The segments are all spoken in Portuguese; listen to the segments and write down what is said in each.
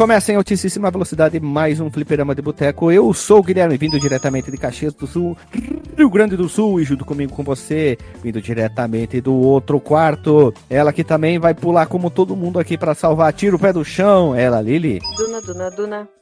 Recomeça em altíssima velocidade mais um fliperama de boteco. Eu sou o Guilherme, vindo diretamente de Caxias do Sul, Rio Grande do Sul, e junto comigo com você, vindo diretamente do outro quarto. Ela que também vai pular como todo mundo aqui para salvar, tira o pé do chão. Ela, Lili. Duna, Duna, Duna.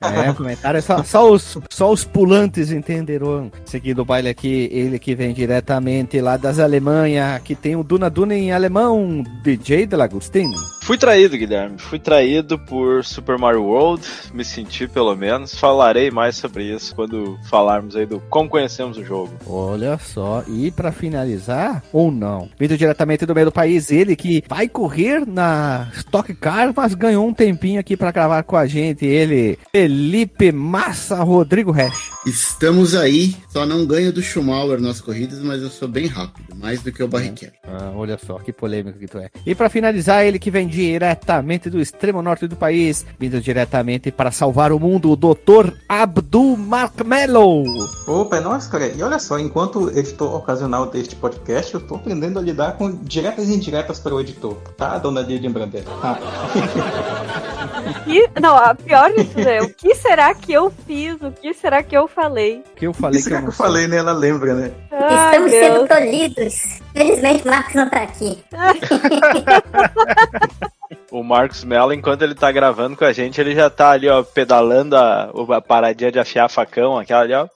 É, comentário, só, só, os, só os pulantes entenderão. Seguindo o baile aqui, ele que vem diretamente lá das Alemanha, que tem o Duna Duna em alemão, DJ de Lagostin. Fui traído, Guilherme. Fui traído por Super Mario World. Me senti, pelo menos. Falarei mais sobre isso quando falarmos aí do como conhecemos o jogo. Olha só, e para finalizar, ou não, vindo diretamente do meio do país, ele que vai correr na Stock Car, mas ganhou um tempinho aqui para gravar com a gente, ele, Felipe Massa Rodrigo Resch. Estamos aí, só não ganho do Schumacher nas corridas, mas eu sou bem rápido, mais do que o Barrichello. Ah, olha só, que polêmico que tu é. E para finalizar, ele que vem diretamente do extremo norte do país, vindo diretamente para salvar o mundo, o Dr. Abdul Markmello. Opa, é nóis, cara. E olha só, enquanto editor ocasional deste podcast, eu tô aprendendo a lidar com diretas e indiretas para o editor. Tá, dona Lídia Brandet? Ah. E, não, a pior disso é, o que será que eu fiz? O que será que eu falei? Que eu falei Isso que que eu não eu falei, né? Ela lembra, né? Ai, Estamos sendo Deus. tolhidos. Felizmente, Marcos não tá aqui. O Marcos Mello, enquanto ele tá gravando com a gente, ele já tá ali, ó, pedalando a, a paradinha de afiar facão, aquela ali, ó,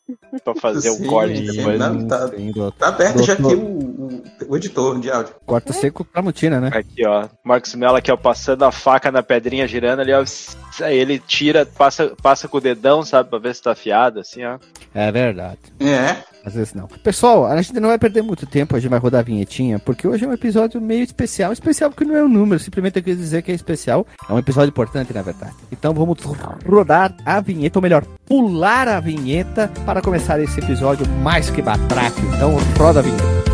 pra fazer o corte sim, depois. não. tá-. Tá aberto já aqui o, o, o editor de áudio. Corta seco pra mutina, né? Aqui, ó. Marcos Mello aqui, ó, passando a faca na pedrinha, girando ali, ó. Aí ele tira, passa, passa com o dedão, sabe, pra ver se tá afiado, assim, ó. É verdade. É. Às vezes não. Pessoal, a gente não vai perder muito tempo, a gente vai rodar a vinhetinha, porque hoje é um episódio meio especial. Especial porque não é um número, simplesmente eu quis dizer que é especial. É um episódio importante, na verdade. Então vamos rodar a vinheta, ou melhor, pular a vinheta para começar esse episódio mais que batraque. Então roda a vinheta.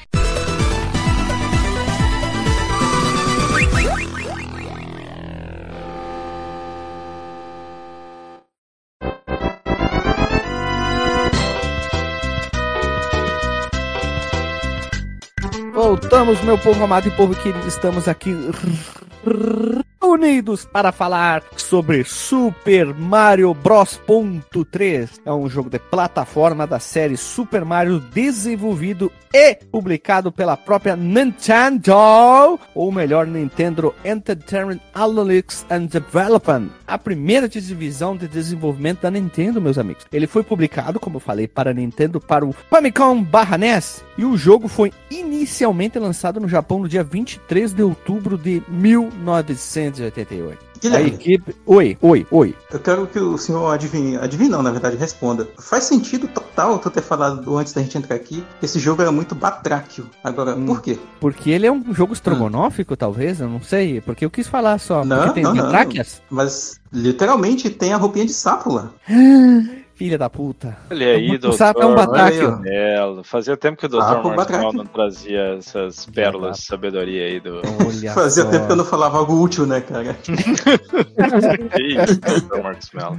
Voltamos, meu povo amado e povo querido, estamos aqui unidos para falar sobre Super Mario Bros. Ponto 3. É um jogo de plataforma da série Super Mario desenvolvido e publicado pela própria Nintendo, ou melhor, Nintendo Entertainment Analytics and Development, a primeira divisão de desenvolvimento da Nintendo, meus amigos. Ele foi publicado, como eu falei, para a Nintendo para o Famicom barra NES, e o jogo foi inicialmente lançado no Japão no dia 23 de outubro de 1988. A Guilherme, equipe. Oi, oi, oi. eu quero que o senhor adivinhe, adivinhe não, na verdade, responda. Faz sentido total tu ter falado antes da gente entrar aqui que esse jogo era muito batráquio. Agora, Hum. por quê? Porque ele é um jogo estrogonófico, talvez, eu não sei. Porque eu quis falar só. Não, porque tem não, não. Mas literalmente tem a roupinha de sapo lá. Filha da puta. Olha aí, O doutor. sapo é um ó. Melo. Fazia tempo que o doutor Ah. Mello não trazia essas pérolas de sabedoria aí do. Olha Fazia só. tempo que eu não falava algo útil, né, cara? Que isso, doutor Marcos Mello.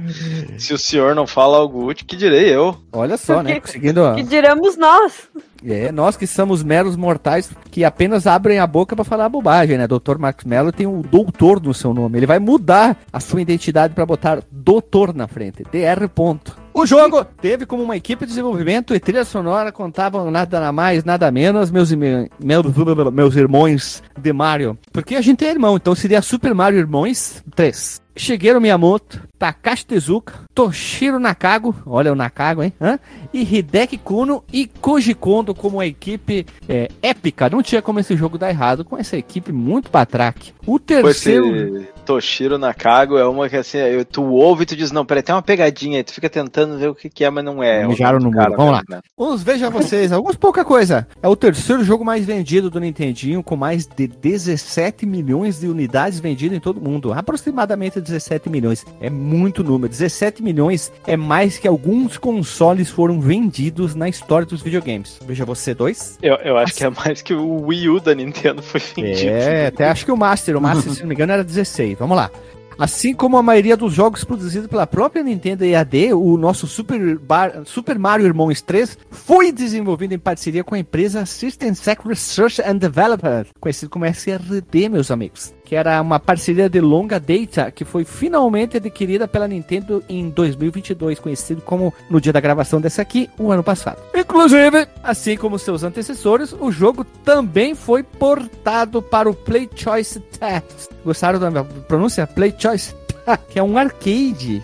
Se o senhor não fala algo útil, que direi eu? Olha só, né? Que- Conseguindo. Que diremos nós. É, nós que somos meros mortais que apenas abrem a boca pra falar bobagem, né? Dr. Marcos Mello tem o doutor no seu nome. Ele vai mudar a sua identidade pra botar doutor na frente. DR. Ponto. O jogo teve como uma equipe de desenvolvimento e trilha sonora contavam nada mais, nada menos, meus, meus irmãos de Mario. Porque a gente é irmão, então seria Super Mario Irmãos 3. Shigeru Miyamoto, Takashi Tezuka, Toshiro Nakago, olha o Nakago, hein? Hã? E Hideki Kuno e Koji Kondo como a equipe é, épica. Não tinha como esse jogo dar errado com essa equipe muito patraque. O terceiro. Esse Toshiro Nakago é uma que assim, eu- tu ouve e tu diz, não, peraí, tem uma pegadinha aí, tu fica tentando ver o que, que é, mas não é. é Mijaram no cara muro. Vamos mesmo, né? Vamos, veja vocês, alguns pouca coisa. É o terceiro jogo mais vendido do Nintendinho, com mais de 17 milhões de unidades vendidas em todo o mundo. Aproximadamente 17 milhões. É muito número. 17 milhões é mais que alguns consoles foram vendidos na história dos videogames. Veja você, dois. Eu, eu acho que é mais que o Wii U da Nintendo foi vendido. É, até acho que o Master, o Master, se não me engano, era 16. Vamos lá. Assim como a maioria dos jogos produzidos pela própria Nintendo EAD, o nosso Super, Bar- Super Mario Irmãos 3 foi desenvolvido em parceria com a empresa System Sec Research and Development, conhecido como SRD, meus amigos. Que era uma parceria de longa data que foi finalmente adquirida pela Nintendo em 2022, conhecido como no dia da gravação dessa aqui, o ano passado. Inclusive, assim como seus antecessores, o jogo também foi portado para o Play Choice Test. Gostaram da pronúncia? Play Choice que é um arcade.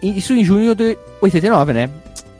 E Isso em junho de 89, né?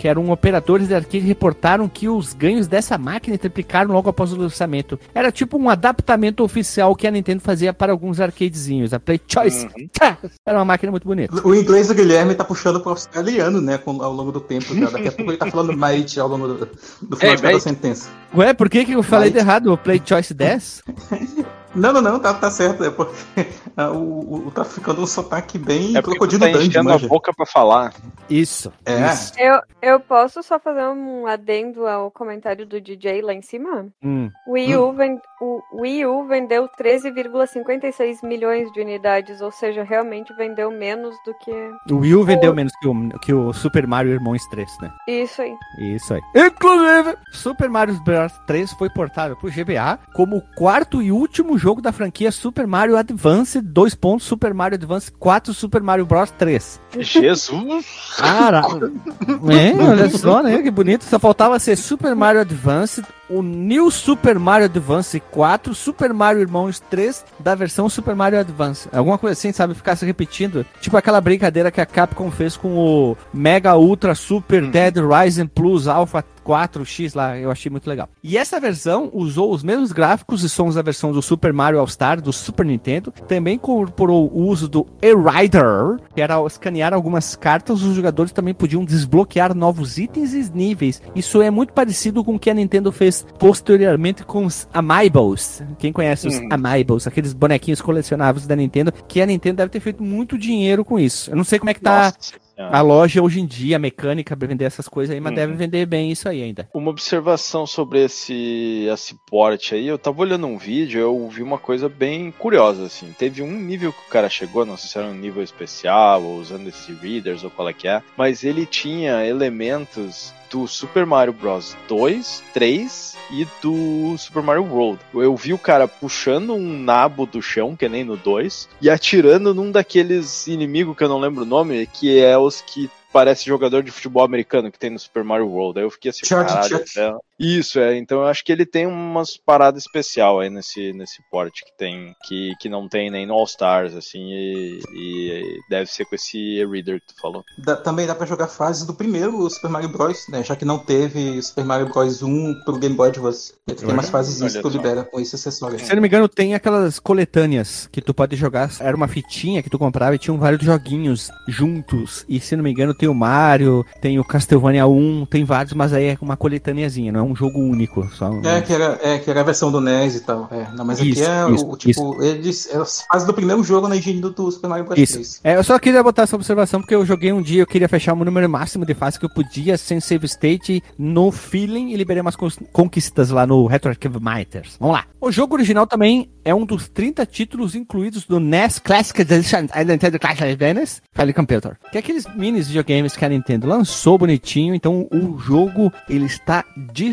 Que eram operadores de arcade reportaram que os ganhos dessa máquina triplicaram logo após o lançamento. Era tipo um adaptamento oficial que a Nintendo fazia para alguns arcadezinhos. A Play Choice Test era uma máquina muito bonita. O inglês do Guilherme tá puxando pro australiano, né? com- ao longo do tempo. Já. Daqui a pouco ele tá falando mate ao longo do, do final Hey, de cada mate. sentença. Ué, por que, que eu falei de Mate. errado? O Play Choice 10? Não, não, não, tá, tá certo. É porque o, o- tá ficando um sotaque bem É crocodilo tá Dundee, a boca pra falar. Isso. É. isso. Eu, eu posso só fazer um adendo ao comentário do DJ lá em cima? Hum. O Wii U, ven- o Wii U vendeu 13,56 milhões de unidades, ou seja, realmente vendeu menos do que O Wii U vendeu menos que o, que o Super Mario Irmãos 3, né? isso aí. Isso aí. Inclusive, Super Mario Bros 3 foi portado pro GBA como o quarto e último jogo da franquia Super Mario Advance 2. pontos, Super Mario Advance 4 Super Mario Bros 3. Jesus! Caraca! é, olha só, né? Que bonito. Só faltava ser Super Mario Advance, o New Super Mario Advance 4, Super Mario Irmãos 3 da versão Super Mario Advance. Alguma coisa assim, sabe? Ficar se repetindo. Tipo aquela brincadeira que a Capcom fez com o Mega Ultra Super Dead Rising Plus Alpha 4X lá, eu achei muito legal. E essa versão usou os mesmos gráficos e sons da versão do Super Mario All Star do Super Nintendo, também incorporou o uso do E-Rider, que era ao escanear algumas cartas, os jogadores também podiam desbloquear novos itens e níveis. Isso é muito parecido com o que a Nintendo fez posteriormente com os Amiibos. Quem conhece os Hum. Amiibos, aqueles bonequinhos colecionáveis da Nintendo, que a Nintendo deve ter feito muito dinheiro com isso. Eu não sei como é que tá Nossa a loja hoje em dia, a mecânica pra vender essas coisas aí, mas Uhum. deve vender bem isso aí ainda. Uma observação sobre esse, esse port aí, eu tava olhando um vídeo, eu vi uma coisa bem curiosa, assim. Teve um nível que o cara chegou, não sei se era um nível especial, ou usando esse readers, ou qual é que é, mas ele tinha elementos do Super Mario Bros 2, 3 e do Super Mario World. Eu vi o cara puxando um nabo do chão, que nem no 2, e atirando num daqueles inimigos que eu não lembro o nome, que é os que parece jogador de futebol americano que tem no Super Mario World. Aí eu fiquei assim, Chuck, caralho, Chuck. Isso, é. Então eu acho que ele tem umas paradas especial aí nesse, nesse port que tem, que, que não tem nem no All Stars, assim, e, e deve ser com esse reader que tu falou. Dá- também dá pra jogar fases do primeiro Super Mario Bros, né? Já que não teve Super Mario Bros 1 pro Game Boy Advance. Tem umas fases Olha que tu libera com esse acessório. Se eu não me engano, tem aquelas coletâneas que tu pode jogar. Era uma fitinha que tu comprava e tinham vários joguinhos juntos. E se não me engano, tem o Mario, tem o Castlevania 1, tem vários, mas aí é uma coletâneazinha, não é um jogo único. Só um- É, que era, é, que era a versão do NES e tal. É, não, mas aqui Isso, é isso, o tipo, eles é as fases do primeiro jogo na engine do, do Super Mario Bros. Isso. 3. É, eu só queria botar essa observação porque eu joguei um dia, eu queria fechar o número máximo de fases que eu podia sem save state no feeling e liberei umas conquistas lá no Retro Archive Miters. Vamos lá. O jogo original também é um dos 30 títulos incluídos do NES Classic Edition a Nintendo Classic Advance Family Computer. Que é aqueles minis videogames que a Nintendo lançou bonitinho, então o jogo ele está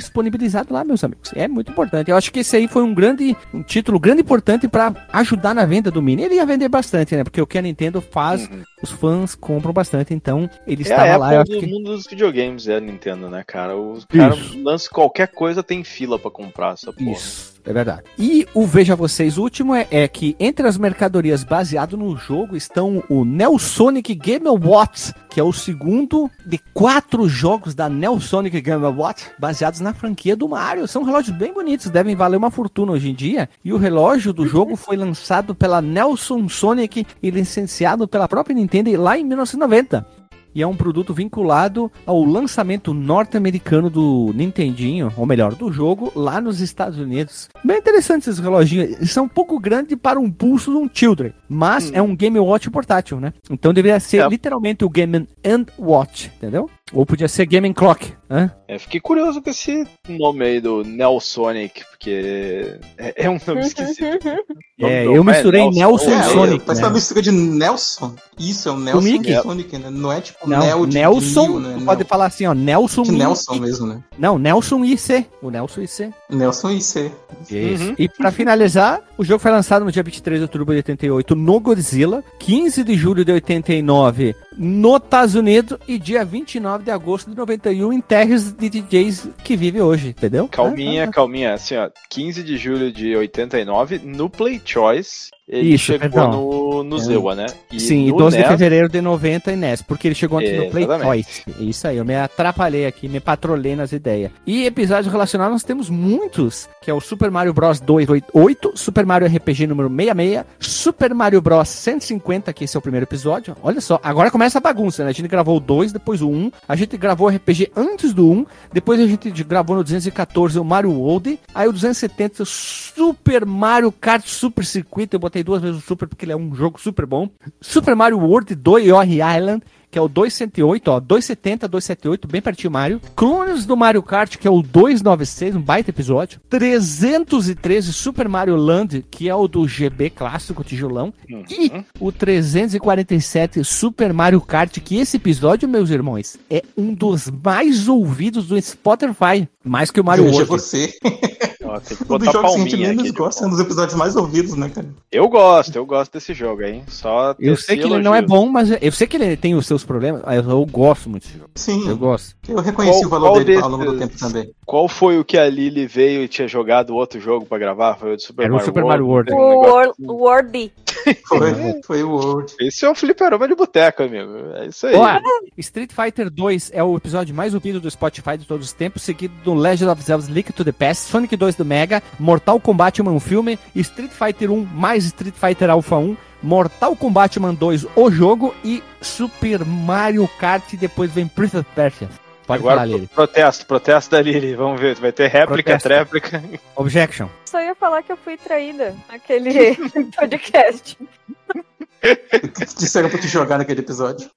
disponibilizado lá, meus amigos. É muito importante. Eu acho que esse aí foi um grande um título grande importante para ajudar na venda do mini. Ele ia vender bastante, né? Porque o que a Nintendo faz, os fãs compram bastante, então ele Uhum. É a estava lá, acho do que mundo dos videogames, é a Nintendo, né, cara? Os caras lançam qualquer coisa, tem fila pra comprar essa porra. Isso. É verdade. E o Veja Vocês último é, é que entre as mercadorias baseado no jogo estão o Nelsonic Game Watch, que é o segundo de quatro jogos da Nelsonic Game Watch baseados na franquia do Mario. São relógios bem bonitos, devem valer uma fortuna hoje em dia. E o relógio do jogo foi lançado pela Nelson Sonic e licenciado pela própria Nintendo lá em 1990 e é um produto vinculado ao lançamento norte-americano do Nintendinho, ou melhor, do jogo, lá nos Estados Unidos. Bem interessante esses reloginhos. Eles são um pouco grandes para um pulso de um Children, mas Hum. é um Game Watch portátil, né? Então deveria ser É. literalmente o Game and Watch, entendeu? Ou podia ser Game Clock, né? É, fiquei curioso com esse nome aí do Nelsonic, porque é, é um nome esquisito. Nome É, eu é misturei Nelson ou e É, Sonic, Parece né? uma mistura de Nelson. Isso, é o Nelson Mickey. e Sonic, né? Não é tipo Não, Nel de Nelson, Nil, né? pode falar assim, ó, Nelson de e- Nelson mesmo, né? Não, Nelson IC. O Nelson IC. Nelson e C. Isso. Uhum. E pra finalizar, o jogo foi lançado no dia 23 de outubro de 88 no Godzilla, 15 de julho de 89 nos Estados Unidos e dia 29 de agosto de 91 em terras de DJs que vive hoje, entendeu? Calminha, Ah, ah, calminha, assim, ó, 15 de julho de 89, no Play Choice, ele Isso, chegou perdão. no, no Zewa, né? ah. Sim, e no 12 de NES, fevereiro de 90 em NES, porque ele chegou antes no Play. Toys. Isso aí, eu me atrapalhei aqui, me patrolei nas ideias. E episódios relacionados nós temos muitos, que é o Super Mario Bros 288, Super Mario RPG número 66, Super Mario Bros 150, que esse é o primeiro episódio. Olha só, agora começa a bagunça, né? A gente gravou o 2, depois o 1, a gente gravou o RPG antes do 1, depois a gente gravou no 214 o Mario World, aí o 270 o Super Mario Kart Super Circuito, eu botei duas vezes o Super porque ele é um jogo super bom. Super Mario World 2 Yori Island, que é o 208, ó, 270, 278, bem pertinho Mario. Clones do Mario Kart, que é o 296, um baita episódio. 313 Super Mario Land, que é o do GB clássico tijolão. Uhum. E o 347 Super Mario Kart, que esse episódio, meus irmãos, é um dos mais ouvidos do Spotify. Mais que o Mario Veja World. você. Que Um dos jogos que a gente menos gosta, é um dos episódios mais ouvidos, né, cara? Eu gosto, eu gosto desse jogo, hein? Só Eu sei que ele não é bom, mas eu sei que ele tem os seus problemas. mas Eu, eu gosto muito desse jogo. Sim, Eu gosto. eu reconheci Qual- o valor dele ao longo do desses- tempo também. Qual foi o que a Lily veio e tinha jogado outro jogo pra gravar? Foi o do Super Era o Mario Super World? Mario World. O um negócio- Wor- o Wordy. Foi, foi o World. Esse é o fliperama de boteco, amigo. É isso aí. Ó, Street Fighter 2 é o episódio mais ouvido do Spotify de todos os tempos, seguido do Legend of Zelda Link to the Past, Sonic 2 do Mega, Mortal Kombat Man filme, Street Fighter 1 mais Street Fighter Alpha 1, Mortal Kombat Man 2 o jogo e Super Mario Kart e depois vem Prince of Persia. Pode Agora, falar, Lili. protesto, protesto da Lily. Vamos ver, vai ter réplica, Protesto. tréplica. Objection. Só ia falar que eu fui traída naquele podcast. Disseram pra te jogar naquele episódio.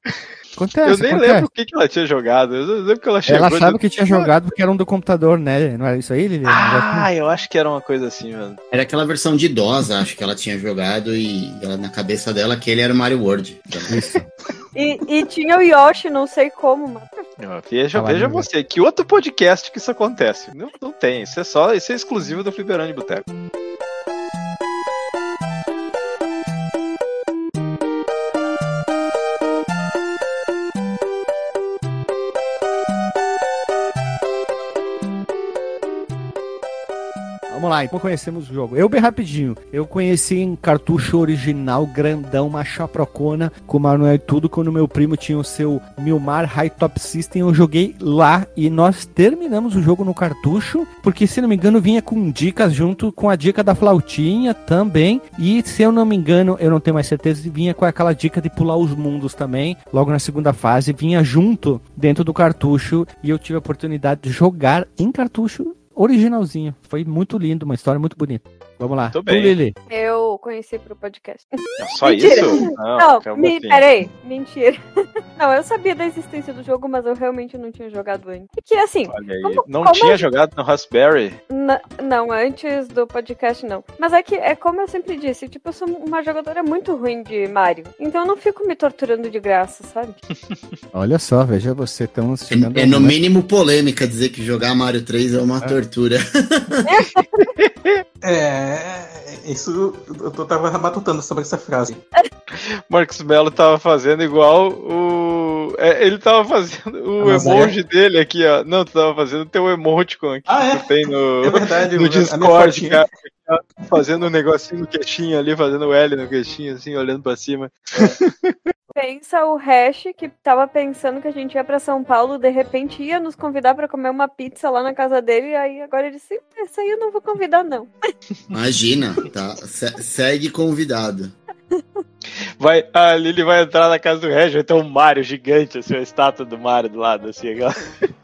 Acontece, Eu nem acontece. lembro o que, que ela tinha jogado. Eu lembro que ela chegou. Ela achava de- que tinha jogado porque era um do computador, né? Não era isso aí, Lili? Ah, eu acho que era uma coisa assim, mano. Era aquela versão de DOS, acho que ela tinha jogado e ela, na cabeça dela aquele era o Mario World. Isso. E, e tinha o Yoshi, não sei como, mas Ó, Veja, veja você, que outro podcast que isso acontece? Não, não tem, isso é só, isso é exclusivo do Fliperama de Boteco. Vamos lá, então conhecemos o jogo. Eu bem rapidinho. Eu conheci em cartucho original, grandão, uma chaprocona, com manual e tudo, quando meu primo tinha o seu Milmar High Top System. Eu joguei lá e nós terminamos o jogo no cartucho, porque se não me engano vinha com dicas junto com a dica da flautinha também. E se eu não me engano, eu não tenho mais certeza, vinha com aquela dica de pular os mundos também. Logo na segunda fase, vinha junto dentro do cartucho e eu tive a oportunidade de jogar em cartucho originalzinho. Foi muito lindo, uma história muito bonita. Vamos lá. Muito Tu, bem. Lili. eu conheci pro podcast. É só Mentira. isso? Não, calma me, assim. peraí, mentira. Não, eu sabia da existência do jogo, mas eu realmente não tinha jogado antes. Porque assim, Olha aí. Como- não como tinha a- jogado no Raspberry? Na- não, antes do podcast não. Mas é que, é como eu sempre disse, tipo, eu sou uma jogadora muito ruim de Mario. Então eu não fico me torturando de graça, sabe? Olha só, veja você, estamos chegando. é, é no momento- mínimo polêmica dizer que jogar Mario 3 é uma tortura. É, isso eu tava matutando sobre essa frase. Marcos Mello tava fazendo igual o é, ele tava fazendo o Mas emoji dele aqui, ó. Não, tu tava fazendo o teu emoticon aqui Ah, é? que tu tem no, É verdade, no Discord, cara. Fazendo um negocinho no queixinho ali, fazendo o L no queixinho, assim, olhando pra cima. Pensa o Hash que tava pensando que a gente ia pra São Paulo, de repente ia nos convidar pra comer uma pizza lá na casa dele, e aí agora ele disse, essa aí eu não vou convidar não. Imagina, tá? Se- segue convidado. Vai, a Lily vai entrar na casa do Regis, vai ter um Mario gigante, assim, a estátua do Mario do lado, assim, aquela.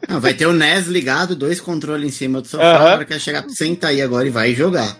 Ah, vai ter o NES ligado, dois controles em cima do sofá. Aham. Na hora que chegar, senta aí agora e vai jogar.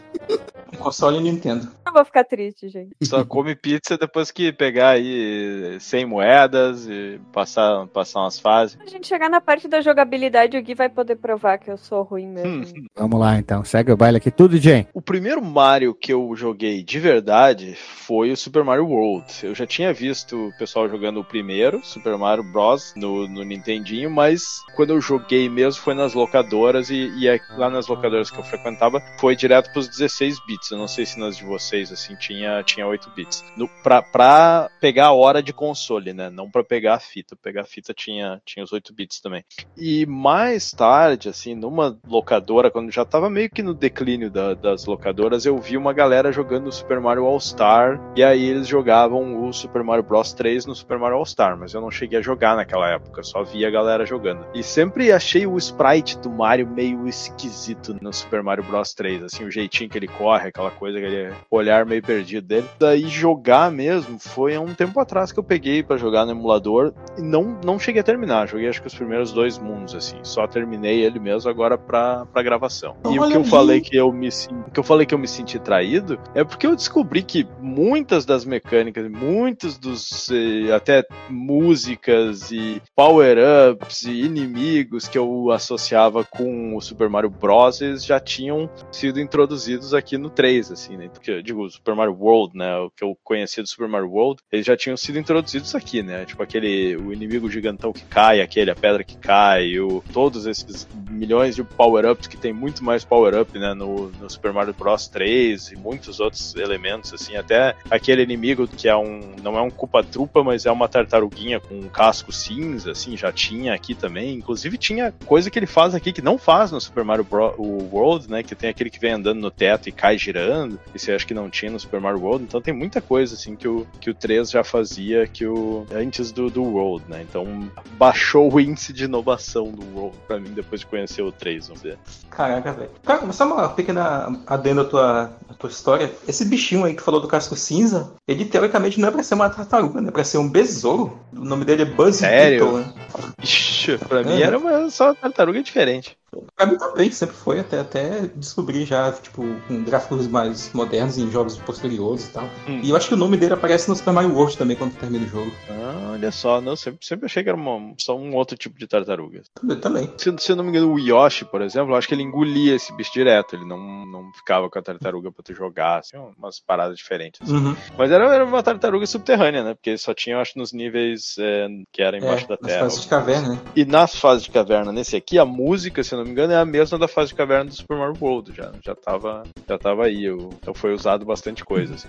Um console Nintendo. Não vou ficar triste, gente. Só come pizza depois que pegar aí 100 moedas e passar, passar umas fases. A gente chegar na parte da jogabilidade, o Gui vai poder provar que eu sou ruim Hum. mesmo. Vamos lá então, segue o baile aqui, tudo, Jane. O primeiro Mario que eu joguei de verdade foi o Super Mario World. Eu já tinha visto o pessoal jogando o primeiro, Super Mario Bros, no, no Nintendinho, mas quando eu joguei mesmo foi nas locadoras e, e é- lá nas locadoras que eu frequentava foi direto pros 16 bits. Eu não sei se nas de vocês assim tinha, tinha 8 bits. No, pra, pra pegar a hora de console, né? Não pra pegar a fita. Pegar a fita tinha, tinha os 8 bits também. E mais tarde, assim, numa locadora, quando já tava meio que no declínio da- das locadoras, eu vi uma galera jogando o Super Mario All-Star, e aí eles jogavam o Super Mario Bros 3 no Super Mario All-Star, mas eu não cheguei a jogar naquela época, só via a galera jogando. E sempre achei o sprite do Mario meio esquisito no Super Mario Bros 3, assim, o jeitinho que ele corre, aquela coisa, aquele olhar meio perdido dele. Daí jogar mesmo foi há um tempo atrás que eu peguei pra jogar no emulador e não, não cheguei a terminar. Joguei acho que os primeiros dois mundos, assim. Só terminei ele mesmo agora pra, pra gravação. E o que eu falei que eu me que eu falei que eu me senti traído é porque eu descobri que muitas das mecânicas, muitos dos eh, até músicas e power-ups e inimigos que eu associava com o Super Mario Bros. já tinham sido introduzidos aqui no 3, assim, né? Porque eu digo, Super Mario World, né? O que eu conhecia do Super Mario World, eles já tinham sido introduzidos aqui, né? Tipo aquele o inimigo gigantão que cai, aquele a pedra que cai, o, todos esses milhões de power-ups que tem muito mais power-up, né? No, no Super Mario Bros 3 e muitos outros elementos, assim, até aquele inimigo que é um não é um culpa-trupa, mas é uma tartaruguinha com um casco cinza, assim, já tinha aqui também. Inclusive tinha coisa que ele faz aqui que não faz no Super Mario Bros. World, né? Que tem aquele que vem andando no teto e cai girando. Isso eu acho que não tinha no Super Mario World. Então tem muita coisa assim que o, que o 3 já fazia que o antes do, do World, né? Então baixou o índice de inovação do World pra mim depois de conhecer o 3, vamos dizer. Caraca, velho. Cara, só uma pequena adendo à tua, à tua história. Esse bichinho aí que falou do casco cinza, ele teoricamente não é pra ser uma tartaruga, né? É pra ser um besouro. O nome dele é Buzz Sério? Beetle, né? Ixi, pra mim Uhum. era uma, só uma tartaruga diferente. Pra mim também, sempre foi, até, até descobrir já, tipo, com gráficos mais modernos em jogos posteriores e tal. Hum. E eu acho que o nome dele aparece no Super Mario World também quando termina o jogo. Ah, olha só, não, sempre, sempre achei que era uma- só um outro tipo de tartaruga. Também. também. Se, se eu não me engano, o Yoshi, por exemplo, eu acho que ele engolia esse bicho direto. Ele não, não ficava com a tartaruga pra tu jogar, assim, umas paradas diferentes. assim. Uhum. Mas era, era uma tartaruga subterrânea, né? Porque só tinha, eu acho, nos níveis é, que era embaixo É, da nas terra. fases de caverna, né? E nas fases de caverna, nesse aqui, a música, se eu não me engano, é a mesma da fase de caverna do Super Mario World. Já, já, tava, já tava aí. eu- então foi usado bastante coisa, assim.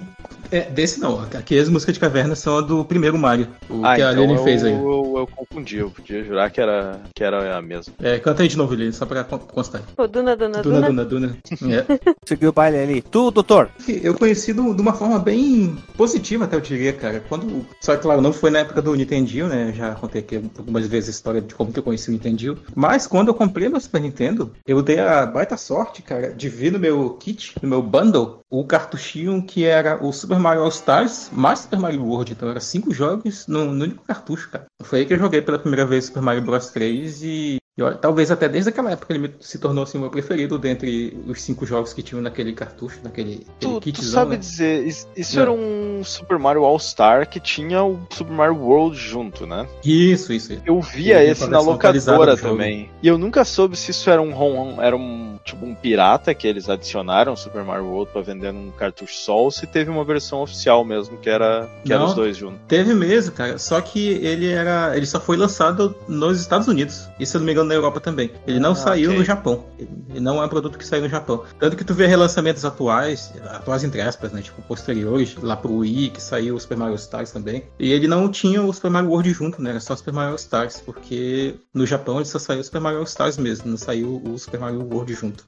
É, desse não. Aqui as músicas de caverna são a do primeiro Mario. O Ah, que a então Lily eu, fez aí. eu, eu confundi. Eu podia jurar que era, que era a mesma. É, canta aí de novo, Lily, só pra con- constar. Pô, Duna, Duna, Duna, Duna. Duna, Duna. É. Seguiu o baile ali. Tu, doutor. Eu conheci do- de uma forma bem positiva, até eu diria, cara. Quando, só que, claro, não foi na época do Nintendo, né? Já contei aqui algumas vezes a história de como que eu conheci o Nintendo. Mas quando eu comprei meu Super Nintendo, eu dei a baita sorte, cara, de vir no meu kit, no meu bundle, o cartuchinho que era o Super Mario All Stars mais Super Mario World. Então, era cinco jogos no único cartucho, cara. Foi aí que eu joguei pela primeira vez Super Mario Bros 3 e talvez até desde aquela época ele se tornou assim, o meu preferido dentre os cinco jogos que tinham naquele cartucho, naquele aquele Tu, tu kitzão, sabe né? dizer, is- isso Não. era um Super Mario All-Star que tinha o Super Mario World junto, né? Isso, isso. isso. Eu via esse na locadora também. E eu nunca soube se isso era um ROM, era um tipo um pirata que eles adicionaram Super Mario World pra vender num cartucho só, ou se teve uma versão oficial mesmo que era que era Não. os dois juntos. Teve mesmo, cara. Só que ele era. Ele só foi lançado nos Estados Unidos. Se eu não me engano, na Europa também. Ele não Ah, saiu ok. no Japão. Ele não é um produto que saiu no Japão. Tanto que tu vê relançamentos atuais, atuais entre aspas, né? Tipo, posteriores, lá pro Wii, que saiu o Super Mario Stars também. E ele não tinha o Super Mario World junto, né? Era só o Super Mario Stars, porque no Japão ele só saiu o Super Mario Stars mesmo, não saiu o Super Mario World junto.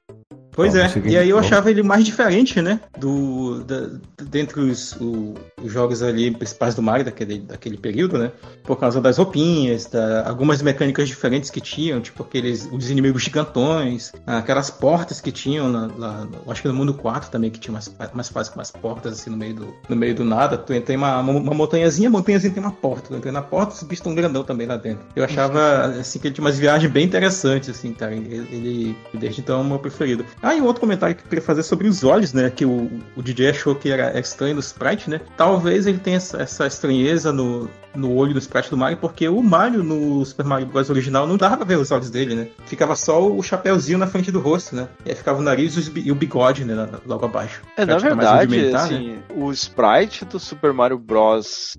Pois é, e aí eu achava ele mais diferente, né? Do, da, dentre os, o- os jogos ali principais do Mario daquele, daquele período, né? Por causa das roupinhas, da, algumas mecânicas diferentes que tinham, tipo aqueles os inimigos gigantões, aquelas portas que tinham no- acho que no mundo 4 também, que tinha umas, umas fases com umas portas assim no meio do, no meio do nada. Tu entra em uma, uma, uma montanhazinha, a montanhazinha tem uma porta. Tu entra na porta, os bichos tão grandão também lá dentro. Eu achava assim que ele tinha umas viagens bem interessantes, assim, cara. Ele, ele desde então é o meu preferido. Ah, e um outro comentário que eu queria fazer sobre os olhos, né? Que o, o DJ achou que era estranho no sprite, né? Talvez ele tenha essa, essa estranheza no, no olho do sprite do Mario, porque o Mario no Super Mario Bros. original não dava pra ver os olhos dele, né? Ficava só o chapéuzinho na frente do rosto, né? E aí ficava o nariz e o bigode, né? Logo abaixo. É, na mais verdade, né? assim, o sprite do Super Mario Bros.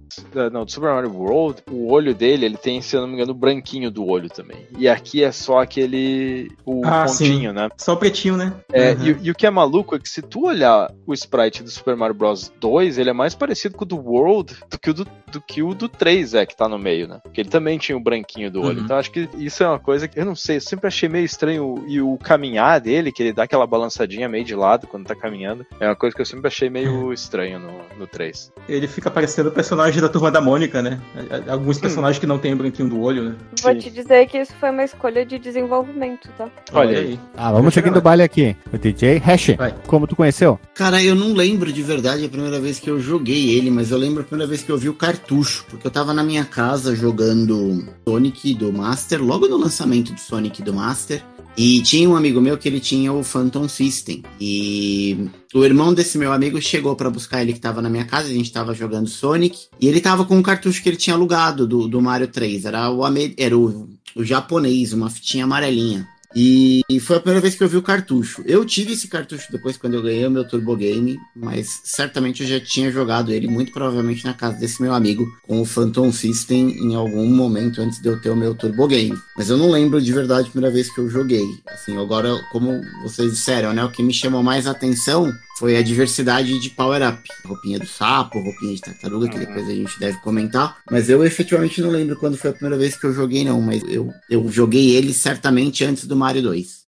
Não, do Super Mario World, o olho dele, ele tem, se eu não me engano, o branquinho do olho também. E aqui é só aquele. o Ah, pontinho, né? Só o pretinho, né? É, Uhum. e, e o que é maluco é que se tu olhar o sprite do Super Mario Bros 2, ele é mais parecido com o do World do que o do, do que o do 3 é, que tá no meio, né? Porque ele também tinha o branquinho do olho. Uhum. Então acho que isso é uma coisa que, eu não sei, eu sempre achei meio estranho. E o caminhar dele, que ele dá aquela balançadinha meio de lado quando tá caminhando, é uma coisa que eu sempre achei meio estranho no, no 3. Ele fica parecendo o personagem da turma da Mônica, né? Alguns personagens que não tem o branquinho do olho, né? Vou Sim. te dizer que isso foi uma escolha de desenvolvimento, tá? Olha aí. Ah, vamos seguindo o baile aqui. O DJ Hash, Vai. como tu conheceu? Cara, eu não lembro de verdade a primeira vez que eu joguei ele, mas eu lembro a primeira vez que eu vi o cartucho, porque eu tava na minha casa jogando Sonic do Master, logo no lançamento do Sonic do Master. E tinha um amigo meu que ele tinha o Phantom System. E o irmão desse meu amigo chegou pra buscar ele que tava na minha casa, a gente tava jogando Sonic. E ele tava com um cartucho que ele tinha alugado do, do Mario 3. Era o, era o, o japonês, uma fitinha amarelinha. E foi a primeira vez que eu vi o cartucho. Eu tive esse cartucho depois quando eu ganhei o meu Turbo Game, mas certamente eu já tinha jogado ele, muito provavelmente na casa desse meu amigo, com o Phantom System em algum momento antes de eu ter o meu Turbo Game. Mas eu não lembro de verdade a primeira vez que eu joguei. Assim, agora, como vocês disseram, né? O que me chamou mais atenção foi a diversidade de power-up. Roupinha do sapo, roupinha de tartaruga, que Uhum. depois a gente deve comentar. Mas eu efetivamente não lembro quando foi a primeira vez que eu joguei, não. Mas eu, eu joguei ele certamente antes do Mario 2.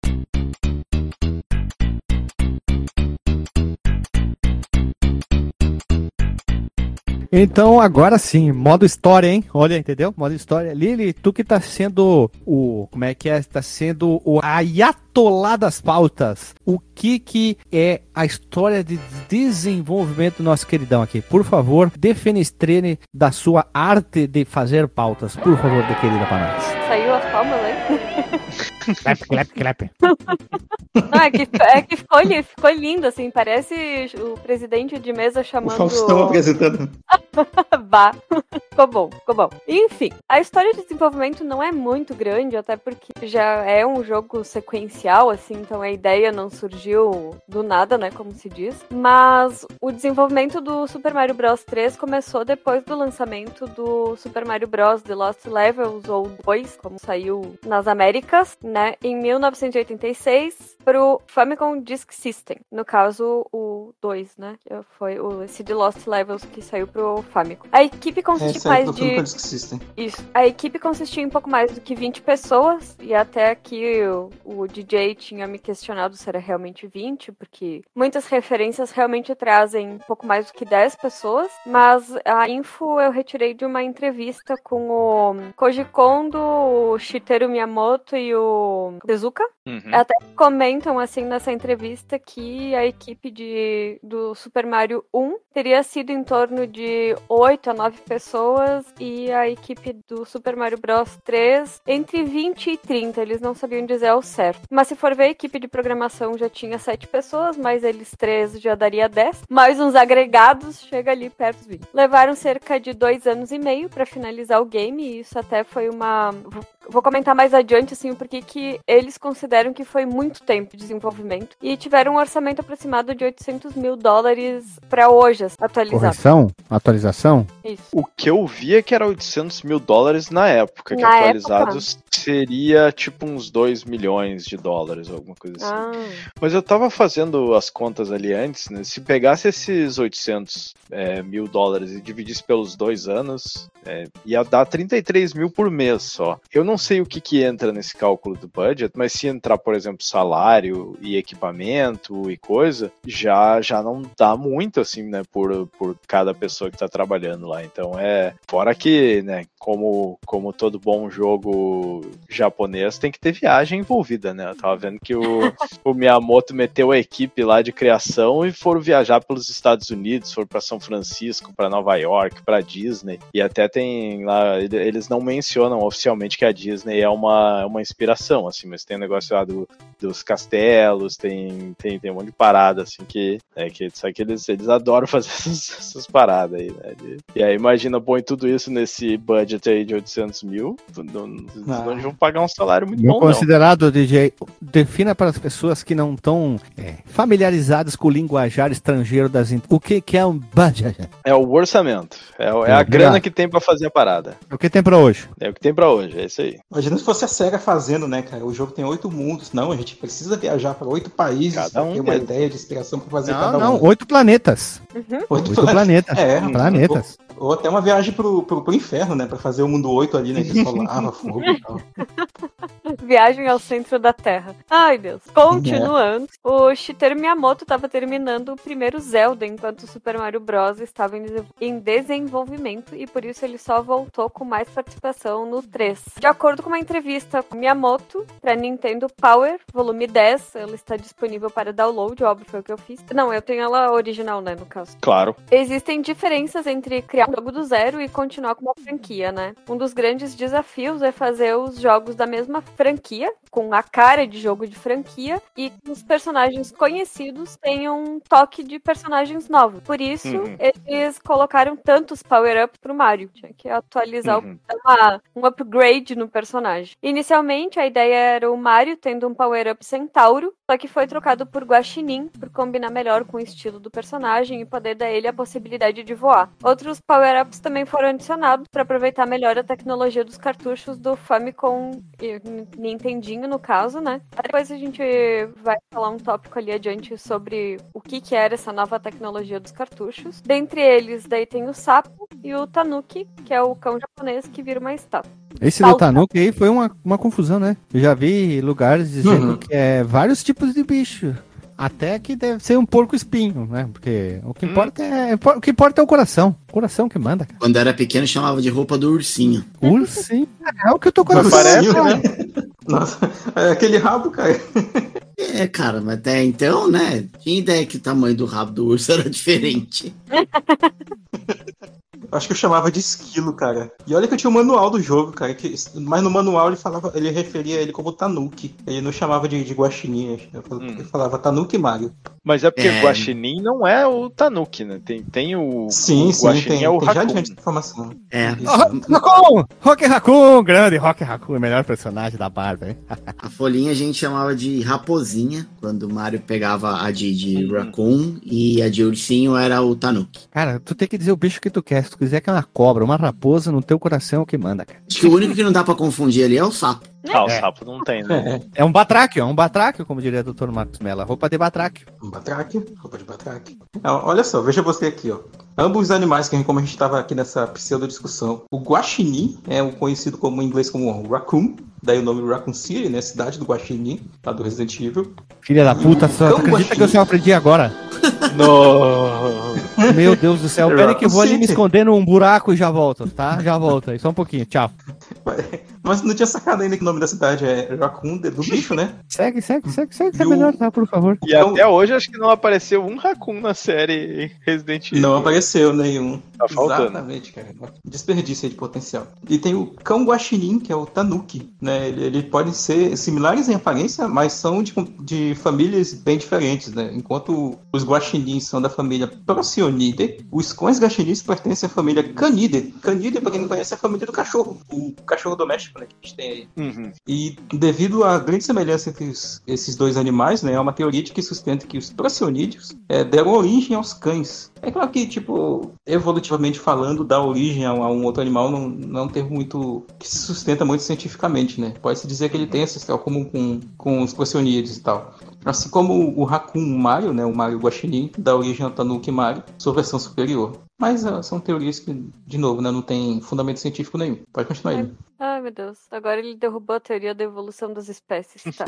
Então, agora sim, modo história, hein? Olha, entendeu? Modo história. Lili, tu que tá sendo o. Como é que é? Tá sendo o ayatolá das pautas. O que que é a história de desenvolvimento do nosso queridão aqui? Por favor, defenestrene da sua arte de fazer pautas. Por favor, de querida para nós. Saiu as palmas, né? Clap, clap, clap. Não, é que, é que ficou, li- ficou lindo, assim, parece o presidente de mesa O chamando. Faustão apresentando. Bah. ficou bom, ficou bom. Enfim, a história de desenvolvimento não é muito grande, até porque já é um jogo sequencial, assim, então a ideia não surgiu do nada, né, como se diz. Mas o desenvolvimento do Super Mario Bros 3 começou depois do lançamento do Super Mario Bros The Lost Levels, ou 2, como saiu nas Américas, né, em 1986, pro Famicom Disk System. No caso, o 2, né, foi o, esse The Lost Levels que saiu pro Famicom. A equipe consiste Essa é mais de... Disk System. Isso. A equipe consistia em pouco mais do que 20 pessoas, e até aqui o, o DJ tinha me questionado se era realmente 20, porque muitas referências realmente trazem pouco mais do que 10 pessoas, mas a info eu retirei de uma entrevista com o Koji Kondo, Shigeru Miyamoto e o Tezuka, Uhum. até comentam assim nessa entrevista que a equipe de, do Super Mario 1 teria sido em torno de 8 a 9 pessoas e a equipe do Super Mario Bros 3 entre 20 e 30, eles não sabiam dizer ao certo. Mas se for ver, a equipe de programação já tinha 7 pessoas, mais eles 3 já daria 10, mais uns agregados, chega ali perto dos 20. Levaram cerca de 2 anos e meio para finalizar o game e isso até foi uma vou comentar mais adiante, assim, porque que eles consideram que foi muito tempo de desenvolvimento e tiveram um orçamento aproximado de 800 mil dólares para hoje, atualizado. Correção? Atualização? Isso. O que eu vi é que era 800 mil dólares na época, que Na atualizados seria tipo uns 2 milhões de dólares, alguma coisa assim. Ah, Mas eu tava fazendo as contas ali antes, né? Se pegasse esses 800 é, mil dólares e dividisse pelos dois anos, é, ia dar 33 mil por mês só. Eu não sei o que que entra nesse cálculo do budget, mas se entrar, por exemplo, salário e equipamento e coisa, já, já não dá muito, assim, né? Por, por cada pessoa que tá trabalhando lá. Então é. Fora que, né? Como, como todo bom jogo japonês, tem que ter viagem envolvida, né? Eu tava vendo que o, o Miyamoto meteu a equipe lá de criação e foram viajar pelos Estados Unidos, foram para São Francisco, para Nova York, para Disney. E até tem lá, ele- eles não mencionam oficialmente que a Disney é uma, uma inspiração, assim, mas tem o negócio lá do, dos castelos, tem, tem, tem um monte de parada, assim, que, é, que sabe que eles, eles adoram fazer essas, essas paradas aí, né? E aí, imagina, põe tudo isso nesse budget aí de 800 mil, não, não, Ah. não vão pagar um salário muito Meu bom, não. considerado DJ, defina para as pessoas que não estão é, familiarizadas com o linguajar estrangeiro das. O que, que é um budget? É o orçamento, é, é É, a grana verdade. que tem pra fazer a parada. O que tem para hoje? É o que tem pra hoje, é isso aí. Imagina se fosse a SEGA fazendo, né, cara? O jogo tem oito mundos. Não, a gente precisa viajar para oito países Cada um ter uma ideia de inspiração para fazer Não, cada não, um. oito planetas. uhum. Oito Oito planetas. É, Planetas. Ou, ou até uma viagem pro, pro, pro inferno, né? Pra fazer o mundo oito ali, né? Que só lava, fogo e tal. Viagem ao centro da Terra. Ai, Deus. Continuando, o Shigeru Miyamoto estava terminando o primeiro Zelda enquanto o Super Mario Bros. estava em desenvolvimento e por isso ele só voltou com mais participação no 3. De acordo com uma entrevista com Miyamoto para Nintendo Power, volume 10, ela está disponível para download, óbvio, foi o que eu fiz. Não, eu tenho ela original, né, no caso. Claro. Existem diferenças entre criar um jogo do zero e continuar com uma franquia, né? Um dos grandes desafios é fazer os jogos da mesma franquia, com a cara de jogo de franquia, e que os personagens conhecidos tenham um toque de personagens novos. Por isso, Uhum. eles colocaram tantos power-ups pro Mario. Tinha que atualizar Uhum. uma- um upgrade no personagem. Inicialmente, a ideia era o Mario tendo um power-up Centauro, só que foi trocado por Guaxinim, por combinar melhor com o estilo do personagem e poder dar ele a possibilidade de voar. Outros power-ups também foram adicionados para aproveitar melhor a tecnologia dos cartuchos do Famicom e Nintendinho, no caso, né? Depois a gente vai falar um tópico ali adiante sobre o que, que era essa nova tecnologia dos cartuchos. Dentre eles, daí tem o sapo e o tanuki, que é o cão japonês que vira uma estátua. Esse Salta. do Tanuki aí foi uma, uma confusão, né? Eu já vi lugares dizendo Uhum. que é vários tipos de bicho. Até que deve ser um porco espinho, né? Porque o que Hum. importa é, o que importa é o coração. O coração que manda, cara. Quando era pequeno, chamava de roupa do ursinho. Ursinho. É o que o teu Mas coração. parece, né? Nossa, é aquele rabo, cara. É, cara, mas até então, né? Tinha ideia que o tamanho do rabo do urso era diferente. Acho que eu chamava de esquilo, cara. E olha que eu tinha o manual do jogo, cara. Que, mas no manual ele falava, ele referia ele como Tanuki. Ele não chamava de, de Guaxinim. Hum. Ele falava Tanuki Mario. Mas é porque É. Guaxinim não é o Tanuki, né? Tem, tem o. Sim, o sim, Guaxinim tem, é o tem já adiante de informação. É, Isso. Raccoon! Rock Raccoon! Grande Rock Raccoon, o melhor personagem da Barbie, hein? a folhinha a gente chamava de raposinha, quando o Mario pegava a de, de Uhum. raccoon e a de ursinho era o Tanuki. Cara, tu tem que dizer o bicho que tu quer. Se tu quiser que é uma cobra, uma raposa, no teu coração é o que manda, cara. Acho que o único que não dá pra confundir ali é o sapo. Ah, o É. sapo não tem, né? É, É um batráquio, é um batráquio, como diria o Dr. Marcos Mello. Roupa de batráquio. um batraque, roupa de batraque. Ah, Olha só, veja você aqui, ó. Ambos os animais, que como a gente estava aqui nessa pseudo-discussão. O Guaxinim é o conhecido como em inglês como Raccoon, daí o nome Raccoon City, né? Cidade do Guaxinim, lá do Resident Evil. Filha da puta, só, acredita guaxinim. que eu só aprendi agora? No... Meu Deus do céu, pera aí que eu vou ali me esconder num buraco e já volto, tá? Já volto aí, só um pouquinho, tchau. Mas não tinha sacado ainda que o nome da cidade é Raccoon, do bicho, né? Segue, segue, segue, segue, que é o- melhor, tá? Por favor. E Então- até hoje acho que não apareceu um Raccoon na série Resident Evil. Não apareceu nenhum. Tá faltando. Exatamente, cara. Desperdício aí de potencial. E tem o cão guaxinim, que é o tanuki, né? Ele, ele podem ser similares em aparência, mas são de, de famílias bem diferentes, né? Enquanto os guaxinins são da família Procyon os cães guaxinins pertencem à família Canidae. Canidae, pra quem não conhece, é a família do cachorro, o cachorro doméstico. Né, que a gente tem aí. Uhum. E devido à grande semelhança entre os- esses dois animais, né, há uma teoria de que sustenta que os procionídeos é, deram origem aos cães. É claro que, tipo, evolutivamente falando, dar origem a um, a um outro animal não, não é termo muito. que se sustenta muito cientificamente, né? Pode-se dizer que ele tem ancestral comum com, com os procionídeos e tal. Assim como o Raccoon Mario, né, o Mario Guaxinim, dá origem ao Tanuki Mario, sua versão superior. Mas ah, são teorias que, de novo, né, não tem fundamento científico nenhum. Pode continuar aí. Ai, meu Deus. Agora ele derrubou a teoria da evolução das espécies. Tá.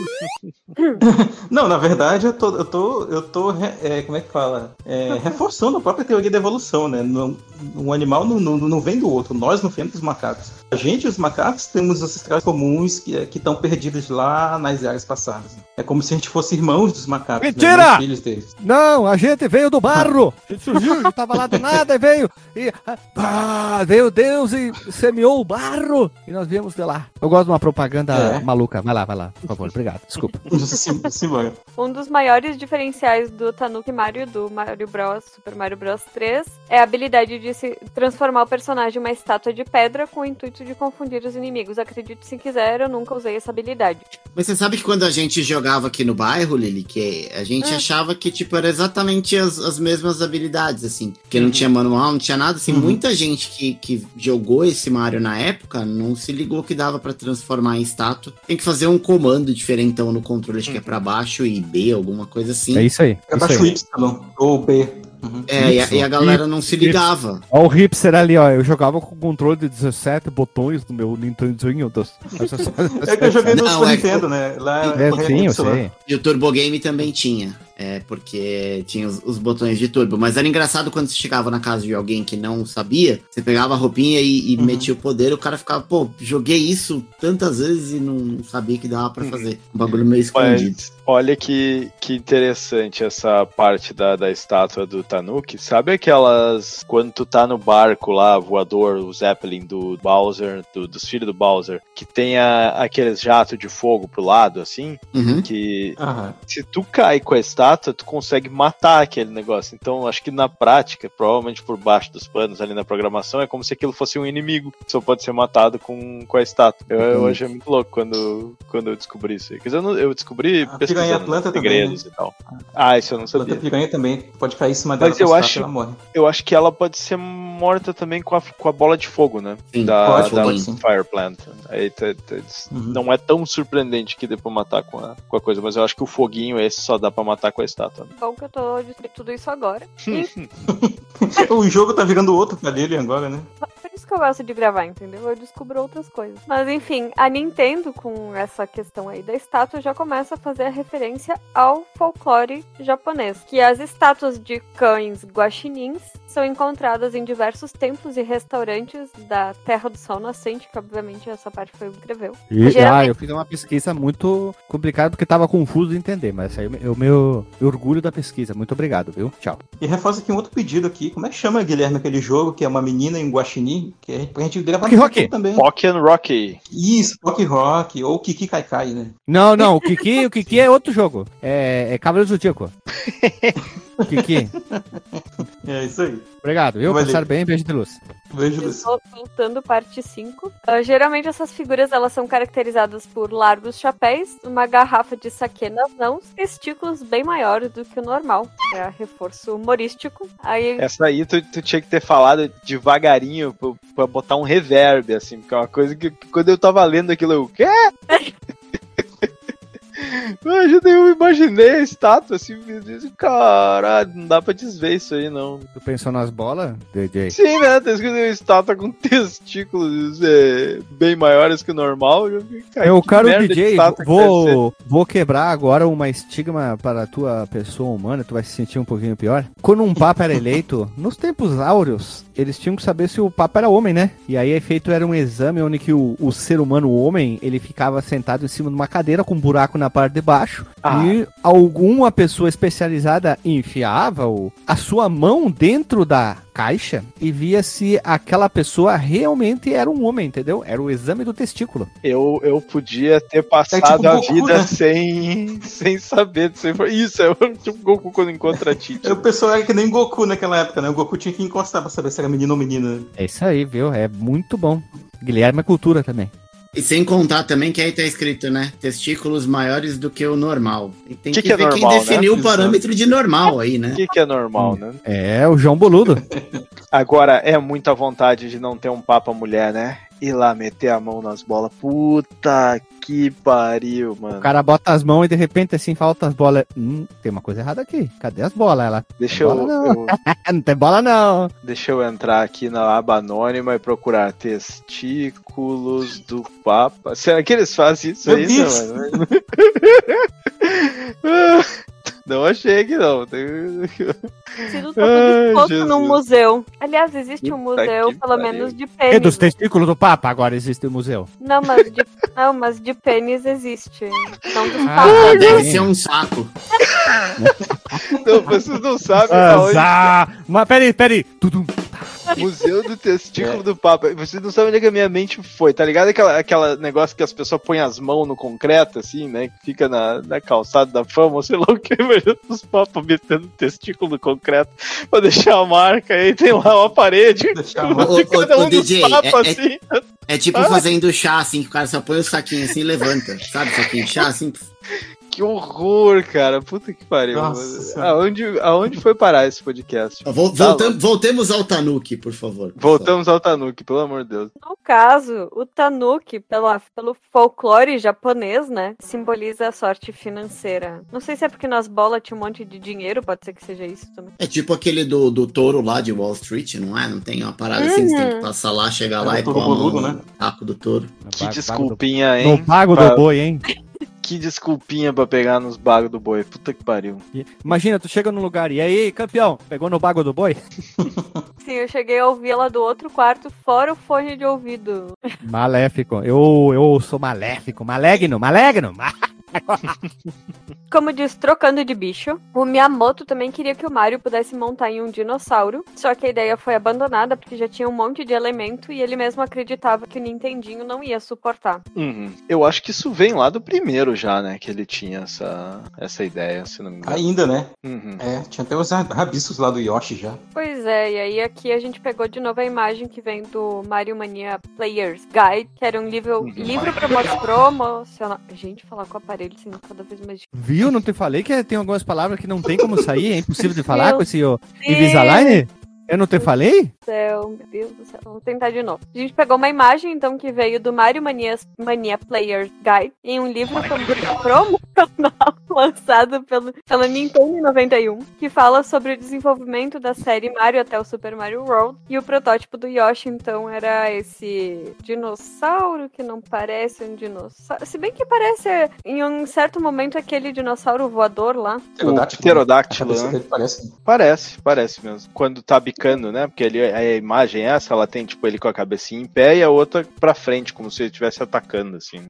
Não, na verdade, eu tô, eu tô, eu tô é, como é que fala? É, reforçando a própria teoria da evolução, né? Não, um animal não, não, não vem do outro, nós não vemos dos macacos. A gente e os macacos temos ancestrais comuns que estão perdidos lá nas áreas passadas. É como se a gente fosse irmãos dos macacos, Mentira! né? Não filhos deles. Não, a gente veio do barro. A gente surgiu, a gente tava lá do nada e veio. E ah, veio Deus e semeou o barro. E nós viemos de lá. Eu gosto de uma propaganda É. maluca. Vai lá, vai lá, por favor. Obrigado. Desculpa. Sim, Simbora. Um dos maiores diferenciais do Tanuki Mario do Mario Bros, Super Mario Bros 3, é a habilidade de se transformar o personagem em uma estátua de pedra com o intuito de confundir os inimigos. Acredite se quiser, eu nunca usei essa habilidade. Mas você sabe que quando a gente jogava aqui no bairro, Lili, que a gente Hum. achava que, tipo, era exatamente as, as mesmas habilidades, assim. Porque não tinha manual, não tinha nada, assim. Uhum. Muita gente que, que jogou esse Mario na época não se ligou que dava pra transformar em estátua. Tem que fazer um comando diferentão no controle, acho que é pra baixo e B, alguma coisa assim. É isso aí. É baixo. Y ou B. Uhum. É, e a, e a galera não se ligava. Ó, o hipster ali, ó. Eu jogava com controle de 17 botões no meu Nintendinho. Dos... É que eu joguei no Não, Super é- Nintendo, né? Lá É, sim, eu Y. sei. E o Turbo Game também tinha. É, porque tinha os, os botões de turbo. Mas era engraçado quando você chegava na casa de alguém que não sabia, você pegava a roupinha e, e Uhum. metia o poder, o cara ficava, pô, joguei isso tantas vezes e não sabia que dava pra fazer. Um bagulho meio escondido. Mas olha que, que interessante essa parte da, da estátua do Tanuki. Sabe aquelas. Quando tu tá no barco lá, voador, o Zeppelin do Bowser, do- dos filhos do Bowser, que tem a- aqueles jatos de fogo pro lado, assim, Uhum. que Aham. se tu cai com a estátua, tu consegue matar aquele negócio. Então, acho que na prática, provavelmente por baixo dos panos ali na programação, é como se aquilo fosse um inimigo que só pode ser matado com, com a estátua. Eu, eu Uhum. achei muito louco quando, quando eu descobri isso aí. Quer dizer, eu, não- eu descobri A piranha Atlanta também, e tal. Ah, isso eu não Planta sabia. piranha também pode cair em cima dela Mas eu acho- ela morre. Eu acho que ela pode ser morta também com a, com a bola de fogo, né? Sim, da, pode, da pode, sim. Fire Plant. Aí tá- tá- Uhum. não é tão surpreendente que dê pra matar com a, com a coisa, mas eu acho que o foguinho esse só dá pra matar com a estátua. né? Bom que eu tô descobrindo tudo isso agora. o jogo tá virando outro pra dele agora, né? Por isso que eu gosto de gravar, entendeu? Eu descubro outras coisas. Mas enfim, a Nintendo, com essa questão aí da estátua, já começa a fazer a referência ao folclore japonês. Que as estátuas de cães guaxinins são encontradas em diversos templos e restaurantes da Terra do Sol Nascente, que obviamente essa parte foi o que escreveu. E, Geralmente- ah, eu fiz uma pesquisa muito complicada porque tava confuso de entender, mas aí eu meu orgulho da pesquisa. Muito obrigado, viu? Tchau. E reforça aqui um outro pedido aqui. Como é que chama, Guilherme, aquele jogo que é uma menina em guaxinim? Que a gente, pra gente gravar Rock no Rock. também. Pokken Rocky. Isso, Rock Rock, ou Kiki Kai Kai, né? Não, não, o Kiki, o Kiki é outro jogo. É, é Cavaleiro do Zodíaco. Kiki, É isso aí. obrigado, viu? Valeu. Passaram bem, beijo de luz. Beijo, Eu Luiz. tô Voltando, parte 5. Ah, geralmente essas figuras elas são caracterizadas por largos chapéus, uma garrafa de saque nas mãos, testículos bem maiores do que o normal. É reforço humorístico. Aí Essa aí tu, tu tinha que ter falado devagarinho pra, pra botar um reverb, assim, porque é uma coisa que, que quando eu tava lendo aquilo, eu, quê? Eu imaginei a estátua assim, eu disse, caralho, não dá pra desver isso aí, não. Tu pensou nas bolas, DJ? Sim, né? Tá escrito uma estátua com testículos é, bem maiores que o normal. Eu cara, Eu, caro DJ, estátua que vou, vou quebrar agora uma estigma para a tua pessoa humana, tu vai se sentir um pouquinho pior. Quando um papa era eleito, nos tempos áureos, eles tinham que saber se o papa era homem, né? E aí feito era um exame onde que o, o ser humano o homem, ele ficava sentado em cima de uma cadeira com um buraco na parte de baixo Ah. e alguma pessoa especializada enfiava o, a sua mão dentro da caixa e via se aquela pessoa realmente era um homem, entendeu? Era o exame do testículo. Eu, eu podia ter passado tipo a Goku, vida né? sem, sem saber disso. Isso, é o tipo Goku quando encontra a Titi. O pessoal era que nem Goku naquela época, né? O Goku tinha que encostar pra saber se era menino ou menina. É isso aí, viu? É muito bom. Guilherme é cultura também. E sem contar também que aí tá escrito, né? Testículos maiores do que o normal. E tem Que que, que é ver normal, quem definiu né? o parâmetro de normal aí, O né? que, que é normal, né? É, o João Boludo. Agora, é muita vontade de não ter um papa mulher, né? Ir lá meter a mão nas bolas. Puta que pariu, O mano. cara bota as mãos e de repente assim falta as bolas. Hum, tem uma coisa errada aqui. Cadê as bolas? Ela. Deixa eu, bola não. eu- não tem bola não. deixa eu entrar aqui na aba anônima e procurar testículos do Papa. Será que eles fazem isso Meu aí, Deus. mano? Não achei que não. Tem- Se não tá Ai, tudo exposto num museu. Aliás, existe um museu, pelo pariu. menos, de E pênis. dos né? testículos do Papa agora existe o museu. Não, mas de, não, mas de pênis existe. Não dos Ah, papas. Ah, deve ser um saco. Não, vocês não sabem Ah. Mas peraí, peraí. Tudum. Museu do Testículo do Papa. Vocês não sabem onde é que a minha mente foi, tá ligado? Aquela, aquela negócio que as pessoas põem as mãos no concreto, assim, né? Que fica na, na calçada da fama, ou sei lá o que, imagina os papas metendo testículo no concreto pra deixar a marca. Aí tem lá uma parede. De cada um dos DJ, papas, é- é- assim. É tipo fazendo chá, assim, que o cara só põe o saquinho assim e levanta. Sabe, saquinho de chá, assim? Que horror, cara. Puta que pariu. Nossa. Aonde, aonde foi parar esse podcast? Vol- Tá voltam- voltemos ao Tanuki, por favor. Voltamos ao Tanuki, pelo amor de Deus. No caso, o tanuki, pela, pelo folclore japonês, né, simboliza a sorte financeira. Não sei se é porque nas bolas tinha um monte de dinheiro, pode ser que seja isso também. É tipo aquele do, do touro lá de Wall Street, não é? Não tem uma parada assim, você tem que Uhum. passar lá, chegar É lá o e pôr no né? taco do touro. Que desculpinha, hein? pago Pra- do boi, hein? Que desculpinha pra pegar nos bagos do boi. Puta que pariu. Imagina, tu chega num lugar e aí, campeão, pegou no bago do boi? Sim, eu cheguei a ouvir ela do outro quarto, fora o fone de ouvido. Maléfico. Eu, eu sou maléfico. Malegno, malegno. Como diz, trocando de bicho, o Miyamoto também queria que o Mario pudesse montar em um dinossauro, só que a ideia foi abandonada porque já tinha um monte de elemento e ele mesmo acreditava que o Nintendinho não ia suportar. Uhum. Eu acho que isso vem lá do primeiro já, né? Que ele tinha essa, essa ideia, se não me engano. Ainda, né? Uhum. É, tinha até os ra- rabiscos lá do Yoshi já. Pois é, e aí aqui a gente pegou de novo a imagem que vem do Mario Mania Players Guide, que era um livro, Uhum. livro promo- promocional. Gente, falar com o aparelho sendo cada vez mais difícil. Viu? Não te falei que tem algumas palavras que não tem como sair? É impossível de falar Meu com esse Deus Invisalign? Eu não te falei? céu, meu Deus do céu. Vamos tentar de novo. A gente pegou uma imagem, então, que veio do Mario Mania, Mania Players Guide, em um livro prom- promocional lançado pelo, pela Nintendo em 91, que fala sobre o desenvolvimento da série Mario até o Super Mario World. E o protótipo do Yoshi, então, era esse dinossauro que não parece um dinossauro. Se bem que parece, em um certo momento, aquele dinossauro voador lá. O pterodáctilo, né? parece. Parece, parece mesmo. Quando tá bicando, né? Porque ali a imagem é essa, ela tem tipo ele com a cabecinha em pé e a outra pra frente, como se ele estivesse atacando, assim.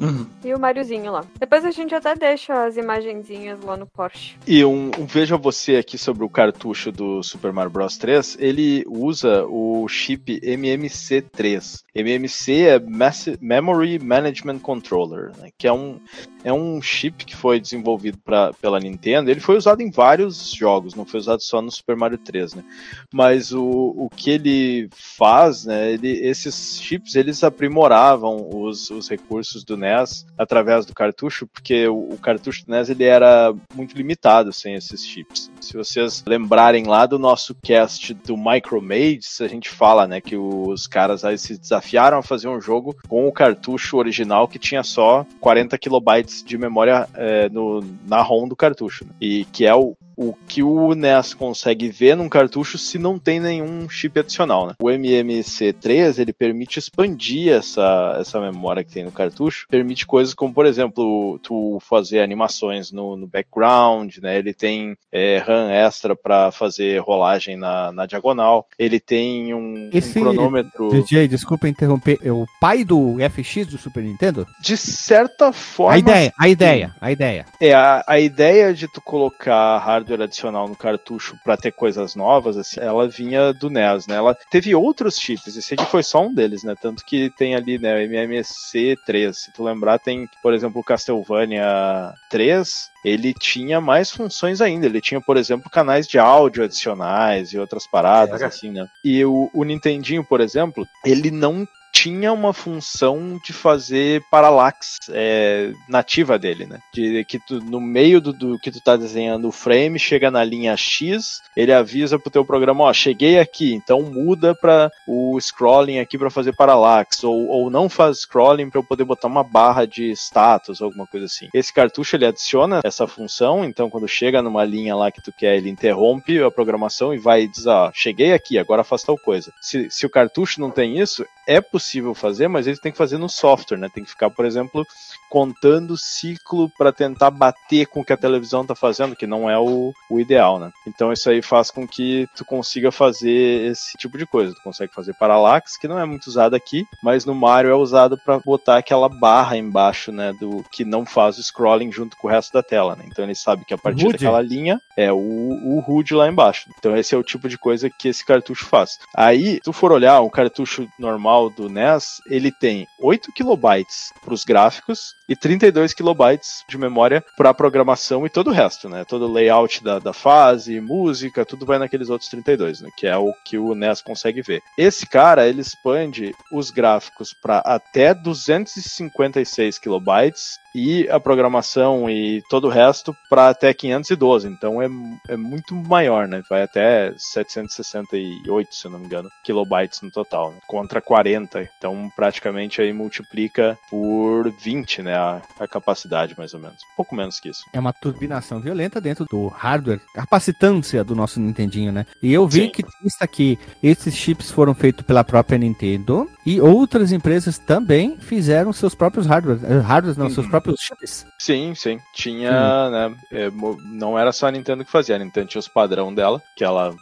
Uhum. E o Mariozinho lá. Depois a gente até deixa as imagenzinhas lá no Porsche. E um, um veja você aqui sobre o cartucho do Super Mario Bros 3, ele usa o chip MMC3. MMC é Massi- Memory Management Controller, né, que é um, é um chip que foi desenvolvido pra, pela Nintendo. Ele foi usado em vários jogos, não foi usado só no Super Mario 3, né? Mas o, o que ele faz, né? Ele, esses chips eles aprimoravam os, os recursos do NES através do cartucho, porque o, o cartucho do NES ele era muito limitado sem esses chips. Se vocês lembrarem lá do nosso cast do Micromages, a gente fala, né, que os caras aí se desafiaram a fazer um jogo com o cartucho original que tinha só 40 kilobytes de memória é, no, na ROM do cartucho, né? e que é o o que o NES consegue ver num cartucho se não tem nenhum chip adicional, né? O MMC3, ele permite expandir essa, essa memória que tem no cartucho, permite coisas como, por exemplo, tu fazer animações no, no background, né? Ele tem é, RAM extra para fazer rolagem na, na diagonal, ele tem um, Esse- um cronômetro... DJ, desculpa interromper. É o pai do FX do Super Nintendo? De certa forma... A ideia, a ideia, a ideia. É, a, a ideia de tu colocar hardware adicional no cartucho pra ter coisas novas, assim, ela vinha do NES, né? Ela teve outros chips, esse aqui foi só um deles, né? Tanto que tem ali, né, o MMC3. Se tu lembrar, tem, por exemplo, o Castlevania 3, ele tinha mais funções ainda. Ele tinha, por exemplo, canais de áudio adicionais e outras paradas, Era. assim, né? E o, o Nintendinho, por exemplo, ele não tinha uma função de fazer parallax é, nativa dele, né? De que tu, no meio do, do, que tu tá desenhando o frame, chega na linha X, ele avisa pro teu programa, ó, cheguei aqui, então muda para o scrolling aqui para fazer parallax, ou, ou não faz scrolling para eu poder botar uma barra de status ou alguma coisa assim. Esse cartucho ele adiciona essa função, então quando chega numa linha lá que tu quer, ele interrompe a programação e vai dizer, ó, cheguei aqui, agora faz tal coisa. Se, se o cartucho não tem isso, é possível fazer, mas ele tem que fazer no software, né? Tem que ficar, por exemplo, contando o ciclo para tentar bater com o que a televisão está fazendo, que não é o, o, ideal, né? Então isso aí faz com que tu consiga fazer esse tipo de coisa. Tu consegue fazer parallax, que não é muito usado aqui, mas no Mario é usado para botar aquela barra embaixo, né, do que não faz o scrolling junto com o resto da tela, né? Então ele sabe que a partir daquela linha é o, o HUD lá embaixo. Então esse é o tipo de coisa que esse cartucho faz. Aí, se tu for olhar o cartucho normal do NES, ele tem 8 kilobytes para os gráficos e 32 kilobytes de memória para programação e todo o resto, né? Todo o layout da, da fase, música, tudo vai naqueles outros 32, né? Que é o que o NES consegue ver. Esse cara, ele expande os gráficos para até 256 kilobytes e a programação e todo o resto para até 512. Então é, é muito maior, né? Vai até 768, se não me engano, kilobytes no total, né? contra 40. Então praticamente aí multiplica por 20, né? A, a, capacidade, mais ou menos. Um pouco menos que isso. É uma turbinação violenta dentro do hardware, capacitância do nosso Nintendinho, né? E eu vi Sim. que está aqui, esses chips foram feitos pela própria Nintendo e outras empresas também fizeram seus próprios hardware, eh, hardware não, uhum. seus próprios próprios chips. Sim, sim. Tinha, né? É, não era só a Nintendo que fazia, a Nintendo tinha os padrão dela, que ela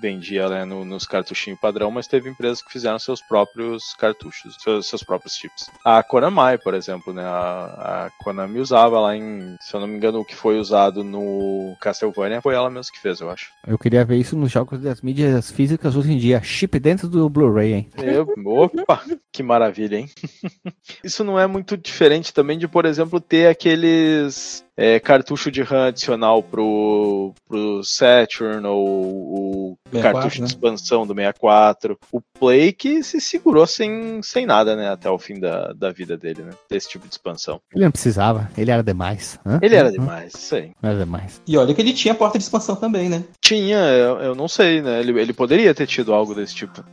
vendia né, no, nos cartuchinhos padrão, mas teve empresas que fizeram seus próprios cartuchos, seus, seus próprios chips. A Konami, por exemplo, né, a, a, Konami usava lá em, se eu não me engano, o que foi usado no Castlevania foi ela mesma que fez, eu acho. Eu queria ver isso nos jogos das mídias físicas hoje em dia, chip dentro do Blu-ray, hein? Eu, opa, que maravilha, hein? isso não é muito diferente também de, por exemplo, ter aqueles é, cartucho de RAM adicional pro, pro Saturn ou o 64, cartucho né? de expansão do 64. O Play que se segurou sem, sem nada, né? Até o fim da, da vida dele, né? Desse tipo de expansão. Ele não precisava, ele era demais. Hã? Ele era demais, isso aí. Era demais. E olha que ele tinha porta de expansão também, né? Tinha, eu, eu não sei, né? Ele, ele poderia ter tido algo desse tipo.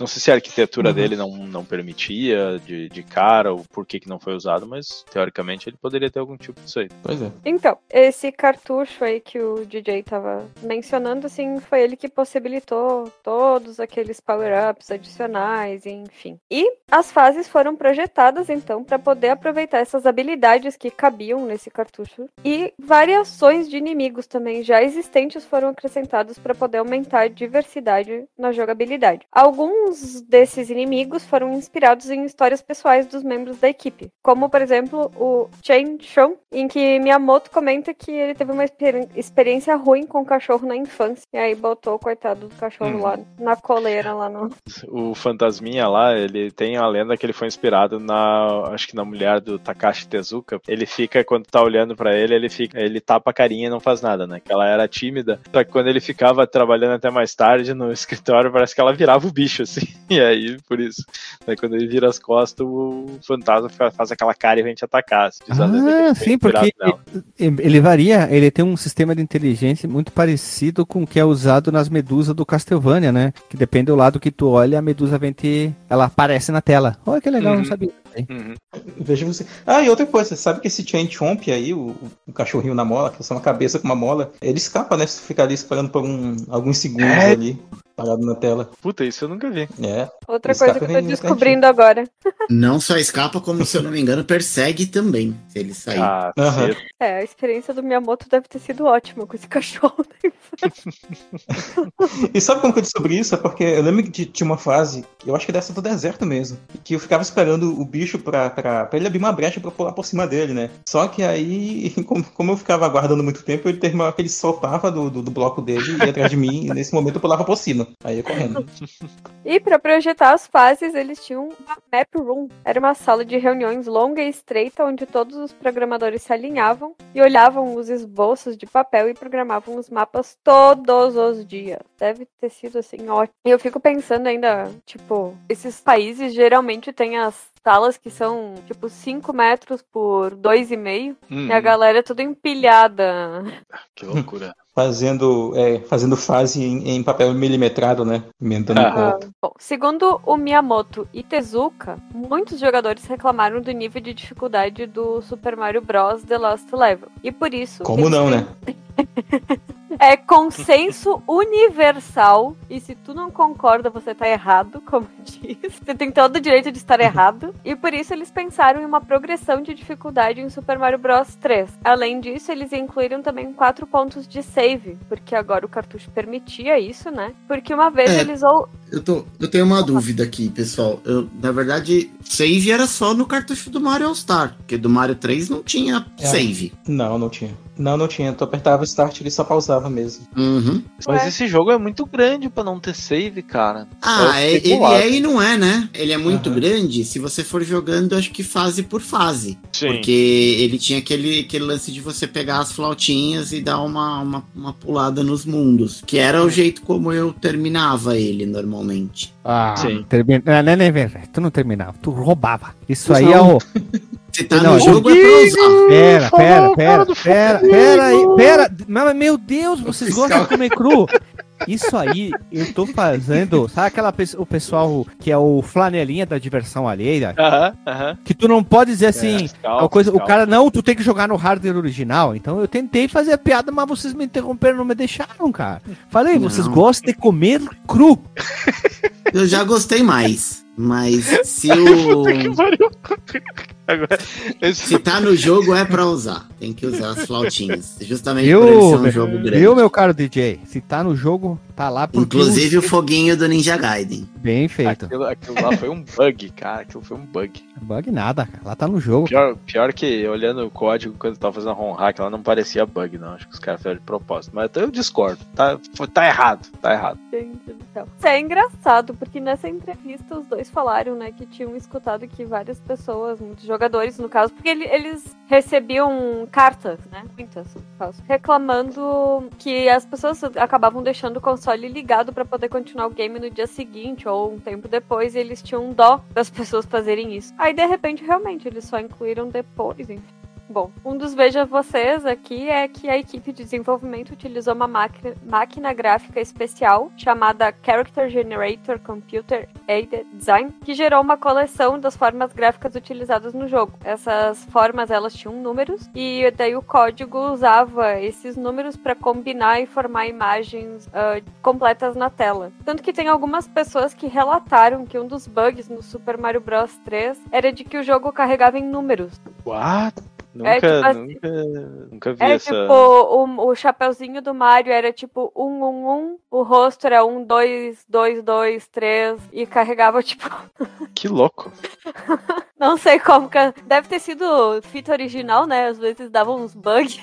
Não sei se a arquitetura uhum. dele não, não permitia de, de cara ou por que, que não foi usado, mas teoricamente ele poderia ter algum tipo disso aí. Pois é. Então, esse cartucho aí que o DJ tava mencionando, assim, foi ele que possibilitou todos aqueles power-ups adicionais, enfim. E as fases foram projetadas, então, para poder aproveitar essas habilidades que cabiam nesse cartucho. E variações de inimigos também já existentes foram acrescentados para poder aumentar a diversidade na jogabilidade. Alguns desses inimigos foram inspirados em histórias pessoais dos membros da equipe, como, por exemplo, o Chen Shong, em que Miyamoto comenta que ele teve uma experiência ruim com o cachorro na infância. E aí botou o coitado do cachorro hum. lá na coleira lá no. O fantasminha lá, ele tem a lenda que ele foi inspirado na. Acho que na mulher do Takashi Tezuka. Ele fica, quando tá olhando para ele, ele fica. Ele tapa a carinha e não faz nada, né? Que ela era tímida. Só que quando ele ficava trabalhando até mais tarde no escritório, parece que ela virava o bicho, assim. E aí, por isso. Aí quando ele vira as costas, o fantasma faz aquela cara e vem te atacar. Assim, ah, sim, porque ele varia, ele tem um sistema de inteligência muito parecido com o que é usado nas medusas do Castlevania, né? Que depende do lado que tu olha, a medusa vem te. Ela aparece na tela. Olha que legal, uhum. não sabia. Uhum. Veja você. Ah, e outra coisa, sabe que esse Chain Chomp aí, o, o, cachorrinho na mola, que é uma cabeça com uma mola, ele escapa, né? Se ficar ali esperando por um, alguns segundos é. ali parado na tela. Puta, isso eu nunca vi. É. Outra coisa que eu tô descobrindo agora. Não só escapa, como se eu não me engano, persegue também, se ele sair. Ah, uhum. É, a experiência do Miyamoto deve ter sido ótima com esse cachorro. e sabe como que eu descobri isso? É porque eu lembro que tinha uma fase, eu acho que dessa do deserto mesmo, que eu ficava esperando o bicho pra, pra, pra ele abrir uma brecha pra pular por cima dele, né? Só que aí, como, como eu ficava aguardando muito tempo, ele terminou que ele soltava do, do, do bloco dele e ia atrás de mim, e nesse momento eu pulava por cima. Correndo. Aí é correndo. E para projetar as fases, eles tinham uma map room. Era uma sala de reuniões longa e estreita onde todos os programadores se alinhavam e olhavam os esboços de papel e programavam os mapas todos os dias. Deve ter sido assim ótimo. E eu fico pensando ainda, tipo, esses países geralmente têm as salas que são tipo 5 metros por 2,5 Hum, e a galera é toda empilhada. Que loucura. Fazendo, é, fazendo fase em, em papel milimetrado, né? Emendando Ah. Bom, segundo o Miyamoto e Tezuka, muitos jogadores reclamaram do nível de dificuldade do Super Mario Bros. The Lost Level. E por isso. Como não, têm- né? É consenso universal. E se tu não concorda, você tá errado, como diz. Você tem todo o direito de estar errado. E por isso eles pensaram em uma progressão de dificuldade em Super Mario Bros 3. Além disso, eles incluíram também quatro pontos de save. Porque agora o cartucho permitia isso, né? Porque uma vez É. eles ou. Eu, tô, eu tenho uma dúvida aqui, pessoal. Eu, na verdade, save era só no cartucho do Mario All-Star, porque do Mario 3 não tinha É. save. Não, não tinha. Não, não tinha. Tu apertava start e ele só pausava mesmo. Uhum. Mas Ué. esse jogo é muito grande pra não ter save, cara. Ah, Eu é- ele é e não é, né? Ele é muito Aham. grande se você for jogando, acho que fase por fase. Sim. Porque ele tinha aquele, aquele lance de você pegar as flautinhas e dar uma, uma, uma pulada nos mundos. Que era o jeito como eu terminava ele normalmente. Ah, Sim. termina... não, não, não, não, tu não terminava, tu roubava. Isso Pois aí é não. o. Se tá Não, no jogo é pra usar. Pera, pera, o pera, pera, pera aí, pera. Mas, meu Deus, vocês Fiscal. gostam de comer cru? Isso aí, eu tô fazendo. Sabe aquela pe- o pessoal que é o flanelinha da diversão alheia? Aham, aham. Que tu não pode dizer assim. Fiscal, uma coisa, o fiscal. cara, não, tu tem que jogar no hardware original. Então eu tentei fazer a piada, mas vocês me interromperam, não me deixaram, cara. Falei, Não. vocês gostam de comer cru. Eu já gostei mais. Mas se o. Agora, esse- Se tá no jogo é pra usar. Tem que usar as flautinhas. Justamente Viu, por ele ser um jogo grande. Viu, meu caro DJ? Se tá no jogo, tá lá Inclusive o foguinho do Ninja Gaiden. Bem feito. aquilo, aquilo lá foi um bug, cara. Aquilo foi um bug. Bug nada, cara. Lá tá no jogo. Pior, pior que olhando o código quando eu tava fazendo a ROM hack, ela não parecia bug, não. Acho que os caras fizeram de propósito. Mas eu discordo. Tá, tá errado. Tá errado. Gente do céu. Isso é engraçado, porque nessa entrevista os dois falaram, né, que tinham escutado que várias pessoas, muitos jogadores no caso, porque ele- eles recebiam cartas, né, muitas, no caso, reclamando que as pessoas acabavam deixando o console ligado pra poder continuar o game no dia seguinte ou um tempo depois e eles tinham dó das pessoas fazerem isso. Aí de repente realmente eles só incluíram depois, enfim. Bom, um dos veja vocês aqui é que a equipe de desenvolvimento utilizou uma máquina, gráfica especial chamada Character Generator Computer Aided Design, que gerou uma coleção das formas gráficas utilizadas no jogo. Essas formas elas tinham números e daí o código usava esses números para combinar e formar imagens ah, completas na tela. Tanto que tem algumas pessoas que relataram que um dos bugs no Super Mario Bros 3 era de que o jogo carregava em números. What? Nunca, É, tipo assim- nunca, nunca vi É essa. tipo, o, o chapeuzinho do Mario era tipo 1, 1, 1, o rosto era 1, 2, 2, 2, 3, e carregava tipo. Que louco. Não sei como que. Deve ter sido fita original, né? Às vezes davam uns bugs.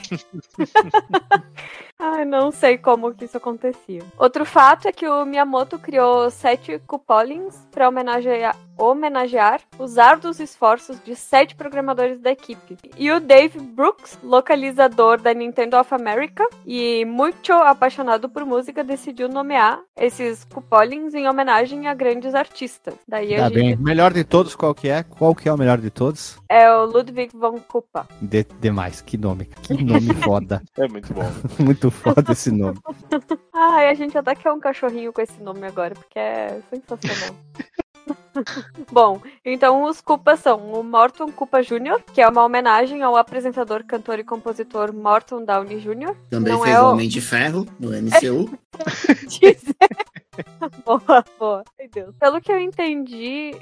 Ai, não sei como que isso acontecia. Outro fato é que o Miyamoto criou sete cupolins para homenagear, homenagear os árduos esforços de sete programadores da equipe. E o Dave Brooks, localizador da Nintendo of America e muito apaixonado por música, decidiu nomear esses cupolins em homenagem a grandes artistas. Daí a Tá gente bem. Melhor de todos, qual que é? Qual que é o melhor de todos? é o Ludwig von Kupa. De, demais, que nome. Que nome foda. É muito bom. Muito foda esse nome. Ai, a gente até quer um cachorrinho com esse nome agora, porque é sensacional. Bom, então os Koopas são o Morton Koopa Jr., que é uma homenagem ao apresentador, cantor e compositor Morton Downey Jr. Também Não fez é o o- Homem de Ferro no MCU. boa, boa. Ai, Deus. Pelo que eu entendi,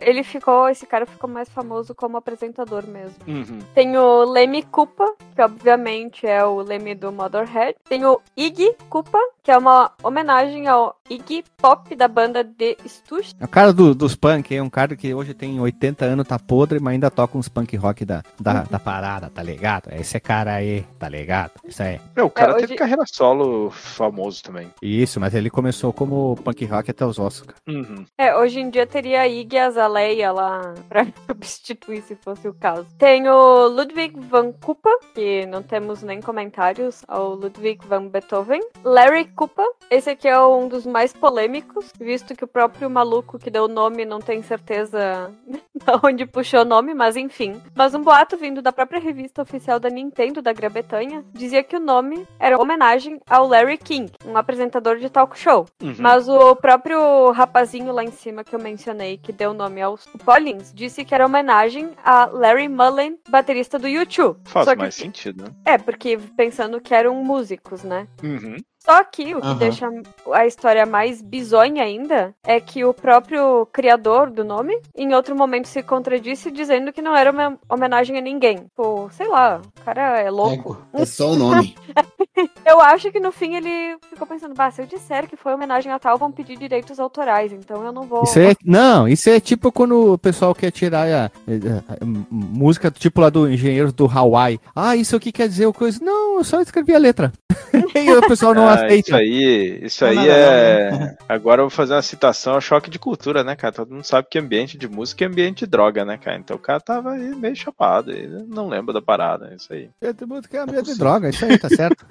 ele ficou, esse cara ficou mais famoso como apresentador mesmo. Uhum. Tem o Lemmy Koopa, que obviamente é o Lemmy do Motherhead. Tem o Iggy Koopa, que é uma homenagem ao Iggy Pop da banda The Stooges. É o cara do- dos punk, é um cara que hoje tem 80 anos, tá podre, mas ainda toca uns punk rock da, da, da parada, tá ligado? Esse cara aí, tá ligado? Isso aí. Meu, o cara É, hoje- teve carreira solo famoso também. Isso, mas ele começou como punk rock até os ossos, cara. Uhum. É, hoje em dia teria a Iggy Azalea lá pra substituir se fosse o caso. Tem o Ludwig van Koopa, que não temos nem comentários ao Ludwig van Beethoven. Larry Koopa, esse aqui é um dos mais polêmicos, visto que o próprio maluco que deu o nome não tem certeza de onde puxou o nome, mas enfim. Mas um boato vindo da própria revista oficial da Nintendo da Grã-Bretanha dizia que o nome era homenagem ao Larry King, um apresentador de talk show. Uhum. Mas o próprio rapazinho lá em cima que eu mencionei, que deu o nome aos Paulins, disse que era homenagem a Larry Mullen, baterista do U2. Faz Só que- mais sentido, né? É, porque pensando que eram músicos, né? Uhum. Só que o que Aham. deixa a história mais bizonha ainda é que o próprio criador do nome, em outro momento, se contradisse dizendo que não era uma homenagem a ninguém. Pô, sei lá, o cara é louco. Ego. É só o nome. Eu acho que no fim ele ficou pensando, bah, se eu disser que foi homenagem a tal, vão pedir direitos autorais, então eu não vou. Isso é, não, isso é tipo quando o pessoal quer tirar a, a- a- a música tipo lá do engenheiro do Hawaii. Ah, isso aqui quer dizer o coisa. Não, eu só escrevi a letra. e o pessoal não Ah, aceita. Isso aí, isso Não, aí não, não, é. Agora eu vou fazer uma citação ao choque de cultura, né, cara? Todo mundo sabe que ambiente de música é ambiente de droga, né, cara? Então o cara tava aí meio chapado, ele não lembra da parada, é isso aí. música é medo de droga, isso aí, tá certo.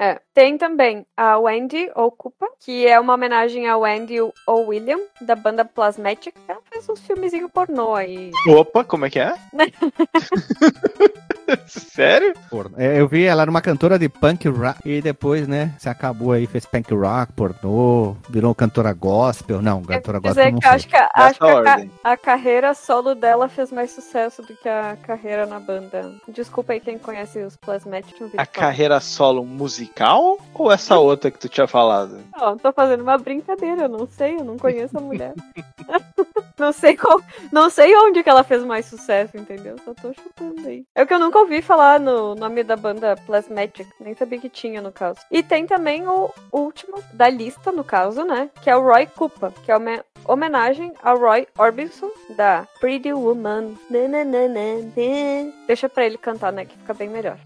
É. Tem também a Wendy Ocupa, que é uma homenagem a Wendy ou William, da banda Plasmatic. Ela fez uns filmezinhos pornô aí. Opa, como é que é? Sério? Porno. É, eu vi ela era uma cantora de punk rock e depois, né, se acabou aí, fez punk rock, pornô, virou cantora gospel. Não, cantora gospel dizer não que eu acho que, a, acho que a, a carreira solo dela fez mais sucesso do que a carreira na banda. Desculpa aí quem conhece os Plasmatic. A carreira solo musical ou essa outra que tu tinha falado? Não, tô fazendo uma brincadeira, eu não sei, eu não conheço a mulher. não sei qual, não sei onde que ela fez mais sucesso, entendeu? Só tô chutando aí. É o que eu nunca ouvi falar no nome da banda Plasmatic, nem sabia que tinha no caso. E tem também o último da lista, no caso, né? Que é o Roy Koopa, que é uma homenagem ao Roy Orbison da Pretty Woman. Nananana. Deixa pra ele cantar, né? Que fica bem melhor.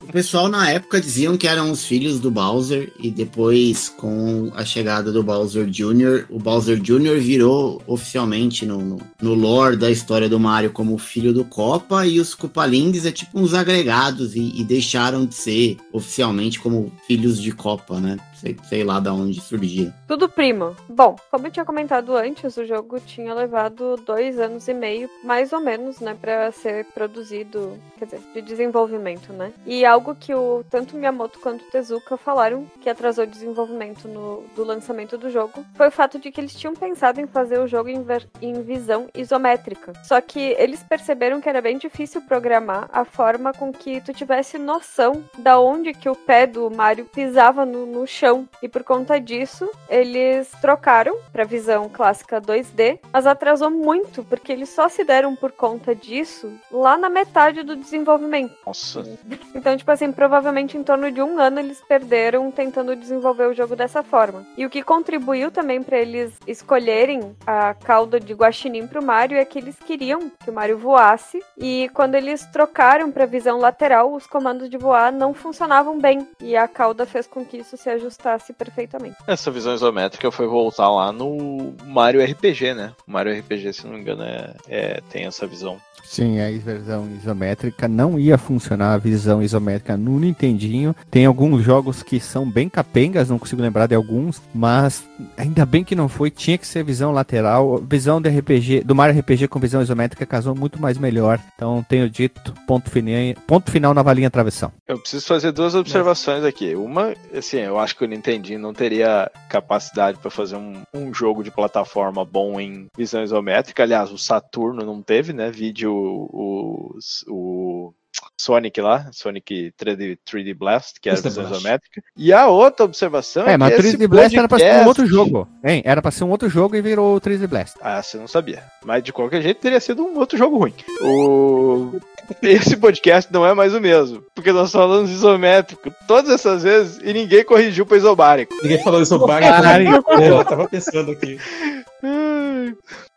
O pessoal na época diziam que eram os filhos do Bowser e depois com a chegada do Bowser Jr., o Bowser Jr. virou oficialmente no, no, lore da história do Mario como filho do Copa e os Cupalings é tipo uns agregados e, e deixaram de ser oficialmente como filhos de Copa, né? Sei, sei lá da onde surgiram. Tudo primo. Bom, como eu tinha comentado antes, o jogo tinha levado dois anos e meio, mais ou menos, né, para ser produzido, quer dizer, de desenvolvimento, né? E algo que o tanto Miyamoto quanto Tezuka falaram que atrasou o desenvolvimento no, do lançamento do jogo foi o fato de que eles tinham pensado em fazer o jogo em, ver- em visão isométrica. Só que eles perceberam que era bem difícil programar a forma com que tu tivesse noção da onde que o pé do Mario pisava no, no chão. E por conta disso, eles trocaram para visão clássica 2D, mas atrasou muito, porque eles só se deram por conta disso lá na metade do desenvolvimento. Nossa. Então, tipo assim, provavelmente em torno de um ano eles perderam tentando desenvolver o jogo dessa forma. E o que contribuiu também para eles escolherem a cauda de guaxinim pro Mario é que eles queriam que o Mario voasse. E quando eles trocaram para visão lateral, os comandos de voar não funcionavam bem. E a cauda fez com que isso se ajustasse perfeitamente. Essa visão isométrica foi voltar lá no Mario RPG, né? O Mario RPG, se não me engano, é, é- tem essa visão. Sim, a visão isométrica não ia funcionar a visão isométrica no Nintendinho. Tem alguns jogos que são bem capengas, não consigo lembrar de alguns, mas ainda bem que não foi, tinha que ser visão lateral. Visão de RPG, do Mario RPG com visão isométrica casou muito mais melhor. Então tenho dito, ponto final, ponto final na valinha travessão. Eu preciso fazer duas observações aqui. Uma, assim, eu acho que o Nintendinho não teria capacidade para fazer um, um jogo de plataforma bom em visão isométrica. Aliás, o Saturno não teve, né? Vídeo o, o Sonic lá, Sonic 3D, 3D Blast, que era 3D visão isométrica. E a outra observação É, mas que o esse 3D Blast era pra ser um podcast- outro jogo. Hein? Era pra ser um outro jogo e virou o 3D Blast. Ah, você não sabia. Mas de qualquer jeito teria sido um outro jogo ruim. O... Esse podcast não é mais o mesmo. Porque nós falamos isométrico todas essas vezes e ninguém corrigiu pra isobárico. Ninguém falou isso Caralho. É, eu tava pensando aqui.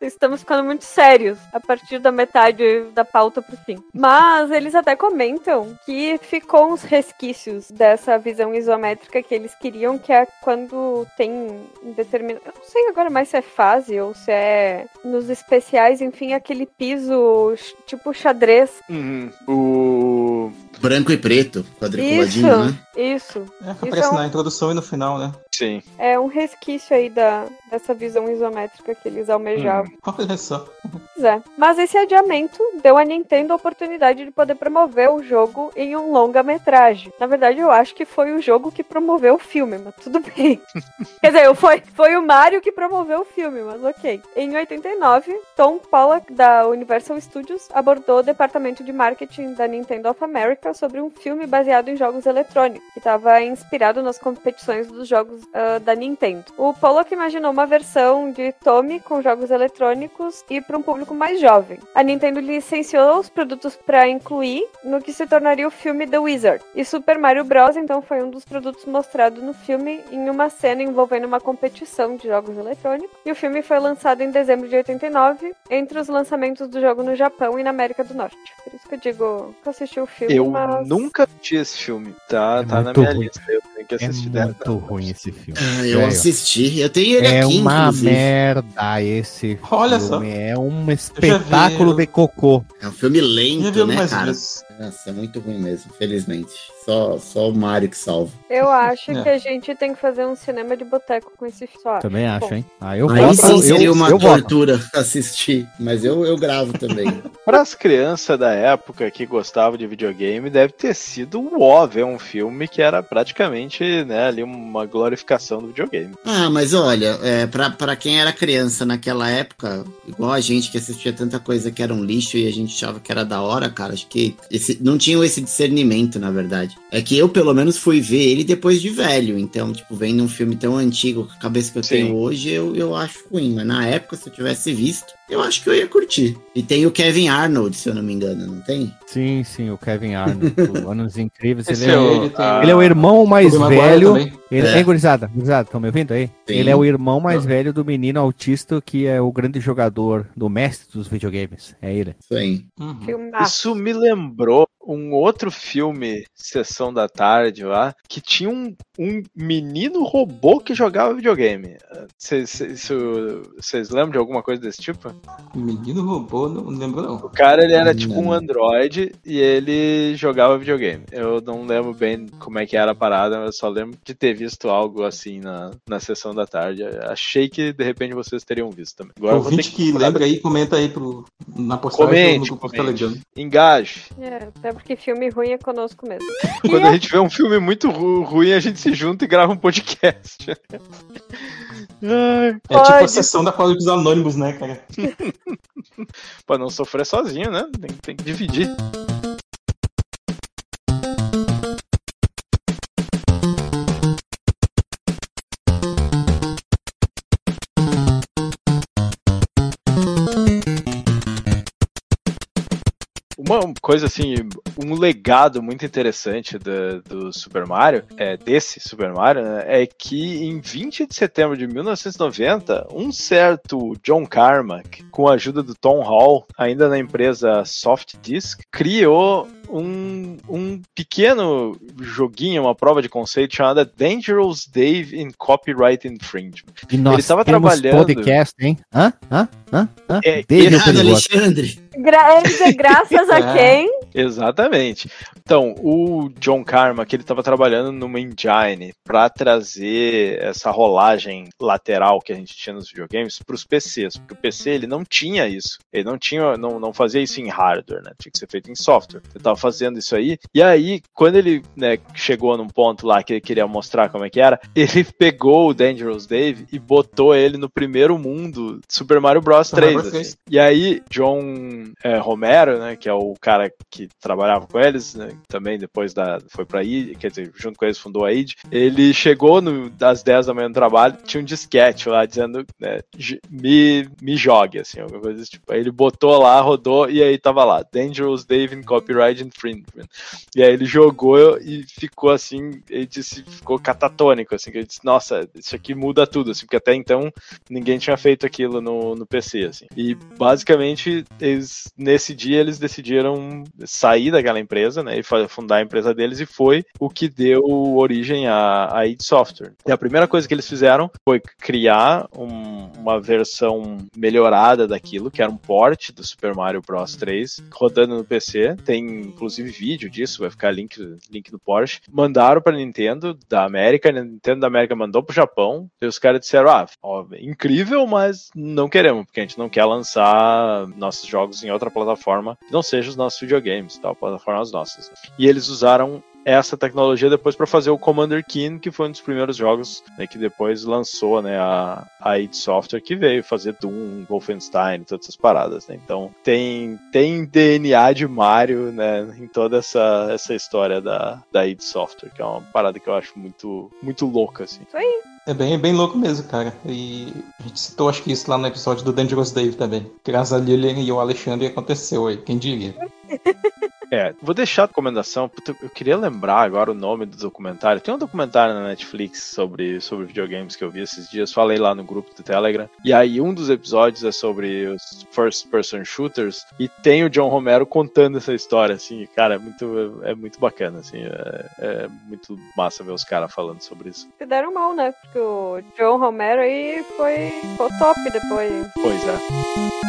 Estamos ficando muito sérios a partir da metade da pauta pro fim. Mas eles até comentam que ficou uns resquícios dessa visão isométrica que eles queriam, que é quando tem um determinado. Eu não sei agora mais se é fase ou se é nos especiais, enfim, aquele piso tipo xadrez. Uhum. O. Branco e preto, Isso, quadriculadinho, né? isso. É, Isso aparece é um- na introdução e no final, né? Sim. É um resquício aí da, dessa visão isométrica que eles almejavam. Olha só. Pois é. Mas esse adiamento deu à Nintendo a oportunidade de poder promover o jogo em um longa-metragem. Na verdade, eu acho que foi o jogo que promoveu o filme, mas tudo bem. Quer dizer, foi, foi o Mario que promoveu o filme, mas ok. Em 89, Tom Pollack, da Universal Studios, abordou o departamento de marketing da Nintendo of America sobre um filme baseado em jogos eletrônicos, que estava inspirado nas competições dos jogos ah, da Nintendo. O Pollock imaginou uma versão de Tommy com jogos eletrônicos e para um público mais jovem. A Nintendo licenciou os produtos para incluir no que se tornaria o filme The Wizard. E Super Mario Bros. então foi um dos produtos mostrados no filme em uma cena envolvendo uma competição de jogos eletrônicos. E o filme foi lançado em dezembro de 89, entre os lançamentos do jogo no Japão e na América do Norte. Por isso que eu digo que eu assisti o filme, Eu mas... nunca assisti esse filme. Tá, É tá na minha ruim. lista. Eu tenho que É assistir dela. muito ruim esse filme. Ah, eu Sério. assisti. Eu tenho ele É aqui, uma inclusive. merda esse Olha filme. só. É um espetáculo vi. de cocô. É um filme lento, né, cara? vezes. Nossa, é muito ruim mesmo, felizmente. Só, só o Mario que salva. Eu acho É. que a gente tem que fazer um cinema de boteco com esse filme. só acho. Também acho, Bom, hein? Ah, eu Aí voto, sim eu- seria eu, uma eu voto. tortura assistir, mas eu, eu gravo também. Para as crianças da época que gostavam de videogame, deve ter sido o ó ver um filme que era praticamente né, ali uma glorificação do videogame. Ah, mas olha, é, pra, pra quem era criança naquela época, igual a gente que assistia tanta coisa que era um lixo e a gente achava que era da hora, cara, acho que esse, não tinham esse discernimento, na verdade. É que eu, pelo menos, fui ver ele depois de velho. Então, tipo, vendo um filme tão antigo, com a cabeça que eu Sim. tenho hoje, eu, eu acho ruim. Mas na época, se eu tivesse visto, eu acho que eu ia curtir. E tem o Kevin Arnold, se eu não me engano, não tem? Sim, sim, o Kevin Arnold, Anos Incríveis. Ele é, é o- Ele tem- ah, ele é o irmão mais velho. Ele, É. é. gurizada, gurizada, estão me ouvindo aí? Sim. Ele é o irmão mais velho do menino autista que é o grande jogador, do mestre dos videogames. É ele. Aí. Uhum. Isso me lembrou um outro filme, Sessão da Tarde lá, que tinha um, um menino robô que jogava videogame. Vocês lembram de alguma coisa desse tipo? Menino robô, não lembro não. O cara ele era tipo um android e ele jogava videogame. Eu não lembro bem como é que era a parada, mas eu só lembro de ter visto algo assim na, na sessão da tarde. Achei que de repente vocês teriam visto também. Agora Ouvinte que procurar. lembra aí, comenta aí pro, na postagem Comente, no grupo do comente. Engaje. É, até porque filme ruim é conosco mesmo. Quando a gente vê um filme muito ru- ruim, a gente se junta e grava um podcast. Ai, É tipo a Pode. sessão da Códigos Anônimos, né, cara? pra não sofrer sozinho, né? Tem, tem que dividir. Uma coisa assim, um legado muito interessante do, do Super Mario, é, desse Super Mario, né, é que em 20 de setembro de 1990, um certo John Carmack, com a ajuda do Tom Hall, ainda na empresa Soft Disk, criou um, um pequeno joguinho, uma prova de conceito chamada Dangerous Dave in Copyright Infringement. E nós tava temos trabalhando- podcast, hein? Hã? Hã? Hã? Hã? É, perigoso. Alexandre. Gra é dizer, graças a É. quem? Exatamente. Então, o John Carmack, ele estava trabalhando numa engine para trazer essa rolagem lateral que a gente tinha nos videogames para os PCs, porque o PC ele não tinha isso. Ele não tinha, não, não fazia isso em hardware, né? Tinha que ser feito em software. Ele estava fazendo isso aí. E aí, quando ele né, chegou num ponto lá que ele queria mostrar como é que era, ele pegou o Dangerous Dave e botou ele no primeiro mundo Super Mario Bros Super Mario 3. Bros. assim. E aí, John é, Romero, né, que é o cara que que trabalhava com eles, né, também depois da, foi pra ID, quer dizer, junto com eles fundou a ID, ele chegou no, às 10 da manhã no trabalho, tinha um disquete lá dizendo, né, me, me jogue, assim, alguma coisa desse tipo. Aí ele botou lá, rodou, e aí tava lá, Dangerous Dave in Copyright Infringement. E aí ele jogou e ficou assim, ele disse, ficou catatônico, assim, que ele disse, nossa, isso aqui muda tudo, assim, porque até então ninguém tinha feito aquilo no, no PC, assim. E basicamente, eles, nesse dia eles decidiram sair daquela empresa, né, e fundar a empresa deles, e foi o que deu origem à, à id Software. E a primeira coisa que eles fizeram foi criar um, uma versão melhorada daquilo, que era um port do Super Mario Bros 3, rodando no PC. Tem inclusive vídeo disso, vai ficar link, link no Porsche. Mandaram para Nintendo da América, Nintendo da América mandou pro Japão, e os caras disseram: ah, ó, incrível, mas não queremos, porque a gente não quer lançar nossos jogos em outra plataforma que não seja os nossos videogames, tal, plataformas nossas. E eles usaram essa tecnologia depois para fazer o Commander Keen, que foi um dos primeiros jogos né, que depois lançou né, a, a id Software, que veio fazer Doom, Wolfenstein, todas essas paradas. Né? Então tem, tem DNA de Mario né, em toda essa, essa história da, da id Software, que é uma parada que eu acho muito, muito louca. Assim. Isso aí. É bem, bem louco mesmo, cara. E a gente citou, acho que isso lá no episódio do Dangerous Dave também. Graças a Lilian e o Alexandre aconteceu aí, quem diria. Vou deixar a recomendação. Eu queria lembrar agora o nome do documentário. Tem um documentário na Netflix sobre, sobre videogames que eu vi esses dias. Falei lá no grupo do Telegram. E aí, um dos episódios é sobre os first person shooters. E tem o John Romero contando essa história, assim. Cara, é muito, é muito bacana, assim. É, é muito massa ver os caras falando sobre isso. Se deram mal, né? Porque o John Romero aí foi, foi top depois. Pois é.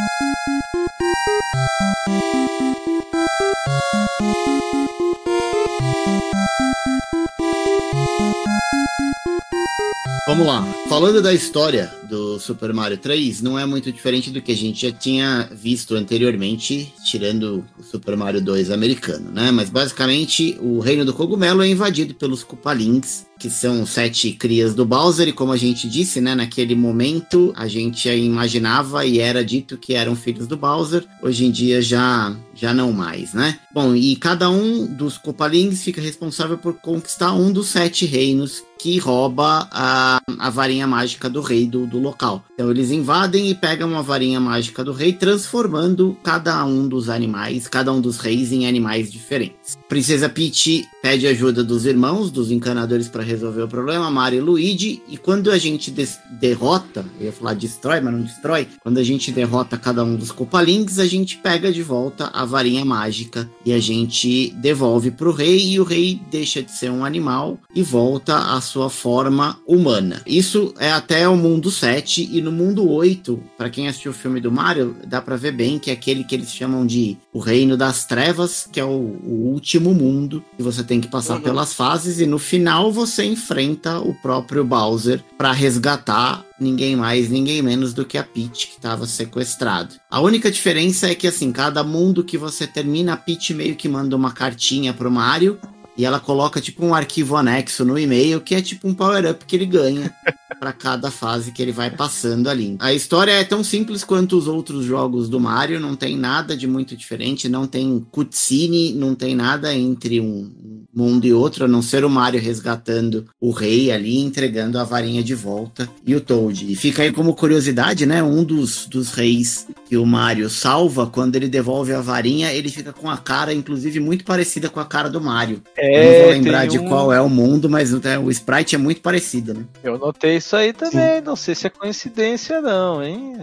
Vamos lá. Falando da história do Super Mario 3, não é muito diferente do que a gente já tinha visto anteriormente, tirando o Super Mario 2 americano, né? Mas basicamente o reino do cogumelo é invadido pelos Koopalings, que são sete crias do Bowser, e como a gente disse, né, naquele momento a gente imaginava e era dito que eram filhos do Bowser, hoje em dia já, já não mais, né? Bom, e cada um dos Koopalings fica responsável por conquistar um dos sete reinos que rouba a, a varinha mágica do rei do, do local. Então eles invadem e pegam a varinha mágica do rei, transformando cada um dos animais, cada um dos reis em animais diferentes. Princesa Peach pede ajuda dos irmãos, dos encanadores para resolver o problema, Mario e Luigi, e quando a gente derrota, eu ia falar destrói, mas não destrói, quando a gente derrota cada um dos Copalings, a gente pega de volta a varinha mágica e a gente devolve pro rei e o rei deixa de ser um animal e volta à sua forma humana. Isso é até o mundo 7 e no mundo 8, para quem assistiu o filme do Mario, dá para ver bem que é aquele que eles chamam de o reino das trevas, que é o, o último mundo, que você tem que passar uhum. pelas fases e no final você enfrenta o próprio Bowser para resgatar ninguém mais, ninguém menos do que a Peach que estava sequestrado. A única diferença é que assim, cada mundo que você termina, a Peach meio que manda uma cartinha pro Mario e ela coloca tipo um arquivo anexo no e-mail que é tipo um power-up que ele ganha para cada fase que ele vai passando ali. A história é tão simples quanto os outros jogos do Mario, não tem nada de muito diferente, não tem cutscene, não tem nada entre um mundo e outro, a não ser o Mario resgatando o rei ali, entregando a varinha de volta e o Toad. E fica aí como curiosidade, né? Um dos, dos reis que o Mario salva, quando ele devolve a varinha, ele fica com a cara, inclusive, muito parecida com a cara do Mario. É, Eu não vou lembrar de um... qual é o mundo, mas o sprite é muito parecido, né? Eu notei isso aí também. Sim. Não sei se é coincidência, não, hein?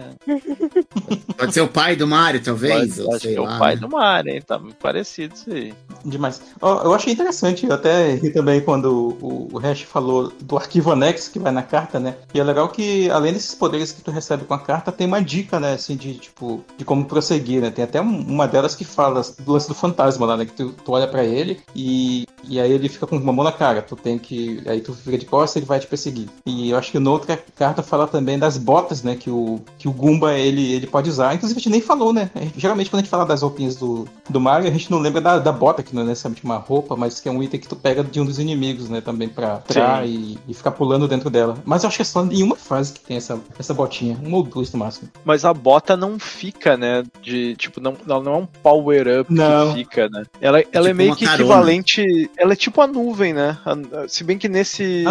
Pode ser o pai do Mario, talvez. Pode, acho que é o pai né? do Mario, hein? Tá muito parecido isso aí. Demais. Oh, eu achei interessante, eu até ri também quando o, o Hash falou do arquivo anexo que vai na carta, né? E é legal que, além desses poderes que tu recebe com a carta, tem uma dica, né? Assim, de tipo, de como prosseguir, né? Tem até uma delas que fala do lance do fantasma lá, né? Que tu, tu olha para ele e, e aí ele fica com uma mão na cara. Tu tem que. Aí tu fica de costas e ele vai te perseguir. E eu acho que noutra carta fala também das botas, né? Que o, que o Goomba ele, ele pode usar. Inclusive a gente nem falou, né? Geralmente quando a gente fala das roupinhas do, do Mario, a gente não lembra da, da bota que não é necessariamente uma roupa, mas que é um item que tu pega de um dos inimigos, né? Também pra entrar e, e, ficar pulando dentro dela. Mas eu acho que é só em uma fase que tem essa, essa botinha. Uma ou duas no máximo. Mas a bota não fica, né? De, tipo, não, ela não é um power-up que fica, né? Ela, ela é, tipo é meio que carona. equivalente. Ela é tipo a nuvem, né? A, se bem que nesse.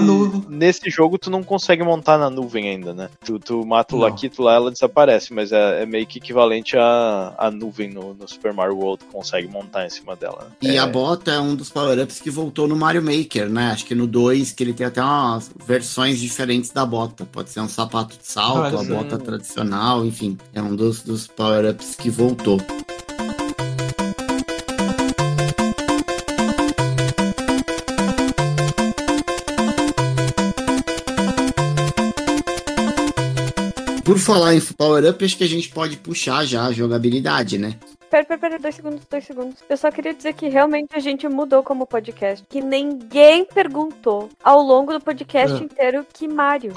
Nesse jogo tu não consegue montar na nuvem ainda, né? Tu, tu mata o Laquito lá, ela desaparece, mas é, é, meio que equivalente à, à nuvem no, no Super Mario World, tu consegue montar em cima dela. E é... a bota é um dos power-ups que voltou no Mario Maker, né? Acho que no 2, que ele tem até umas versões diferentes da bota. Pode ser um sapato de salto, ah, a bota tradicional, enfim. É um dos, dos power-ups que voltou. Por falar em Power Up, acho que a gente pode puxar já a jogabilidade, né? Pera, pera, pera, dois segundos, dois segundos. Eu só queria dizer que realmente a gente mudou como podcast. Que ninguém perguntou ao longo do podcast é. inteiro que Mario.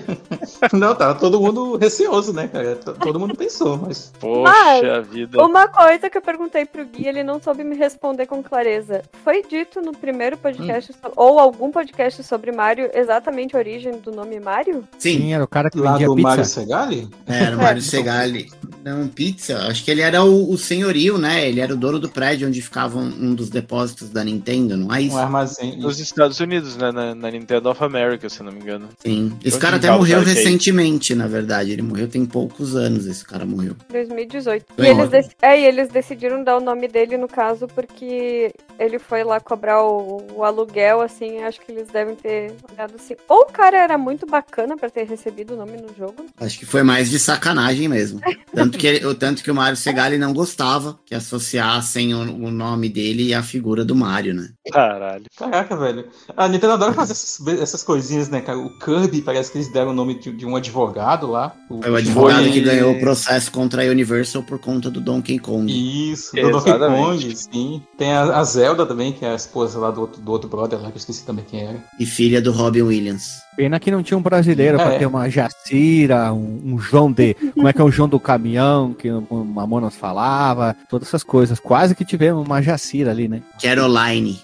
Não, tá todo mundo receoso, né, cara? Todo mundo pensou, mas. Poxa mas, vida. Uma coisa que eu perguntei pro Gui, ele não soube me responder com clareza. Foi dito no primeiro podcast, hum. ou algum podcast sobre Mario, exatamente a origem do nome Mario? Sim, Sim era o cara que Lá vendia do pizza. Mario Segali? É, era o Mario é. Segali. Não, pizza. Acho que ele era o, o, senhorio, né? Ele era o dono do prédio onde ficava um, um dos depósitos da Nintendo, não é isso? Um armazém. Nos Estados Unidos, né? Na, na, Nintendo of America, se não me engano. Sim. Esse cara até morreu recentemente, na verdade. Ele morreu tem poucos anos, esse cara morreu. 2018. E eles, dec... é, e eles decidiram dar o nome dele, no caso, porque ele foi lá cobrar o, o aluguel, assim, acho que eles devem ter olhado assim. Ou o cara era muito bacana para ter recebido o nome no jogo. Acho que foi mais de sacanagem mesmo. Tanto que, ele, tanto que o Mario Segali não gostava que associassem o, o, nome dele e a figura do Mario, né? Caralho. Caraca, velho. A Nintendo adora fazer essas, essas coisinhas, né, cara? O Kirby parece que eles deram o nome de, de um advogado lá. O, é o advogado que ganhou o processo contra a Universal por conta do Donkey Kong. Isso, do Donkey Kong, sim. Tem a, a, Zelda também, que é a esposa lá do outro, do outro brother lá, que eu esqueci também quem era. E filha do Robin Williams. Pena que não tinha um brasileiro é. para ter uma Jacira, um, um, João de. Como é que é o João do caminhão, que o Mamonas falava, todas essas coisas. Quase que tivemos uma Jacira ali, né? Caroline.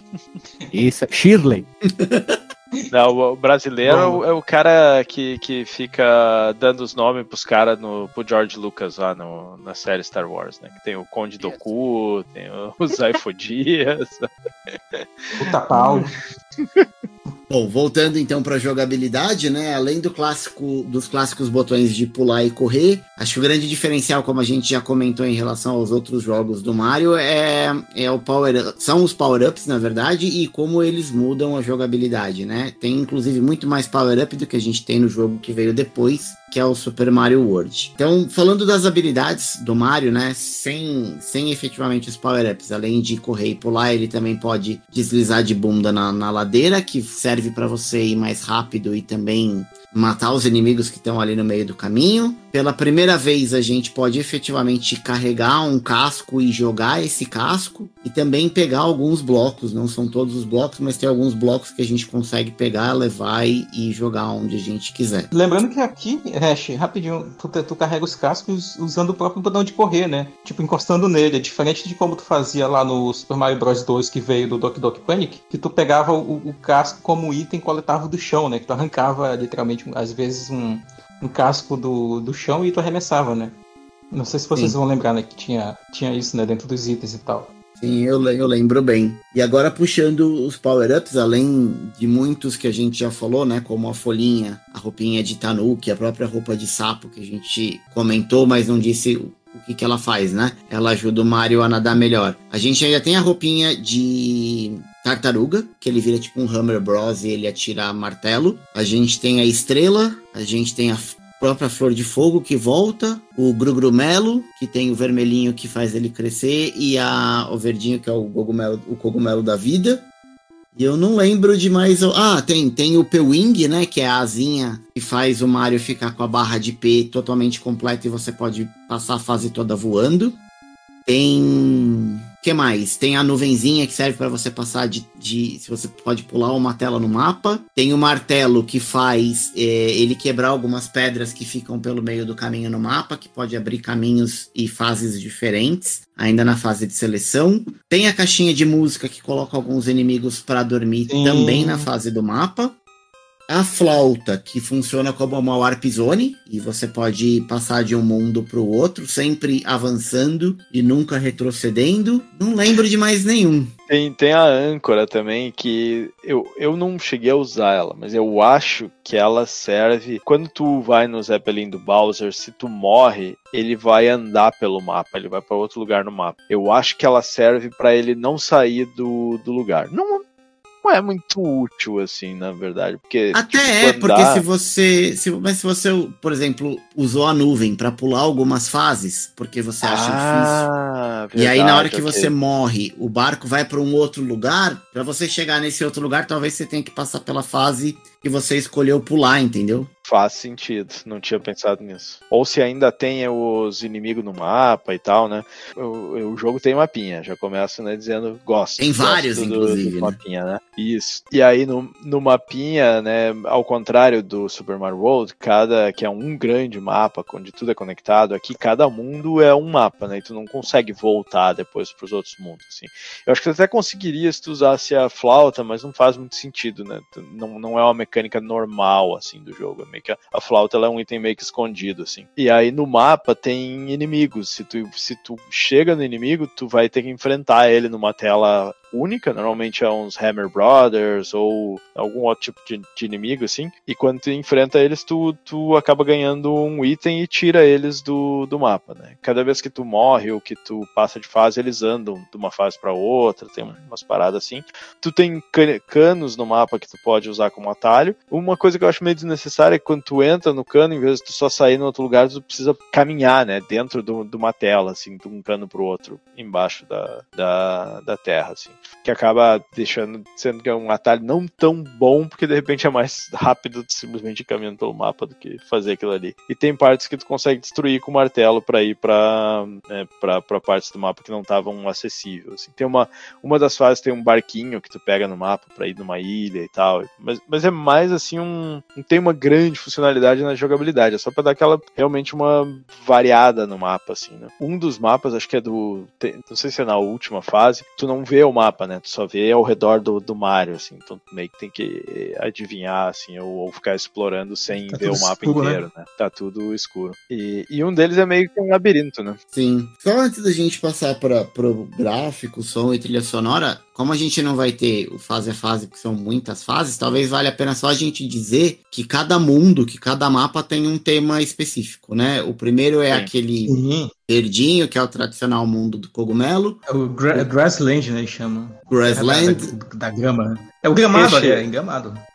Isso, Shirley. Não, o brasileiro é o cara que, que fica dando os nomes pros caras pro George Lucas lá no, na série Star Wars, né? Que tem o Conde do Cu, tem o Zaifo Dias. Puta pau. Bom, voltando então para a jogabilidade, né? Além do clássico dos clássicos botões de pular e correr, acho que o grande diferencial, como a gente já comentou em relação aos outros jogos do Mario, é, é o power são os power-ups, na verdade, e como eles mudam a jogabilidade, né? Tem inclusive muito mais power-up do que a gente tem no jogo que veio depois, que é o Super Mario World. Então, falando das habilidades do Mario, né? Sem, sem efetivamente os power-ups, além de correr e pular, ele também pode deslizar de bunda na, na ladeira, que serve para você ir mais rápido e também matar os inimigos que estão ali no meio do caminho. Pela primeira vez, a gente pode efetivamente carregar um casco e jogar esse casco, e também pegar alguns blocos. Não são todos os blocos, mas tem alguns blocos que a gente consegue pegar, levar e, e jogar onde a gente quiser. Lembrando que aqui, Hash, rapidinho, tu, tu, carrega os cascos usando o próprio botão de correr, né? Tipo, encostando nele. É diferente de como tu fazia lá no Super Mario Bros 2, que veio do Doki Doki Panic, que tu pegava o, o casco como item coletável do chão, né? Que tu arrancava literalmente às vezes, um, um casco do, do chão e tu arremessava, né? Não sei se vocês Sim. vão lembrar, né? Que tinha, tinha isso, né? Dentro dos itens e tal. Sim, eu, eu lembro bem. E agora puxando os power-ups, além de muitos que a gente já falou, né? Como a folhinha, a roupinha de Tanuki, a própria roupa de sapo que a gente comentou, mas não disse o que, que ela faz, né? Ela ajuda o Mario a nadar melhor. A gente ainda tem a roupinha de tartaruga, que ele vira tipo um Hammer Bros e ele atira martelo. A gente tem a estrela, a gente tem a própria flor de fogo que volta, o grugrumelo, que tem o vermelhinho que faz ele crescer, e a, o verdinho que é o cogumelo, o cogumelo da vida. E eu não lembro de mais. Ah, tem, tem o P-Wing, né? Que é a asinha que faz o Mario ficar com a barra de P totalmente completa e você pode passar a fase toda voando. Tem. O que mais? Tem a nuvenzinha que serve para você passar de, de. Se você pode pular uma tela no mapa. Tem o martelo que faz é, ele quebrar algumas pedras que ficam pelo meio do caminho no mapa, que pode abrir caminhos e fases diferentes, ainda na fase de seleção. Tem a caixinha de música que coloca alguns inimigos para dormir Sim. também na fase do mapa. A flauta, que funciona como uma warp zone, e você pode passar de um mundo para o outro, sempre avançando e nunca retrocedendo. Não lembro de mais nenhum. Tem, tem a âncora também, que eu, eu não cheguei a usar ela, mas eu acho que ela serve. Quando tu vai no Zeppelin do Bowser, se tu morre, ele vai andar pelo mapa, ele vai para outro lugar no mapa. Eu acho que ela serve para ele não sair do, do lugar. Não, não é muito útil, assim, na verdade. Porque, Até tipo, é, tu porque andar- se você. Se, mas se você, por exemplo, usou a nuvem para pular algumas fases, porque você acha difícil. Ah, E aí, na hora verdade, que ok. você morre, o barco vai para um outro lugar. Para você chegar nesse outro lugar, talvez você tenha que passar pela fase que você escolheu pular, entendeu? Faz sentido, não tinha pensado nisso. Ou se ainda tem os inimigos no mapa e tal, né? O, o jogo tem mapinha, já começa né, dizendo gosto. Tem gosto vários, do, inclusive, Do né? mapinha, né? Isso. E aí no, no mapinha, né? Ao contrário do Super Mario World, cada que é um grande mapa onde tudo é conectado, aqui cada mundo é um mapa, né? E tu não consegue voltar depois para os outros mundos, assim. Eu acho que tu até conseguiria se tu usasse a flauta, mas não faz muito sentido, né? Não, não é uma mecânica normal, assim, do jogo. É meio que a, a flauta ela é um item meio que escondido, assim. E aí no mapa tem inimigos. Se tu, se tu chega no inimigo, tu vai ter que enfrentar ele numa tela única, normalmente é uns Hammer Brothers ou algum outro tipo de, de inimigo, assim. E quando tu enfrenta eles, tu, tu acaba ganhando um item e tira eles do, do mapa, né? Cada vez que tu morre ou que tu passa de fase, eles andam de uma fase para outra, tem umas paradas assim. Tu tem can- canos no mapa que tu pode usar como atalho. Uma coisa que eu acho meio desnecessária é que quando tu entra no cano, em vez de tu só sair no outro lugar, tu precisa caminhar, né? Dentro do- de uma tela, assim, de um cano pro outro, embaixo da, da, da terra, assim. Que acaba deixando, sendo que é um atalho não tão bom, porque de repente é mais rápido simplesmente caminhando pelo mapa do que fazer aquilo ali. E tem partes que tu consegue destruir com o martelo pra ir pra, né, pra, pra partes do mapa que não estavam acessíveis. Assim. Tem uma, uma das fases tem um barquinho que tu pega no mapa pra ir numa ilha e tal. Mas, mas é mais assim um. Não tem uma grande funcionalidade na jogabilidade. É só pra dar aquela realmente uma variada no mapa, assim, né? Um dos mapas, acho que é do. tem- não sei se é na última fase, tu não vê o mapa, né? Tu só vê ao redor do, do Mario, assim. Então tu meio que tem que eh, adivinhar, assim, ou, ou ficar explorando sem Tá ver o mapa escuro, né? inteiro, né? Tá tudo escuro. E, e um deles é meio que um labirinto, né? Sim. Só antes da gente passar para pro gráfico, som e trilha sonora, como a gente não vai ter o fase a fase, que são muitas fases, talvez valha a pena só a gente dizer que cada mundo, que cada mapa tem um tema específico, né? O primeiro é Sim. aquele Sim. Verdinho, que é o tradicional mundo do cogumelo. É o gra Grassland, né? Eles chamam. Grassland. Da, da grama. É o gramado, ali, é.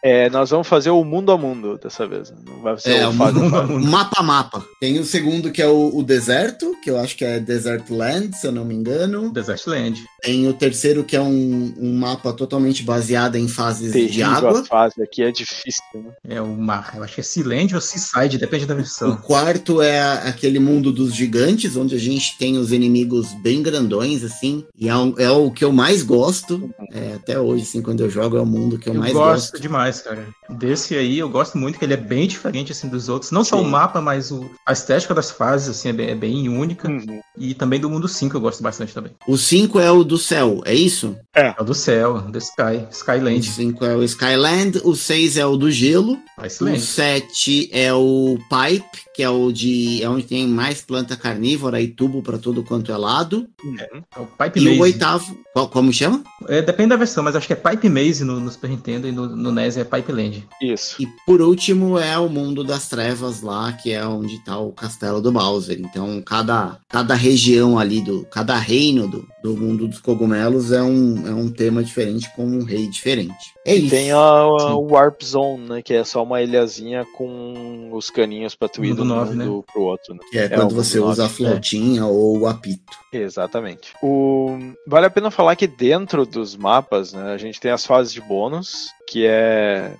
É, nós vamos fazer o mundo a mundo dessa vez. Não vai ser É, o o fase mundo fase. mundo. Mapa a mapa. Tem o segundo que é o, o deserto, que eu acho que é Desert Land, se eu não me engano. Desert Land. Tem o terceiro que é um, um mapa totalmente baseado em fases de Terrível água. a fase aqui é difícil, né? É o mar. Eu acho que é Sealand ou Seaside, depende da O versão. quarto é a- aquele mundo dos gigantes, onde a gente tem os inimigos bem grandões, assim. E é, um- é o que eu mais gosto. É, até hoje, assim, quando eu jogo, é o mundo que eu, Eu mais gosto gosto. demais, cara. Desse aí, eu gosto muito, que ele é bem diferente, assim, dos outros. Não só Sim. o mapa, mas o, a estética das fases, assim, é bem, é bem única. Uhum. E também do mundo 5 eu gosto bastante também. O cinco é o do céu, é isso? É o do céu, do Sky, O Skyland. cinco é o Skyland. O seis é o do gelo. O Excelente. 7 é o Pipe, que é o de. É onde tem mais planta carnívora e tubo pra todo quanto é lado. Uhum. É o Pipe E Maze. o oitavo. qual- como chama? É, depende da versão, mas acho que é Pipe Maze no, no Super Nintendo e no, no NES é Pipe Land. Isso. E por último é o mundo das trevas lá, que é onde tá o castelo do Bowser. Então, cada, cada região ali do. Cada reino do, do mundo dos cogumelos é um, é um tema diferente com um rei diferente. É E isso. tem a, a Warp Zone, né? Que é só uma ilhazinha com os caninhos pra tu ir do nove, mundo pro outro, né? Que é É, quando o você usa a nove, flautinha ou o apito. Exatamente. O... Vale a pena falar que dentro dos mapas, né, a gente tem as fases de bônus, que é.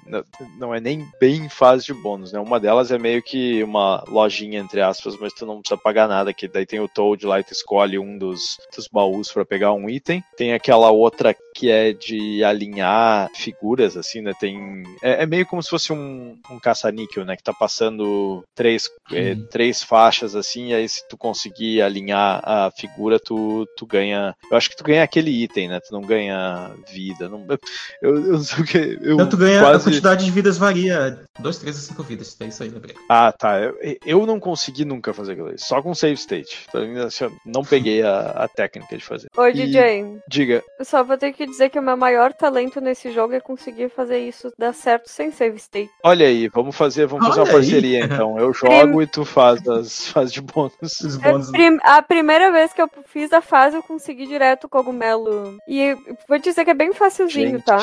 Não é nem bem fase de bônus, né? Uma delas é meio que uma lojinha, entre aspas, mas tu não precisa pagar nada, que daí tem o Toad lá e tu escolhe um dos, dos baús para pegar um item. Tem aquela outra que é de alinhar figuras, assim, né? Tem. É, é meio como se fosse um, um caça-níquel, né? Que tá passando três, é, Uhum. três faixas, assim, e aí se tu conseguir alinhar a figura, tu, tu ganha. Eu acho que tu ganha aquele item, né? Tu não ganha vida. Não, eu, eu não sei o que. Eu Então tu ganha, a quase... quantidade de vidas varia. 2, 3 a 5 vidas. É isso aí, lembrei. Ah, tá. Eu, eu não consegui nunca fazer aquilo. Só com save state. Então, assim, não peguei a, a técnica de fazer. Ô, E- DJ, Diga, eu só vou ter que dizer que o meu maior talento nesse jogo é conseguir fazer isso dar certo sem save state. olha aí, vamos fazer, vamos fazer uma Olha aí. parceria então. Eu jogo e tu faz as fases de bônus. É bônus. prim- a primeira vez que eu fiz a fase, eu consegui direto o cogumelo. E vou dizer que é bem facilzinho, Gente, tá?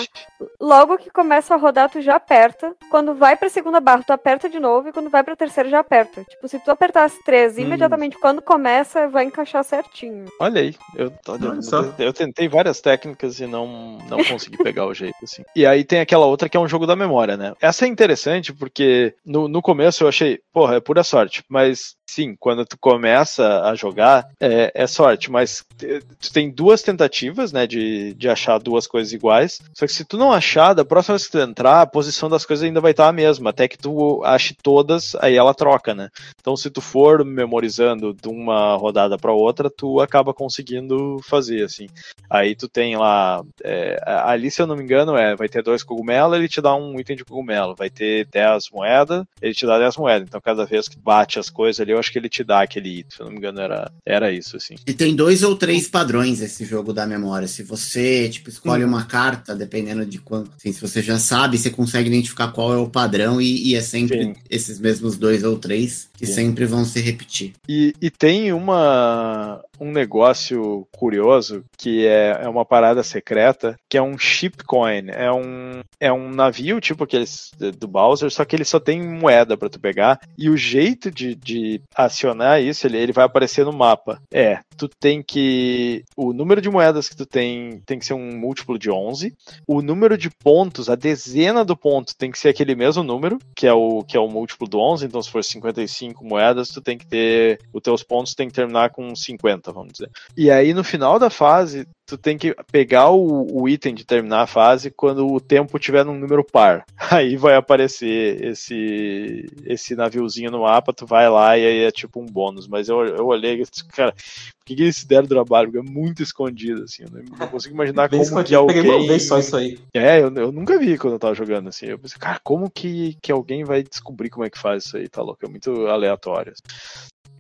Logo que começa a rodar, tu já aperta. Quando vai pra segunda barra, tu aperta de novo. E quando vai pra terceira, já aperta. Tipo, se tu apertar as três Hum. imediatamente quando começa, vai encaixar certinho. Olha aí, eu, olha, eu tentei várias técnicas e não, não consegui pegar o jeito, assim. E aí tem aquela outra que é um jogo da memória, né? Essa é interessante porque no, no começo eu achei, porra, é pura sorte. Mas sim, quando tu começa a jogar, é, é sorte. Mas eh, tu tem duas tentativas, né, de, de achar duas coisas iguais. Só que se tu não achar, da próxima vez que tu entrar, a posição das coisas ainda vai estar a mesma. Até que tu ache todas, aí ela troca, né? Então, se tu for memorizando de uma rodada para outra, tu acaba conseguindo fazer, assim. Aí tu tem lá, é, ali se eu não me engano, é, vai ter dois cogumelos, ele te dá um item de cogumelo. Vai ter 10 moedas, ele te dá 10 moedas. Então, cada vez que bate as coisas ali, acho que ele te dá aquele item. Se eu não me engano, era, era isso, assim. E tem dois ou três padrões esse jogo da memória. Se você, tipo, escolhe Hum. uma carta, dependendo de quanto. Assim, se você já sabe, você consegue identificar qual é o padrão e, e é sempre Sim. esses mesmos dois ou três que Sim. sempre vão se repetir. E, e tem uma, um negócio curioso que é, é uma parada secreta, que é um shipcoin. É um, é um navio, tipo aqueles do Bowser, só que ele só tem moeda para tu pegar. E o jeito de, de acionar isso, ele, ele vai aparecer no mapa. É, tu tem que. O número de moedas que tu tem tem que ser um múltiplo de 11. O número de pontos, a dezena do ponto, tem que ser aquele mesmo número, que é o, que é o múltiplo do 11. Então, se for 55 moedas, tu tem que ter. Os teus pontos tem que terminar com 50, vamos dizer. E aí, no final da fase, tu tem que pegar o, o item de terminar a fase quando o tempo tiver num número par. Aí vai aparecer esse esse naviozinho no mapa, tu vai lá e aí é tipo um bônus. Mas eu, eu olhei e disse, cara, por que, que eles se deram trabalho? Porque é muito escondido, assim. Eu não, consigo imaginar como que Peguei uma alguém... vez só isso aí. É, eu, eu nunca vi quando eu tava jogando assim. Eu pensei, cara, como que, que alguém vai descobrir como é que faz isso aí? Tá louco, é muito aleatório.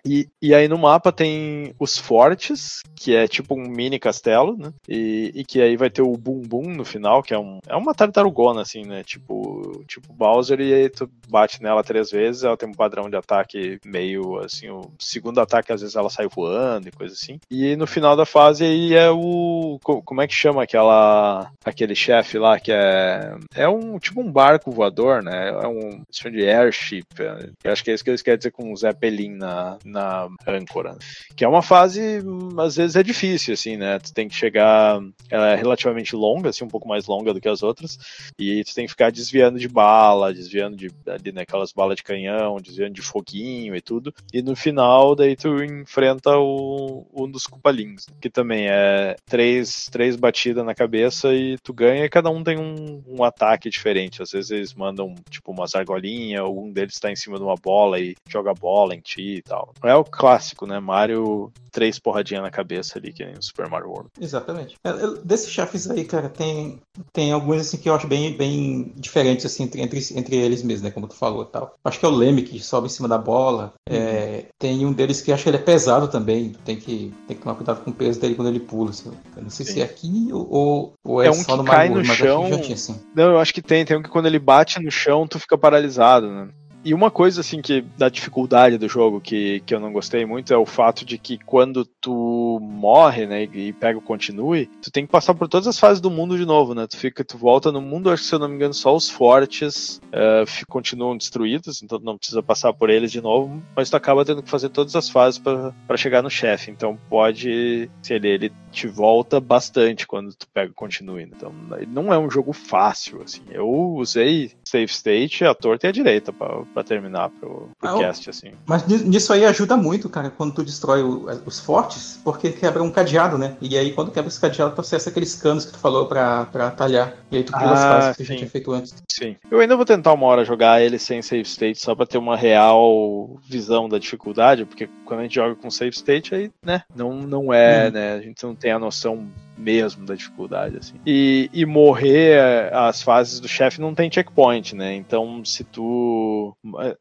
E, e aí no mapa tem os fortes, que é tipo um mini castelo, né? E, e que aí vai ter o Boom Boom no final, que é, um, é uma tartarugona, assim, né? Tipo, tipo Bowser, e aí tu bate nela três vezes, ela tem um padrão de ataque meio assim, o segundo ataque às vezes ela sai voando e coisa assim. E no final da fase aí é o. co- Como é que chama aquela. aquele chefe lá que é. É um tipo um barco voador, né? É um. De airship. é. Eu acho que é isso que eles querem dizer com o Zeppelin na, na âncora. Que é uma fase, às vezes é difícil, assim, né? Tu tem que chegar. Ela é relativamente longa, assim, um pouco mais longa do que as outras. E tu tem que ficar desviando de bala, desviando de ali, né, aquelas balas de canhão, desviando de foguinho e tudo. E no final, daí tu enfrenta o, um dos cupalins, que também é três, três batidas na cabeça e tu ganha e cada um tem um, um ataque diferente. Às vezes eles mandam, tipo, umas argolinhas, um deles tá em cima de uma bola e joga bola em ti e tal. É o clássico, né? Mario, três porradinhas na cabeça ali, que nem no Super Mario World. Exatamente. É, eu- Desses chefes aí, cara, tem, tem alguns assim que eu acho bem, bem diferentes assim, entre, entre, entre eles mesmos, né? Como tu falou e tal. Acho que é o Leme que sobe em cima da bola. É, tem um deles que acho que ele é pesado também. Tem que, tem que tomar cuidado com o peso dele quando ele pula. Assim. Eu não sei Sim. se é aqui ou, ou é, É um só que no cai Mario, no mas acho que chão. já tinha assim. Não, eu acho que tem. Tem um que quando ele bate no chão, tu fica paralisado, né? E uma coisa assim que da dificuldade do jogo que, que eu não gostei muito é o fato de que quando tu morre, né, e pega o continue, tu tem que passar por todas as fases do mundo de novo, né? Tu fica, tu volta no mundo, acho que se eu não me engano, só os fortes uh, continuam destruídos, então não precisa passar por eles de novo, mas tu acaba tendo que fazer todas as fases para chegar no chefe. Então pode ser ele, ele te volta bastante quando tu pega o continue. Então não é um jogo fácil, assim. Eu usei save state a torta e a direita para terminar pro, pro ah, cast, assim. Mas nisso aí ajuda muito, cara, quando tu destrói o, os fortes, porque quebra um cadeado, né? E aí quando quebra esse cadeado, tu acessa aqueles canos que tu falou pra, pra talhar. E aí tu pula ah, as fases que sim. a gente tinha feito antes. Sim. Eu ainda vou tentar uma hora jogar ele sem save state, só pra ter uma real visão da dificuldade, porque quando a gente joga com save state, aí, né, não, não é, hum. né? A gente não tem a noção mesmo da dificuldade, assim. E, e morrer as fases do chefe não tem checkpoint, né? Então, se tu.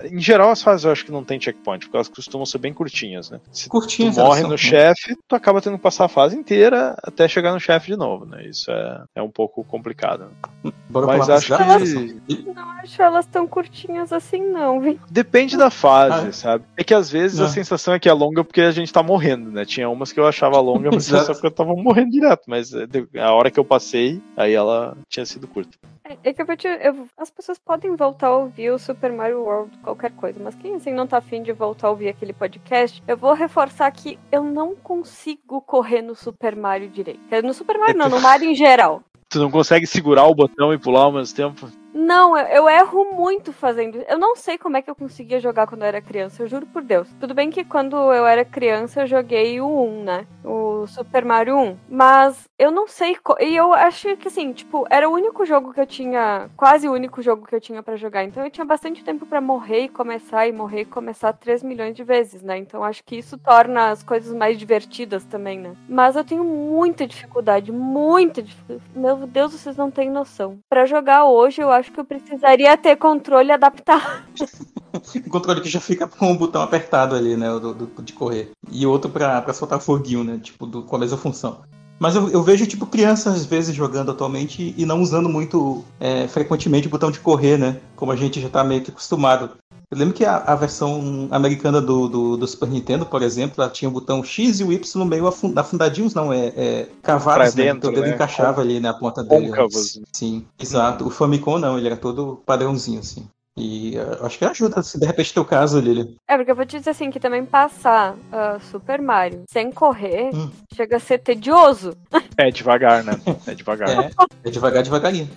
Em geral, as fases eu acho que não tem checkpoint, porque elas costumam ser bem curtinhas, né? Se curtinhas, tu morre no chefe, tu acaba tendo que passar a fase inteira até chegar no chefe de novo, né? Isso é, é um pouco complicado. Né? Bora Mas acho que. Não acho elas tão curtinhas assim, não, viu? Depende da fase, ah. sabe? É que às vezes a sensação é que é longa porque a gente tá morrendo, né? Tinha umas que eu achava longa, mas só porque eu tava morrendo direto mas é, a hora que eu passei, aí ela tinha sido curta. É, é que eu vou te, eu, as pessoas podem voltar a ouvir o Super Mario World, qualquer coisa, mas quem assim não tá afim de voltar a ouvir aquele podcast, eu vou reforçar que eu não consigo correr no Super Mario direito. No Super Mario não, no Mario em geral. Tu não consegue segurar o botão e pular ao mesmo tempo? Não, eu, erro muito fazendo. Eu não sei como é que eu conseguia jogar quando eu era criança, eu juro por Deus. Tudo bem que quando eu era criança eu joguei o 1, né? O Super Mario 1. Mas eu não sei. E eu acho que assim, tipo, era o único jogo que eu tinha. Quase o único jogo que eu tinha para jogar. Então eu tinha bastante tempo para morrer e começar, e morrer e começar 3 milhões de vezes, né? Então acho que isso torna as coisas mais divertidas também, né? Mas eu tenho muita dificuldade, muita dificuldade. Meu Deus, vocês não têm noção. Para jogar hoje, eu acho acho que eu precisaria ter controle adaptado. controle que já fica com o botão apertado ali, né? Do, do de correr. E outro para soltar foguinho, né? Tipo, do, com a mesma função. Mas eu, eu, vejo, tipo, crianças às vezes jogando atualmente e não usando muito é, frequentemente o botão de correr, né? Como a gente já tá meio que acostumado. Eu lembro que a, a versão americana do, do, do, Super Nintendo, por exemplo, ela tinha o botão X e o Y no meio afundadinhos, não, é, é cavados, né? Então o dedo né? encaixava ali na né, ponta dele. Côncavos. Sim, exato. O Famicom não, ele era todo padrãozinho, assim. E uh, acho que ajuda, se de repente teu caso, Lili. É, porque eu vou te dizer assim, que também passar uh, Super Mario sem correr hum. chega a ser tedioso. É devagar, né? É devagar. É, é devagar, devagarinho.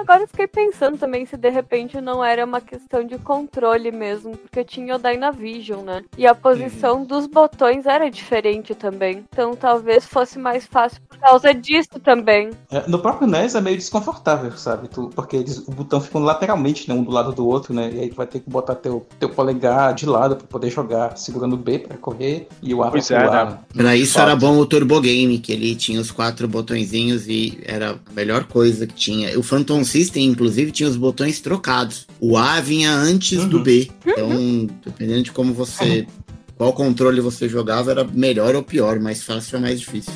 Agora eu fiquei pensando também se de repente não era uma questão de controle mesmo, porque tinha o Dynavision, né? E a posição uhum. dos botões era diferente também. Então talvez fosse mais fácil por causa disso também. É, no próprio NES é meio desconfortável, sabe? Tu, porque eles, o botão fica lateralmente, né? Um do lado do outro, né? E aí tu vai ter que botar teu, teu polegar de lado pra poder jogar, segurando o B pra correr e o A pra pois pular. É, né? Pra isso era bom o Turbo Game, que ele tinha os quatro botõezinhos e era a melhor coisa que tinha. O Phantom System, inclusive, tinha os botões trocados. O A vinha antes uhum. do B. Então, dependendo de como você. Qual controle você jogava, era melhor ou pior, mais fácil ou mais difícil.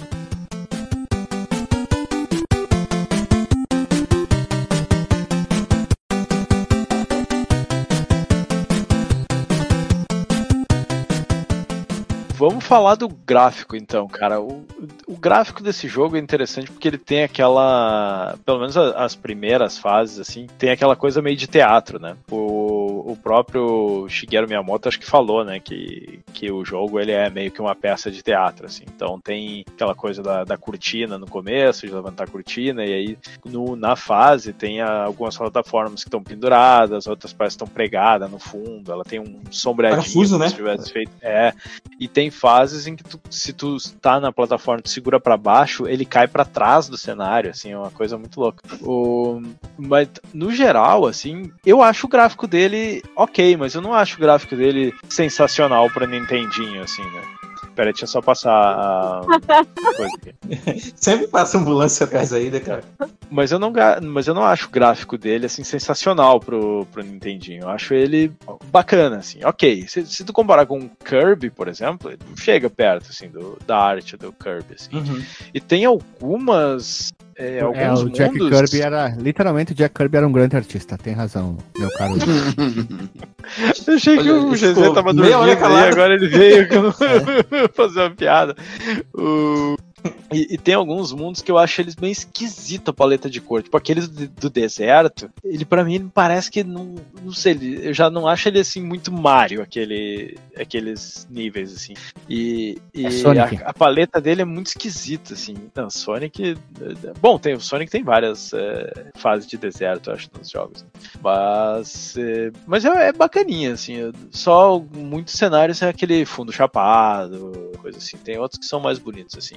Vamos falar do gráfico então, cara. O, o gráfico desse jogo é interessante porque ele tem aquela. Pelo menos as primeiras fases, assim, tem aquela coisa meio de teatro, né? O, o próprio Shigeru Miyamoto acho que falou, né? Que, que o jogo ele é meio que uma peça de teatro, assim. Então tem aquela coisa da, da cortina no começo, de levantar a cortina, e aí no, na fase tem algumas plataformas que estão penduradas, outras parecem que estão pregadas no fundo, ela tem um sombreadinho. Parafuso, né? Se tivesse feito. É. E tem fases em que tu, se tu tá na plataforma, tu segura para baixo, ele cai para trás do cenário, assim, é uma coisa muito louca. O, mas no geral, assim, eu acho o gráfico dele ok, mas eu não acho o gráfico dele sensacional para Nintendinho, assim, né? Pera, deixa eu só passar a coisa aqui. Sempre passa ambulância atrás aí, né, cara? Mas eu não, mas eu não acho o gráfico dele assim sensacional pro, pro Nintendinho. Eu acho ele bacana, assim. Ok, se, se tu comparar com o Kirby, por exemplo, ele não chega perto assim do, da arte do Kirby. Assim. Uhum. E tem algumas. É, É, alguns o Jack mundos. Kirby era. Literalmente, o Jack Kirby era um grande artista. Tem razão, meu caro. Eu achei que Olha, o GZ tava dormindo calado. agora ele veio fazer uma piada. O- E, e tem alguns mundos que eu acho eles bem esquisito a paleta de cor. Tipo, aqueles do, do deserto, ele para mim ele parece que não. Não sei, ele- eu já não acho ele assim muito Mario, aquele, aqueles níveis, assim. E, e É. A, a paleta dele é muito esquisita, assim. Não, Sonic. Bom, tem, o Sonic tem várias é, fases de deserto, eu acho, nos jogos. Mas. É, mas é, é bacaninha, assim. Só muitos cenários é aquele fundo chapado, coisa assim. Tem outros que são mais bonitos, assim.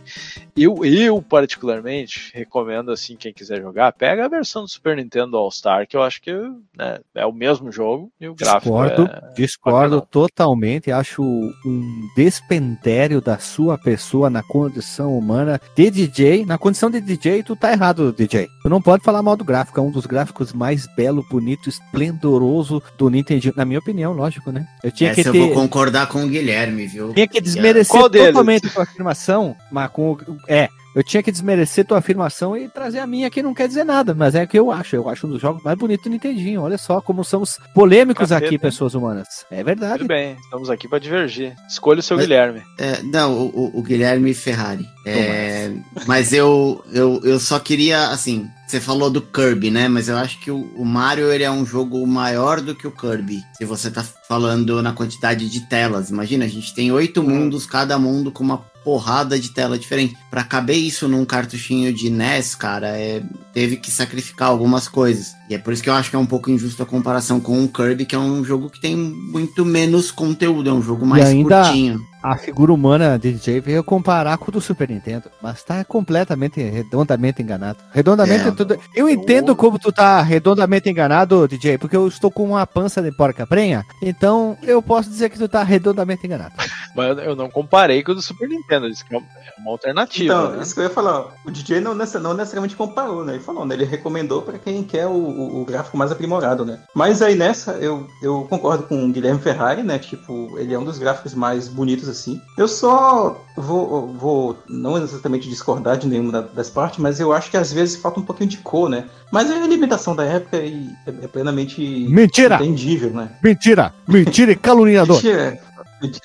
Eu, eu particularmente, recomendo, assim, quem quiser jogar, pega a versão do Super Nintendo All-Star, que eu acho que né, é o mesmo jogo e o gráfico Discordo, é... discordo totalmente. Acho um despendério da sua pessoa na condição humana de DJ. Na condição de DJ, tu tá errado, DJ. Tu não pode falar mal do gráfico. É um dos gráficos mais belo, bonito, esplendoroso do Nintendo. Na minha opinião, lógico, né? Eu tinha Essa que eu ter. vou concordar com o Guilherme, viu? Tinha que desmerecer totalmente a afirmação, mas com o- é, eu tinha que desmerecer tua afirmação e trazer a minha que não quer dizer nada, mas é o que eu acho. Eu acho um dos jogos mais bonitos do Nintendinho. Olha só como somos polêmicos aqui, pessoas humanas. É verdade. Tudo bem, estamos aqui para divergir. Escolha o seu Mas- Guilherme. É, não, o, o- o Guilherme Ferrari. É, mas eu, eu, eu só queria, assim, você falou do Kirby, né? Mas eu acho que o, o Mario ele é um jogo maior do que o Kirby. Se você tá falando na quantidade de telas. Imagina, a gente tem oito mundos, cada mundo com uma porrada de tela diferente. Pra caber isso num cartuchinho de NES, cara, é, teve que sacrificar algumas coisas. E é por isso que eu acho que é um pouco injusto a comparação com o Kirby, que é um jogo que tem muito menos conteúdo, é um jogo mais ainda- curtinho. A figura humana de DJ veio comparar com o do Super Nintendo, mas tá completamente, redondamente enganado. Redondamente É. tudo. Eu entendo como tu tá redondamente enganado, DJ, porque eu estou com uma pança de porca prenha, então eu posso dizer que tu tá redondamente enganado. Mas eu não comparei com o do Super Nintendo, disse que é uma- é uma alternativa. Então, né? isso que eu ia falar. O DJ não, não necessariamente comparou, né? Ele falou, né? Ele recomendou pra quem quer o, o- o gráfico mais aprimorado, né? Mas aí nessa, eu, eu concordo com o Guilherme Ferrari, né? Tipo, ele é um dos gráficos mais bonitos, assim. Eu só vou, vou não exatamente discordar de nenhuma da- das partes, mas eu acho que às vezes falta um pouquinho de cor, né? Mas é a limitação da época e é, é plenamente Mentira! entendível, né? Mentira! Mentira e caluniador! Mentira.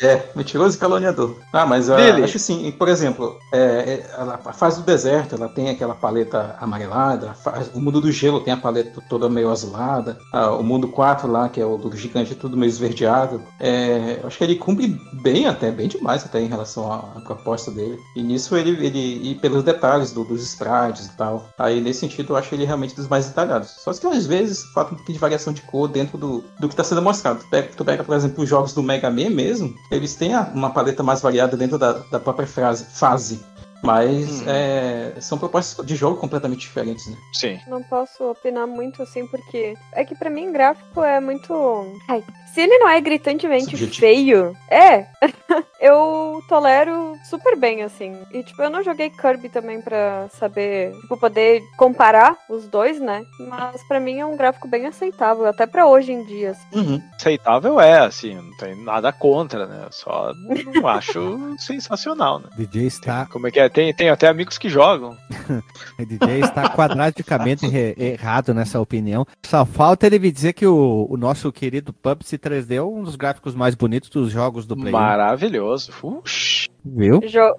É, mentiroso e caluniador. Ah, mas eu Billy. acho assim, por exemplo, é, é, ela- a fase do deserto, ela tem aquela paleta amarelada, a fase- o mundo do gelo tem a paleta toda meio azulada, ah, o mundo 4 lá, que é o do gigante, é tudo meio esverdeado. É, eu acho que ele cumpre bem até, bem demais até em relação à, à proposta dele. E nisso ele, ele e pelos detalhes do- dos sprites e tal. Aí nesse sentido eu acho ele realmente dos mais detalhados. Só que às vezes falta um pouquinho de variação de cor dentro do, do que está sendo mostrado. Tu pega, tu pega, por exemplo, os jogos do Mega Man mesmo, eles têm uma paleta mais variada dentro da, da própria frase, fase. Mas Hum. é, são propostas de jogo completamente diferentes, né? Sim. Não posso opinar muito assim, porque é que pra mim gráfico é muito. Ai, se ele não é gritantemente Subjetivo. feio, é, eu tolero super bem, assim. E tipo, eu não joguei Kirby também pra saber, tipo, poder comparar os dois, né? Mas pra mim é um gráfico bem aceitável, até pra hoje em dia. assim. Aceitável é, assim, não tem nada contra, né? Só não acho sensacional, né? DJ está, Como é que é? Tem, tem até amigos que jogam. DJ está quadraticamente errado nessa opinião. Só falta ele me dizer que o, o nosso querido PUBG 3D é um dos gráficos mais bonitos dos jogos do Play. Maravilhoso. Ux. Viu? Jo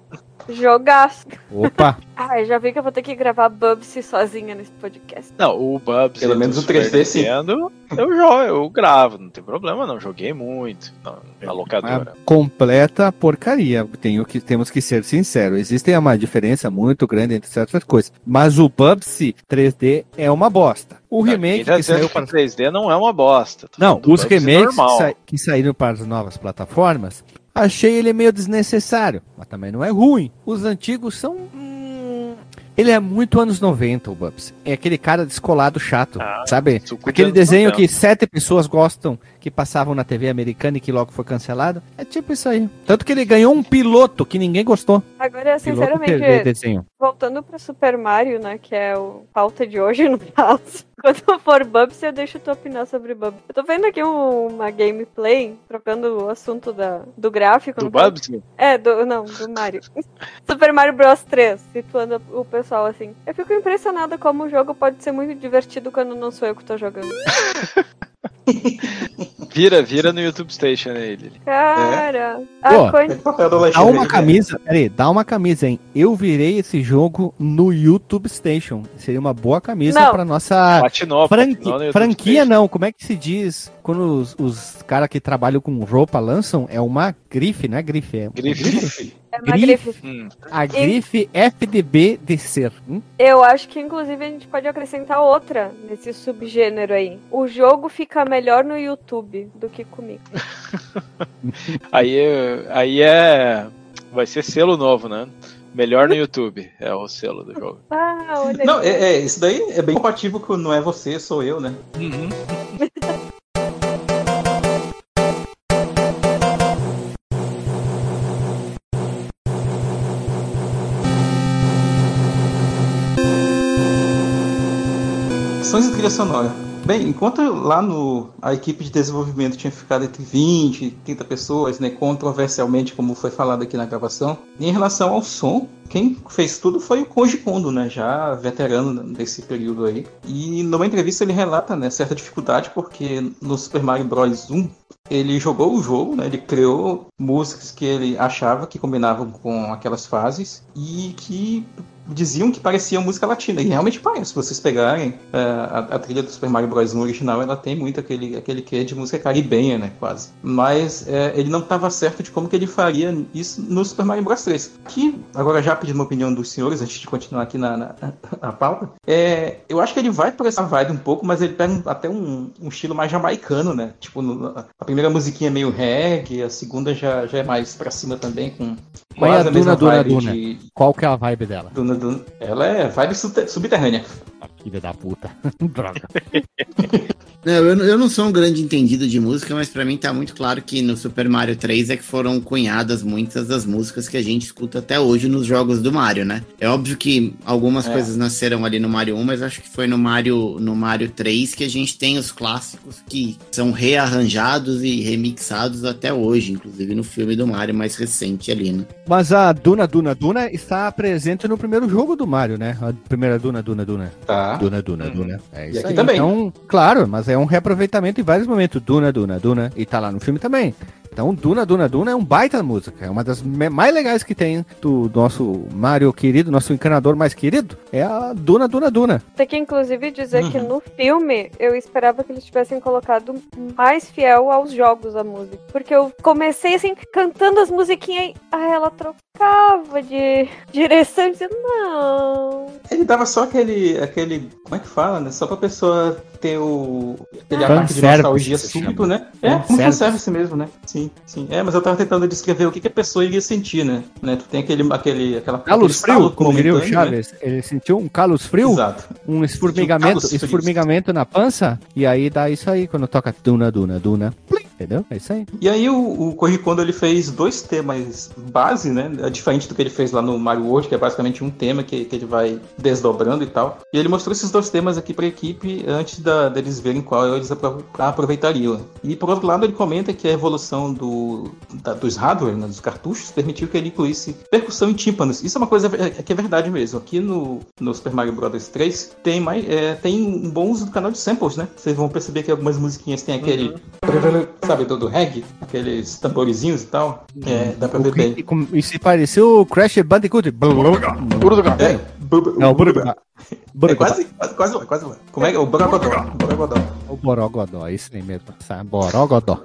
jogaço. Opa! Ai, já vi que eu vou ter que gravar Bubsy sozinha nesse podcast. Não, o Bubsy Pelo menos o Super 3D sim. Eu jogo, eu gravo, não tem problema não, joguei muito na, na Uma locadora. completa porcaria. Tenho que, temos que ser sinceros. Existe uma diferença muito grande entre certas coisas. Mas o Bubsy 3D é uma bosta. O remake Quem tá que saiu para. o 3D não é uma bosta. Não, os Bubsy remakes que, sa- que saíram para as novas plataformas, achei ele meio desnecessário. Mas também não é ruim. Os antigos são. hum, Ele é muito anos 90, o Bubs. É aquele cara descolado chato, Ah, sabe? Aquele desenho 90. que sete pessoas gostam, que passavam na TV americana e que logo foi cancelado. É tipo isso aí. Tanto que ele ganhou um piloto que ninguém gostou. Agora, sinceramente, TV desenho. voltando pro Super Mario, né, que é o pauta de hoje, no caso. Quando for Bubs, eu deixo tu opinar sobre Bubs. Eu tô vendo aqui um- uma gameplay, trocando o assunto da, do gráfico. Do. Bubsy? É, do, não, do Mario. Super Mario Bros 3, situando o pessoal assim. Eu fico impressionada como o jogo pode ser muito divertido quando não sou eu que tô jogando. Vira, vira no YouTube Station ele. Cara, a Pô, É. Dá uma né? camisa, peraí, dá uma camisa, hein? Eu virei esse jogo no YouTube Station. Seria uma boa camisa Não. pra nossa Patinou, franqui- patinou no YouTube franquia, Station. não. Como é que se diz quando os, os caras que trabalham com roupa lançam? É uma grife, não é grife? É Grife. é uma grife. grife. Hum. A grife FDB de ser. Hum? Eu acho que inclusive a gente pode acrescentar outra nesse subgênero aí. O jogo fica melhor no YouTube do que comigo. Aí, é- aí é. Vai ser selo novo, né? Melhor no YouTube. É o selo do jogo. Ah, olha Não, aí. é, é, isso daí é bem compatível com não é você, sou eu, né? Uhum. Sons de trilha sonora. Bem, enquanto lá no a equipe de desenvolvimento tinha ficado entre 20 e 30 pessoas, né, controversialmente, como foi falado aqui na gravação, em relação ao som, quem fez tudo foi o Koji Kondo, né, já veterano desse período aí. E numa entrevista ele relata, né, certa dificuldade porque no Super Mario Bros 1 ele jogou o jogo, né, ele criou músicas que ele achava que combinavam com aquelas fases e que diziam que parecia música latina. E realmente parece. Se vocês pegarem é, a, a trilha do Super Mario Bros. no original, ela tem muito aquele, aquele quê de música caribenha, né? Quase. Mas é, ele não estava certo de como que ele faria isso no Super Mario Bros. 3. Que, agora já pedindo uma opinião dos senhores, antes de continuar aqui na, na, na pauta, é, eu acho que ele vai por essa vibe um pouco, mas ele pega até um, um estilo mais jamaicano, né? Tipo, no- a primeira musiquinha é meio reggae, a segunda já, já é mais pra cima também, com Mas quase a mesma vibe Duna? de, Qual que é a vibe dela? Duna, Ela é vibe sub- subterrânea. Filha da puta. Droga. Não, eu, não- eu não sou um grande entendido de música, mas pra mim tá muito claro que no Super Mario 3 é que foram cunhadas muitas das músicas que a gente escuta até hoje nos jogos do Mario, né? É óbvio que algumas É. coisas nasceram ali no Mario 1, mas acho que foi no Mario, no Mario 3 que a gente tem os clássicos que são rearranjados e remixados até hoje, inclusive no filme do Mario mais recente ali, né? Mas a Duna, Duna, Duna está presente no primeiro jogo do Mario, né? A primeira Duna, Duna, Duna. Tá. Duna, Duna, Uhum. Duna. É E isso aqui aí. também. Então, claro, mas é um reaproveitamento em vários momentos. Duna, Duna, Duna. E tá lá no filme também. Então, Duna, Duna, Duna é um baita música. É uma das mais legais que tem do nosso Mario querido, nosso encanador mais querido. É a Duna, Duna, Duna. Tem que inclusive dizer que Uhum. no filme eu esperava que eles tivessem colocado mais fiel aos jogos a música. Porque eu comecei assim, cantando as musiquinhas e aí ela trocava de direção dizendo, não. Ele dava só aquele, aquele. Como é que fala, né? Só pra pessoa ter o. aquele Ah. ataque de nostalgia súbito, né? É, como fanservice mesmo, né? Sim, sim. É, mas eu tava tentando descrever o que, que a pessoa iria sentir, né? né? Tu tem aquele. aquele aquela, Calos frio, como diria o né? Chaves. Ele sentiu um calos frio, Exato. um esformigamento, frios. esformigamento na pança. E aí dá isso aí quando toca Duna, Duna, Duna. Plim, Entendeu? É isso aí. E aí o, o Koji Kondo ele fez dois temas base, né? É diferente do que ele fez lá no Mario World, que é basicamente um tema que, que ele vai desdobrando e tal. E ele mostrou esses dois temas aqui pra equipe antes da, deles verem qual eles apro- aproveitariam. E por outro lado ele comenta que a evolução do, da- dos hardware, né, dos cartuchos, permitiu que ele incluísse percussão em tímpanos. Isso é uma coisa é- que é verdade mesmo. Aqui no, no Super Mario Bros 3 tem, mais, é, tem um bom uso do canal de samples, né? Vocês vão perceber que algumas musiquinhas tem aquele sabe, do, do reggae, aqueles tamborizinhos e tal. É, dá pra ver bem. E, e se pareceu o Crash Bandicoot. É, bu- bu- Não, bu- Burger. É Borogodó. quase, quase, quase lá, quase. Como é que é? O Borogodó. Borogodó. O Borogodó, isso nem mesmo. Sabe? Borogodó.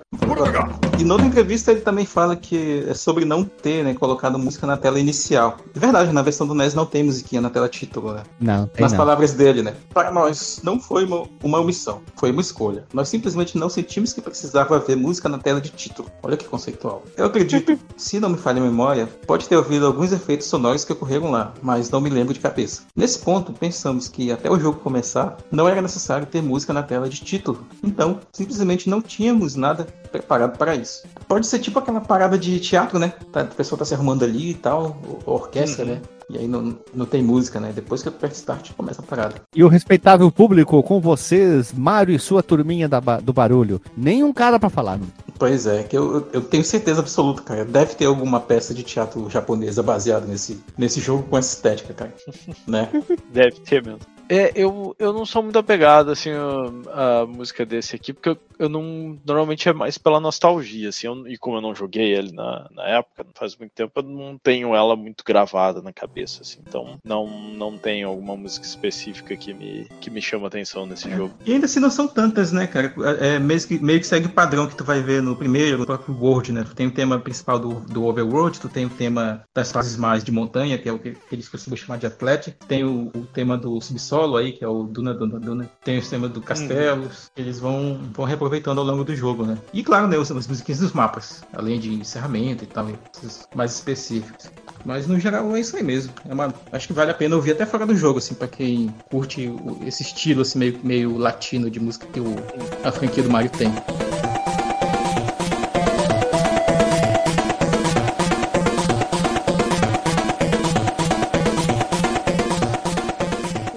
E noutra entrevista ele também fala que é sobre não ter, né, colocado música na tela inicial. É verdade, na versão do NES não tem musiquinha na tela título, né? Não, tem Nas não. palavras dele, né? Para nós, não foi uma, uma omissão, foi uma escolha. Nós simplesmente não sentimos que precisava haver música na tela de título. Olha que conceitual. Eu acredito, se não me falha a memória, pode ter ouvido alguns efeitos sonoros que ocorreram lá, mas não me lembro de cabeça. Nesse ponto, pensamos que até o jogo começar, não era necessário ter música na tela de título. Então, simplesmente não tínhamos nada preparado para isso. Pode ser tipo aquela parada de teatro, né? Tá, a pessoa tá se arrumando ali e tal, o- orquestra, né? E aí não, não tem música, né? Depois que aperta start, começa a parada. E o respeitável público, com vocês, Mário e sua turminha da do barulho. Nenhum cara pra falar. não. Pois é, que eu, eu tenho certeza absoluta, cara. Deve ter alguma peça de teatro japonesa baseada nesse, nesse jogo com essa estética, cara. né? Deve ter mesmo. É, eu, eu não sou muito apegado, assim, a, a música desse aqui, porque eu, eu não. Normalmente é mais pela nostalgia, assim, eu- e como eu não joguei ele na, na época, não faz muito tempo, eu não tenho ela muito gravada na cabeça, assim, então não, não tenho alguma música específica que me, que me chama atenção nesse jogo. E ainda assim não são tantas, né, cara? É, meio, que, meio que segue o padrão que tu vai ver no primeiro, no próprio World, né? Tu tem o tema principal do, do Overworld, tu tem o tema das fases mais de montanha, que é o que, eles costumam chamar de Athletic, tem o, o tema do subsolo aí, que é o Duna Duna Duna, tem o tema do Castelos, eles vão, vão reaproveitando ao longo do jogo, né? E claro, né, os, as musiquinhas dos mapas, além de encerramento e tal, mais específicos. Mas no geral é isso aí mesmo. É uma, acho que vale a pena ouvir até fora do jogo, assim, pra quem curte esse estilo assim, meio, meio latino de música que o, a franquia do Mario tem.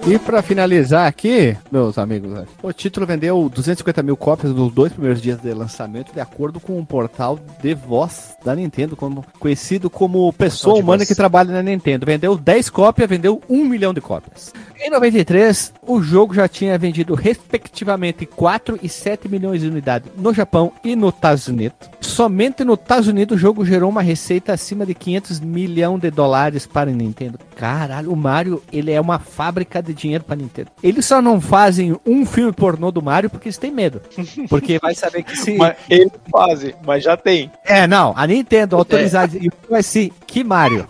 E pra finalizar aqui, meus amigos, o título vendeu 250 mil cópias nos dois primeiros dias de lançamento, de acordo com o portal de voz da Nintendo, como, conhecido como pessoa humana que trabalha na Nintendo. Vendeu 10 cópias, vendeu 1 milhão de cópias. Em 93, o jogo já tinha vendido respectivamente 4 e 7 milhões de unidades no Japão e no Estados Unidos. Somente no Estados Unidos o jogo gerou uma receita acima de 500 milhões de dólares para a Nintendo. Caralho, o Mario, ele é uma fábrica de dinheiro para a Nintendo. Eles só não fazem um filme pornô do Mario porque eles têm medo. Porque vai saber que se... Mas eles fazem, mas já tem. É, não, a Nintendo autorizada e vai ser que Mario.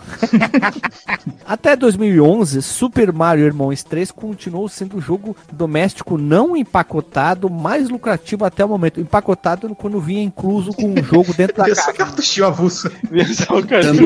Até 2011, Super Mario Irmãos 3 continuou sendo o jogo doméstico não empacotado mais lucrativo até o momento. Empacotado quando vinha incluso com um jogo dentro da caixa. cartuchinho avulso.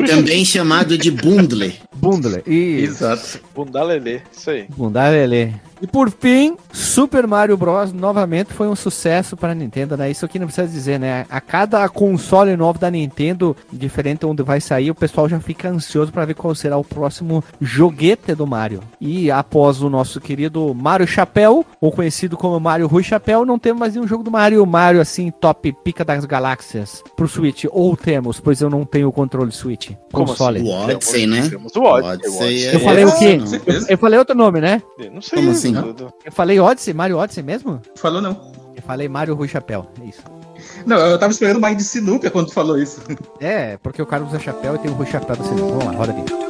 Também chamado de bundle. Bundle. E Exato. Bundalelê, isso aí. Bunda Lelê. E por fim, Super Mario Bros. novamente foi um sucesso para a Nintendo, né? Isso aqui não precisa dizer, né? A cada console novo da Nintendo, diferente onde vai sair, o pessoal já fica ansioso para ver qual será o próximo joguete do Mario. E após o nosso querido Mario Chapéu, ou conhecido como Mario Rui Chapéu, não temos mais nenhum jogo do Mario, Mario assim, top pica das galáxias pro Switch. Ou temos, pois eu não tenho o controle Switch. Como Console. O Odyssey, né? Temos o Odyssey. Odyssey o Odyssey. é- Eu falei o quê? não. Certeza. Eu falei outro nome, né? Não sei. Como assim? Dudu. Eu falei Odyssey, Mario Odyssey mesmo? Falou não. Eu falei Mario Rui Chapéu, é isso. Não, eu tava esperando mais de sinuca quando tu falou isso. É, porque o cara usa chapéu e tem o Rui Chapéu da Sinuca. Vamos lá, roda aqui.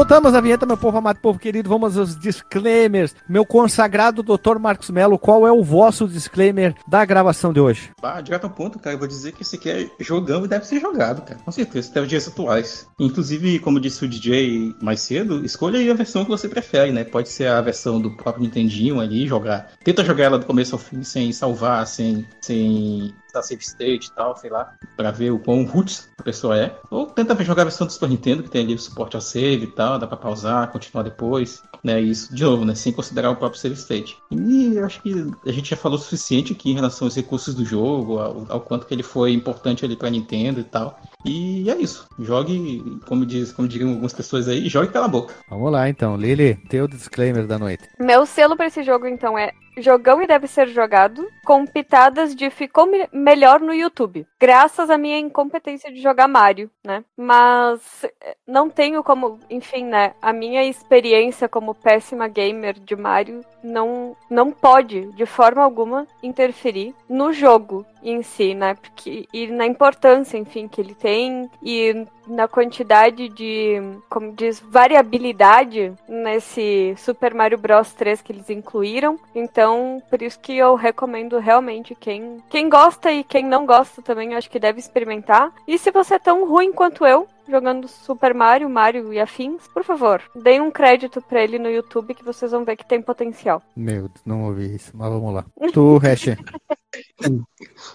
Voltamos à vinheta, meu povo amado, povo querido. Vamos aos disclaimers. Meu consagrado Dr. Marcos Melo, qual é o vosso disclaimer da gravação de hoje? Ah, direto ao ponto, cara, eu vou dizer que esse aqui é jogão e deve ser jogado, cara. Com certeza, até os dias atuais. Inclusive, como disse o DJ mais cedo, escolha aí a versão que você prefere, né? Pode ser a versão do próprio Nintendinho ali, jogar. Tenta jogar ela do começo ao fim sem salvar, sem. sem dar save state e tal, sei lá, pra ver o quão roots a pessoa é. Ou tenta jogar a versão do Super Nintendo, que tem ali o suporte ao save e tal, dá pra pausar, continuar depois, né? Isso, de novo, né? Sem considerar o próprio save state. E acho que a gente já falou o suficiente aqui em relação aos recursos do jogo, ao, ao quanto que ele foi importante ali pra Nintendo e tal. E é isso. Jogue, como, diz, como diriam algumas pessoas aí, jogue pela boca. Vamos lá então, Lili, teu disclaimer da noite. Meu selo pra esse jogo, então, é jogão e deve ser jogado, com pitadas de ficou me melhor no YouTube, graças à minha incompetência de jogar Mario, né? Mas eh, não tenho como, enfim, né? A minha experiência como péssima gamer de Mario não, não pode, de forma alguma, interferir no jogo em si, né? Porque, e na importância, enfim, que ele tem e na quantidade de, como diz, variabilidade nesse Super Mario Bros 3 que eles incluíram. Então, por isso que eu recomendo realmente quem, quem gosta e quem não gosta também, acho que deve experimentar. E se você é tão ruim quanto eu, jogando Super Mario, Mario e afins, por favor, deem um crédito pra ele no YouTube que vocês vão ver que tem potencial. Meu, não ouvi isso, mas vamos lá. Tu, Hash.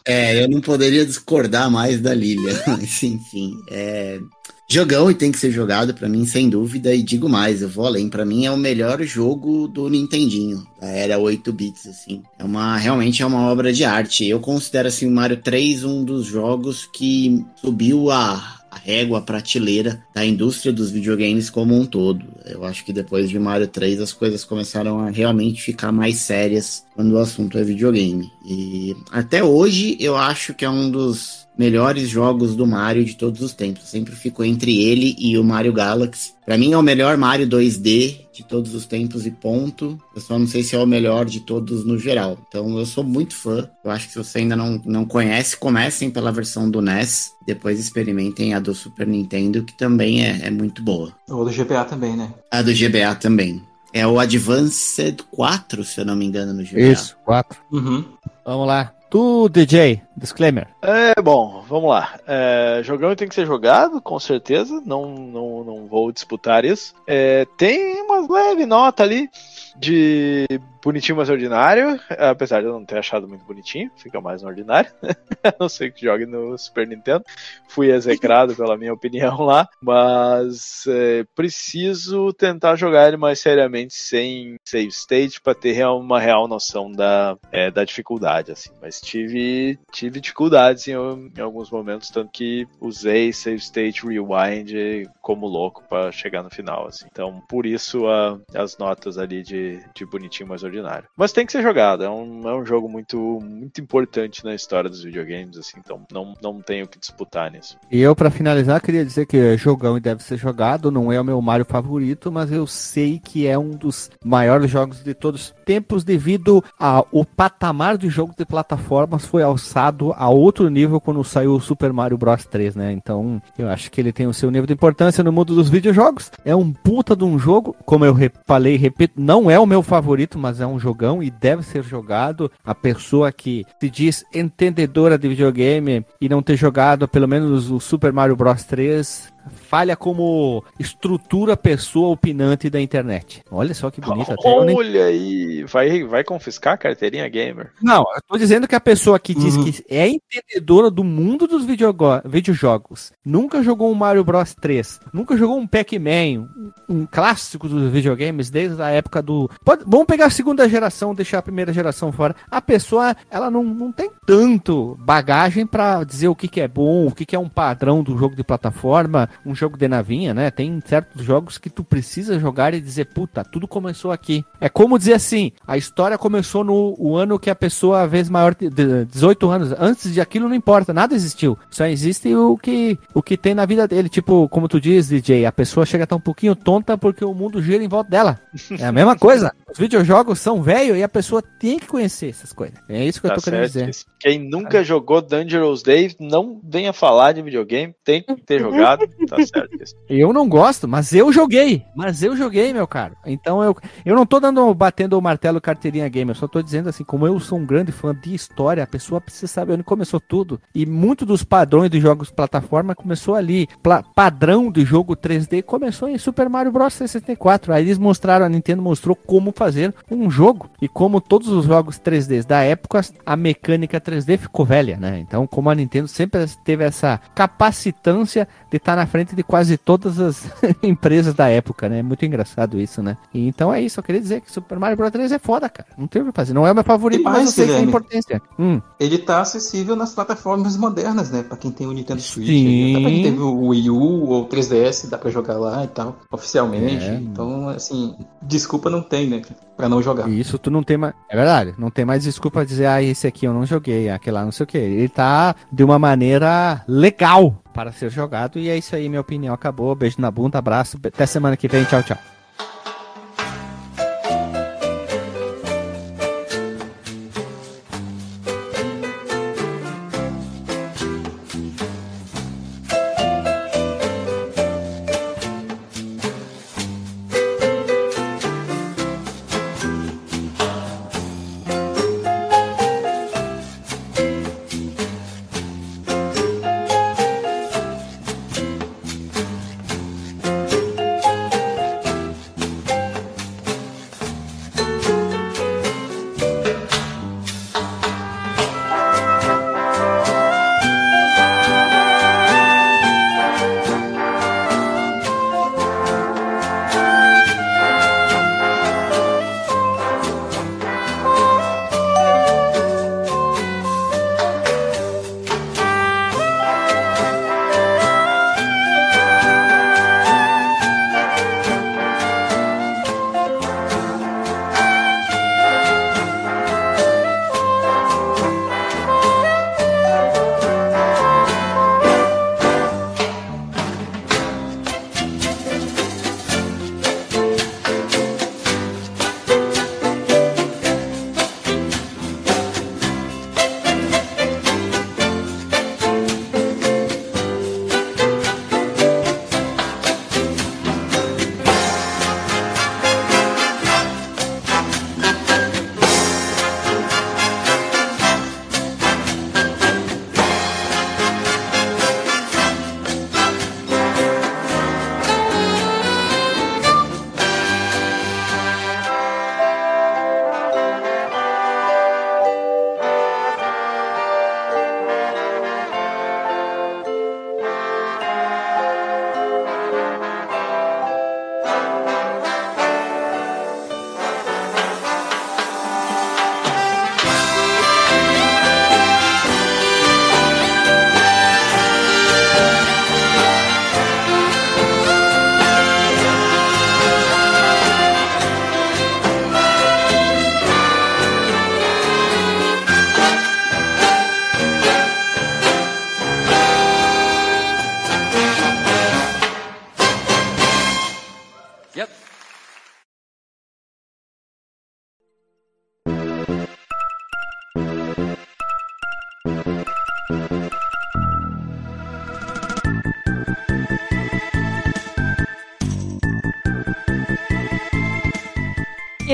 É, eu não poderia discordar mais da Lilia, mas enfim, é jogão e tem que ser jogado para mim sem dúvida e digo mais, eu vou além, para mim é o melhor jogo do Nintendinho, da era 8 bits assim. É uma realmente é uma obra de arte. Eu considero assim o Mario 3 um dos jogos que subiu a a régua, a prateleira da indústria dos videogames como um todo. Eu acho que depois de Mario 3 as coisas começaram a realmente ficar mais sérias quando o assunto é videogame. E até hoje eu acho que é um dos melhores jogos do Mario de todos os tempos. Sempre ficou entre ele e o Mario Galaxy. Para mim é o melhor Mario 2D de todos os tempos e ponto. Eu só não sei se é o melhor de todos no geral. Então eu sou muito fã. Eu acho que se você ainda não, não conhece, comecem pela versão do NES. Depois experimentem a do Super Nintendo, que também é, é muito boa. Ou do GBA também, né? A do GBA também. É o Advanced 4, se eu não me engano, no GBA. Isso, 4. Uhum. Vamos lá. Tu, DJ, disclaimer. É, bom, vamos lá. É, jogão tem que ser jogado, com certeza. Não, não, não vou disputar isso. É, tem umas leve nota ali de bonitinho, mas ordinário. Apesar de eu não ter achado muito bonitinho, fica mais no ordinário. não sei que jogue no Super Nintendo. Fui execrado pela minha opinião lá. Mas é, preciso tentar jogar ele mais seriamente sem save state para ter uma real noção da, é, da dificuldade. Assim. Mas tive, tive dificuldades em, em alguns momentos, tanto que usei save state rewind como louco para chegar no final. Assim. Então, por isso a, as notas ali de, de bonitinho, mas ordinário. Mas tem que ser jogado. É um, é um jogo muito, muito importante na história dos videogames, assim. Então, não, não tenho que disputar nisso. E eu, para finalizar, queria dizer que é jogão e deve ser jogado. Não é o meu Mario favorito, mas eu sei que é um dos maiores jogos de todos os tempos devido ao patamar de jogo de plataformas foi alçado a outro nível quando saiu o Super Mario Bros 3, né? Então, eu acho que ele tem o seu nível de importância no mundo dos videojogos. É um puta de um jogo, como eu falei e repito, não é o meu favorito, mas é um jogão e deve ser jogado. A pessoa que se diz entendedora de videogame e não ter jogado pelo menos o Super Mario Bros 3 falha como estrutura pessoa opinante da internet. Olha só que bonito. Até Olha aí, vai, vai confiscar a carteirinha gamer? Não, eu tô dizendo que a pessoa que diz uhum. que é entendedora do mundo dos videojogos, nunca jogou um Mario Bros 3, nunca jogou um Pac-Man, um, um, clássico dos videogames desde a época do... Pode, vamos pegar a segunda geração, deixar a primeira geração fora. A pessoa, ela não, não tem tanto bagagem para dizer o que, que é bom, o que, que é um padrão do jogo de plataforma, um jogo de navinha, né? Tem certos jogos que tu precisa jogar e dizer, puta, tudo começou aqui. É como dizer assim, a história começou no o ano que a pessoa, a vez maior de 18 anos, antes de aquilo não importa, nada existiu. Só existe o que o que tem na vida dele. Tipo, como tu diz, DJ, a pessoa chega a estar um pouquinho tonta porque o mundo gira em volta dela. É a mesma coisa. Os videojogos são velhos e a pessoa tem que conhecer essas coisas. É isso que tá eu tô certo. querendo dizer. Quem nunca jogou Dangerous Day, não venha falar de videogame, tem que ter jogado. Tá certo isso. Eu não gosto, mas eu joguei. Mas eu joguei, meu caro. Então eu, eu não tô dando batendo o martelo carteirinha game, eu só tô dizendo assim, como eu sou um grande fã de história, a pessoa precisa saber onde começou tudo. E muito dos padrões de jogos plataforma começou ali. Pla padrão de jogo 3D começou em Super Mario Bros 64. Aí eles mostraram, a Nintendo mostrou como fazer um jogo. E como todos os jogos 3D da época, a mecânica 3D ficou velha, né? Então, como a Nintendo sempre teve essa capacitância de estar tá na frente de quase todas as empresas da época, né? É muito engraçado isso, né? E então é isso, eu queria dizer que Super Mario Bros 3 é foda, cara. Não tem o que fazer. Não é o meu favorito, E mas mais, eu sei que tem Guilherme? importância. Hum. Ele tá acessível nas plataformas modernas, né? Pra quem tem o Nintendo Switch. Sim. Pra quem teve o Wii U ou o 3DS, dá pra jogar lá e tal, oficialmente. É. Então, assim, desculpa não tem, né? Pra não jogar. Isso tu não tem mais. É verdade, não tem mais desculpa dizer, ah, esse aqui eu não joguei, aquele lá não sei o que. Ele tá de uma maneira legal para ser jogado. E é isso aí, minha opinião. Acabou. Beijo na bunda, abraço. Até semana que vem. Tchau, tchau.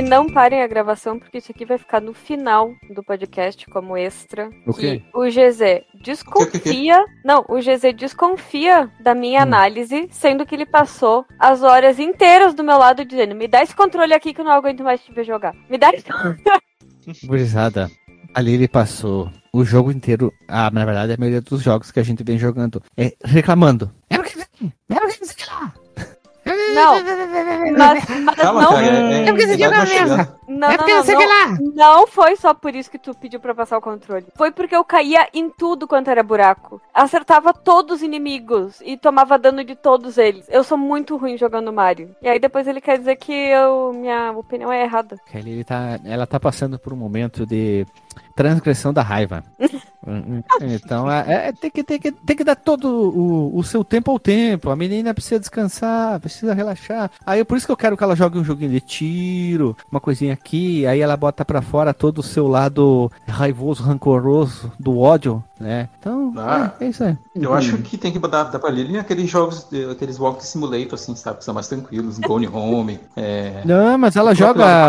E não parem a gravação, porque isso aqui vai ficar no final do podcast como extra. O quê? Que o GZ desconfia. Não, o GZ desconfia da minha Hum. análise, sendo que ele passou as horas inteiras do meu lado dizendo: me dá esse controle aqui que eu não aguento mais te ver jogar. Me dá esse Gurizada, ali ele passou o jogo inteiro, ah, na verdade a maioria dos jogos que a gente vem jogando, é reclamando. É porque é porque não sei lá. Não. Mas, mas Calma, não, cara. É, é, É porque você mesmo. chegando. não, é não, porque não, não não, lá. não foi só por isso que tu pediu pra passar o controle. Foi porque eu caía em tudo quanto era buraco. Acertava todos os inimigos e tomava dano de todos eles. Eu sou muito ruim jogando Mario. E aí depois ele quer dizer que eu, minha opinião é errada. Kelly, ele tá, ela tá passando por um momento de transgressão da raiva. então, é, é- tem, que, tem, que, tem que dar todo o, o seu tempo ao tempo. A menina precisa descansar, precisa relaxar. Aí é por isso que eu quero que ela jogue um joguinho de tiro, uma coisinha aqui. Aí ela bota pra fora todo o seu lado raivoso, rancoroso, do ódio, né? Então, Ah. é, é isso aí. Eu acho que tem que dar, dar pra Lily aqueles jogos, de- aqueles walk simulator, assim, sabe? Que são mais tranquilos. Gone Home. É... Não, mas ela joga.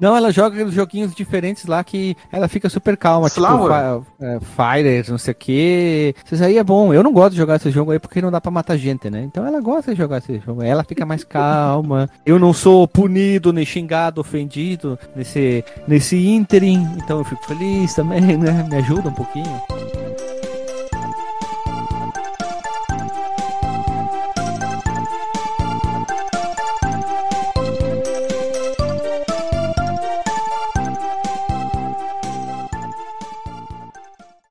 Não, ela joga aqueles joguinhos diferentes lá que ela fica super calma, Flower. tipo Fi- é, Fire, não sei o que. Isso aí é bom. Eu não gosto de jogar esse jogo aí porque não dá pra matar gente, né? Então ela gosta de jogar esse jogo. Ela fica mais calma. Eu não sou punido, nem xingado, ofendido nesse, nesse ínterim. Então eu fico feliz também, né? Me ajuda um pouquinho.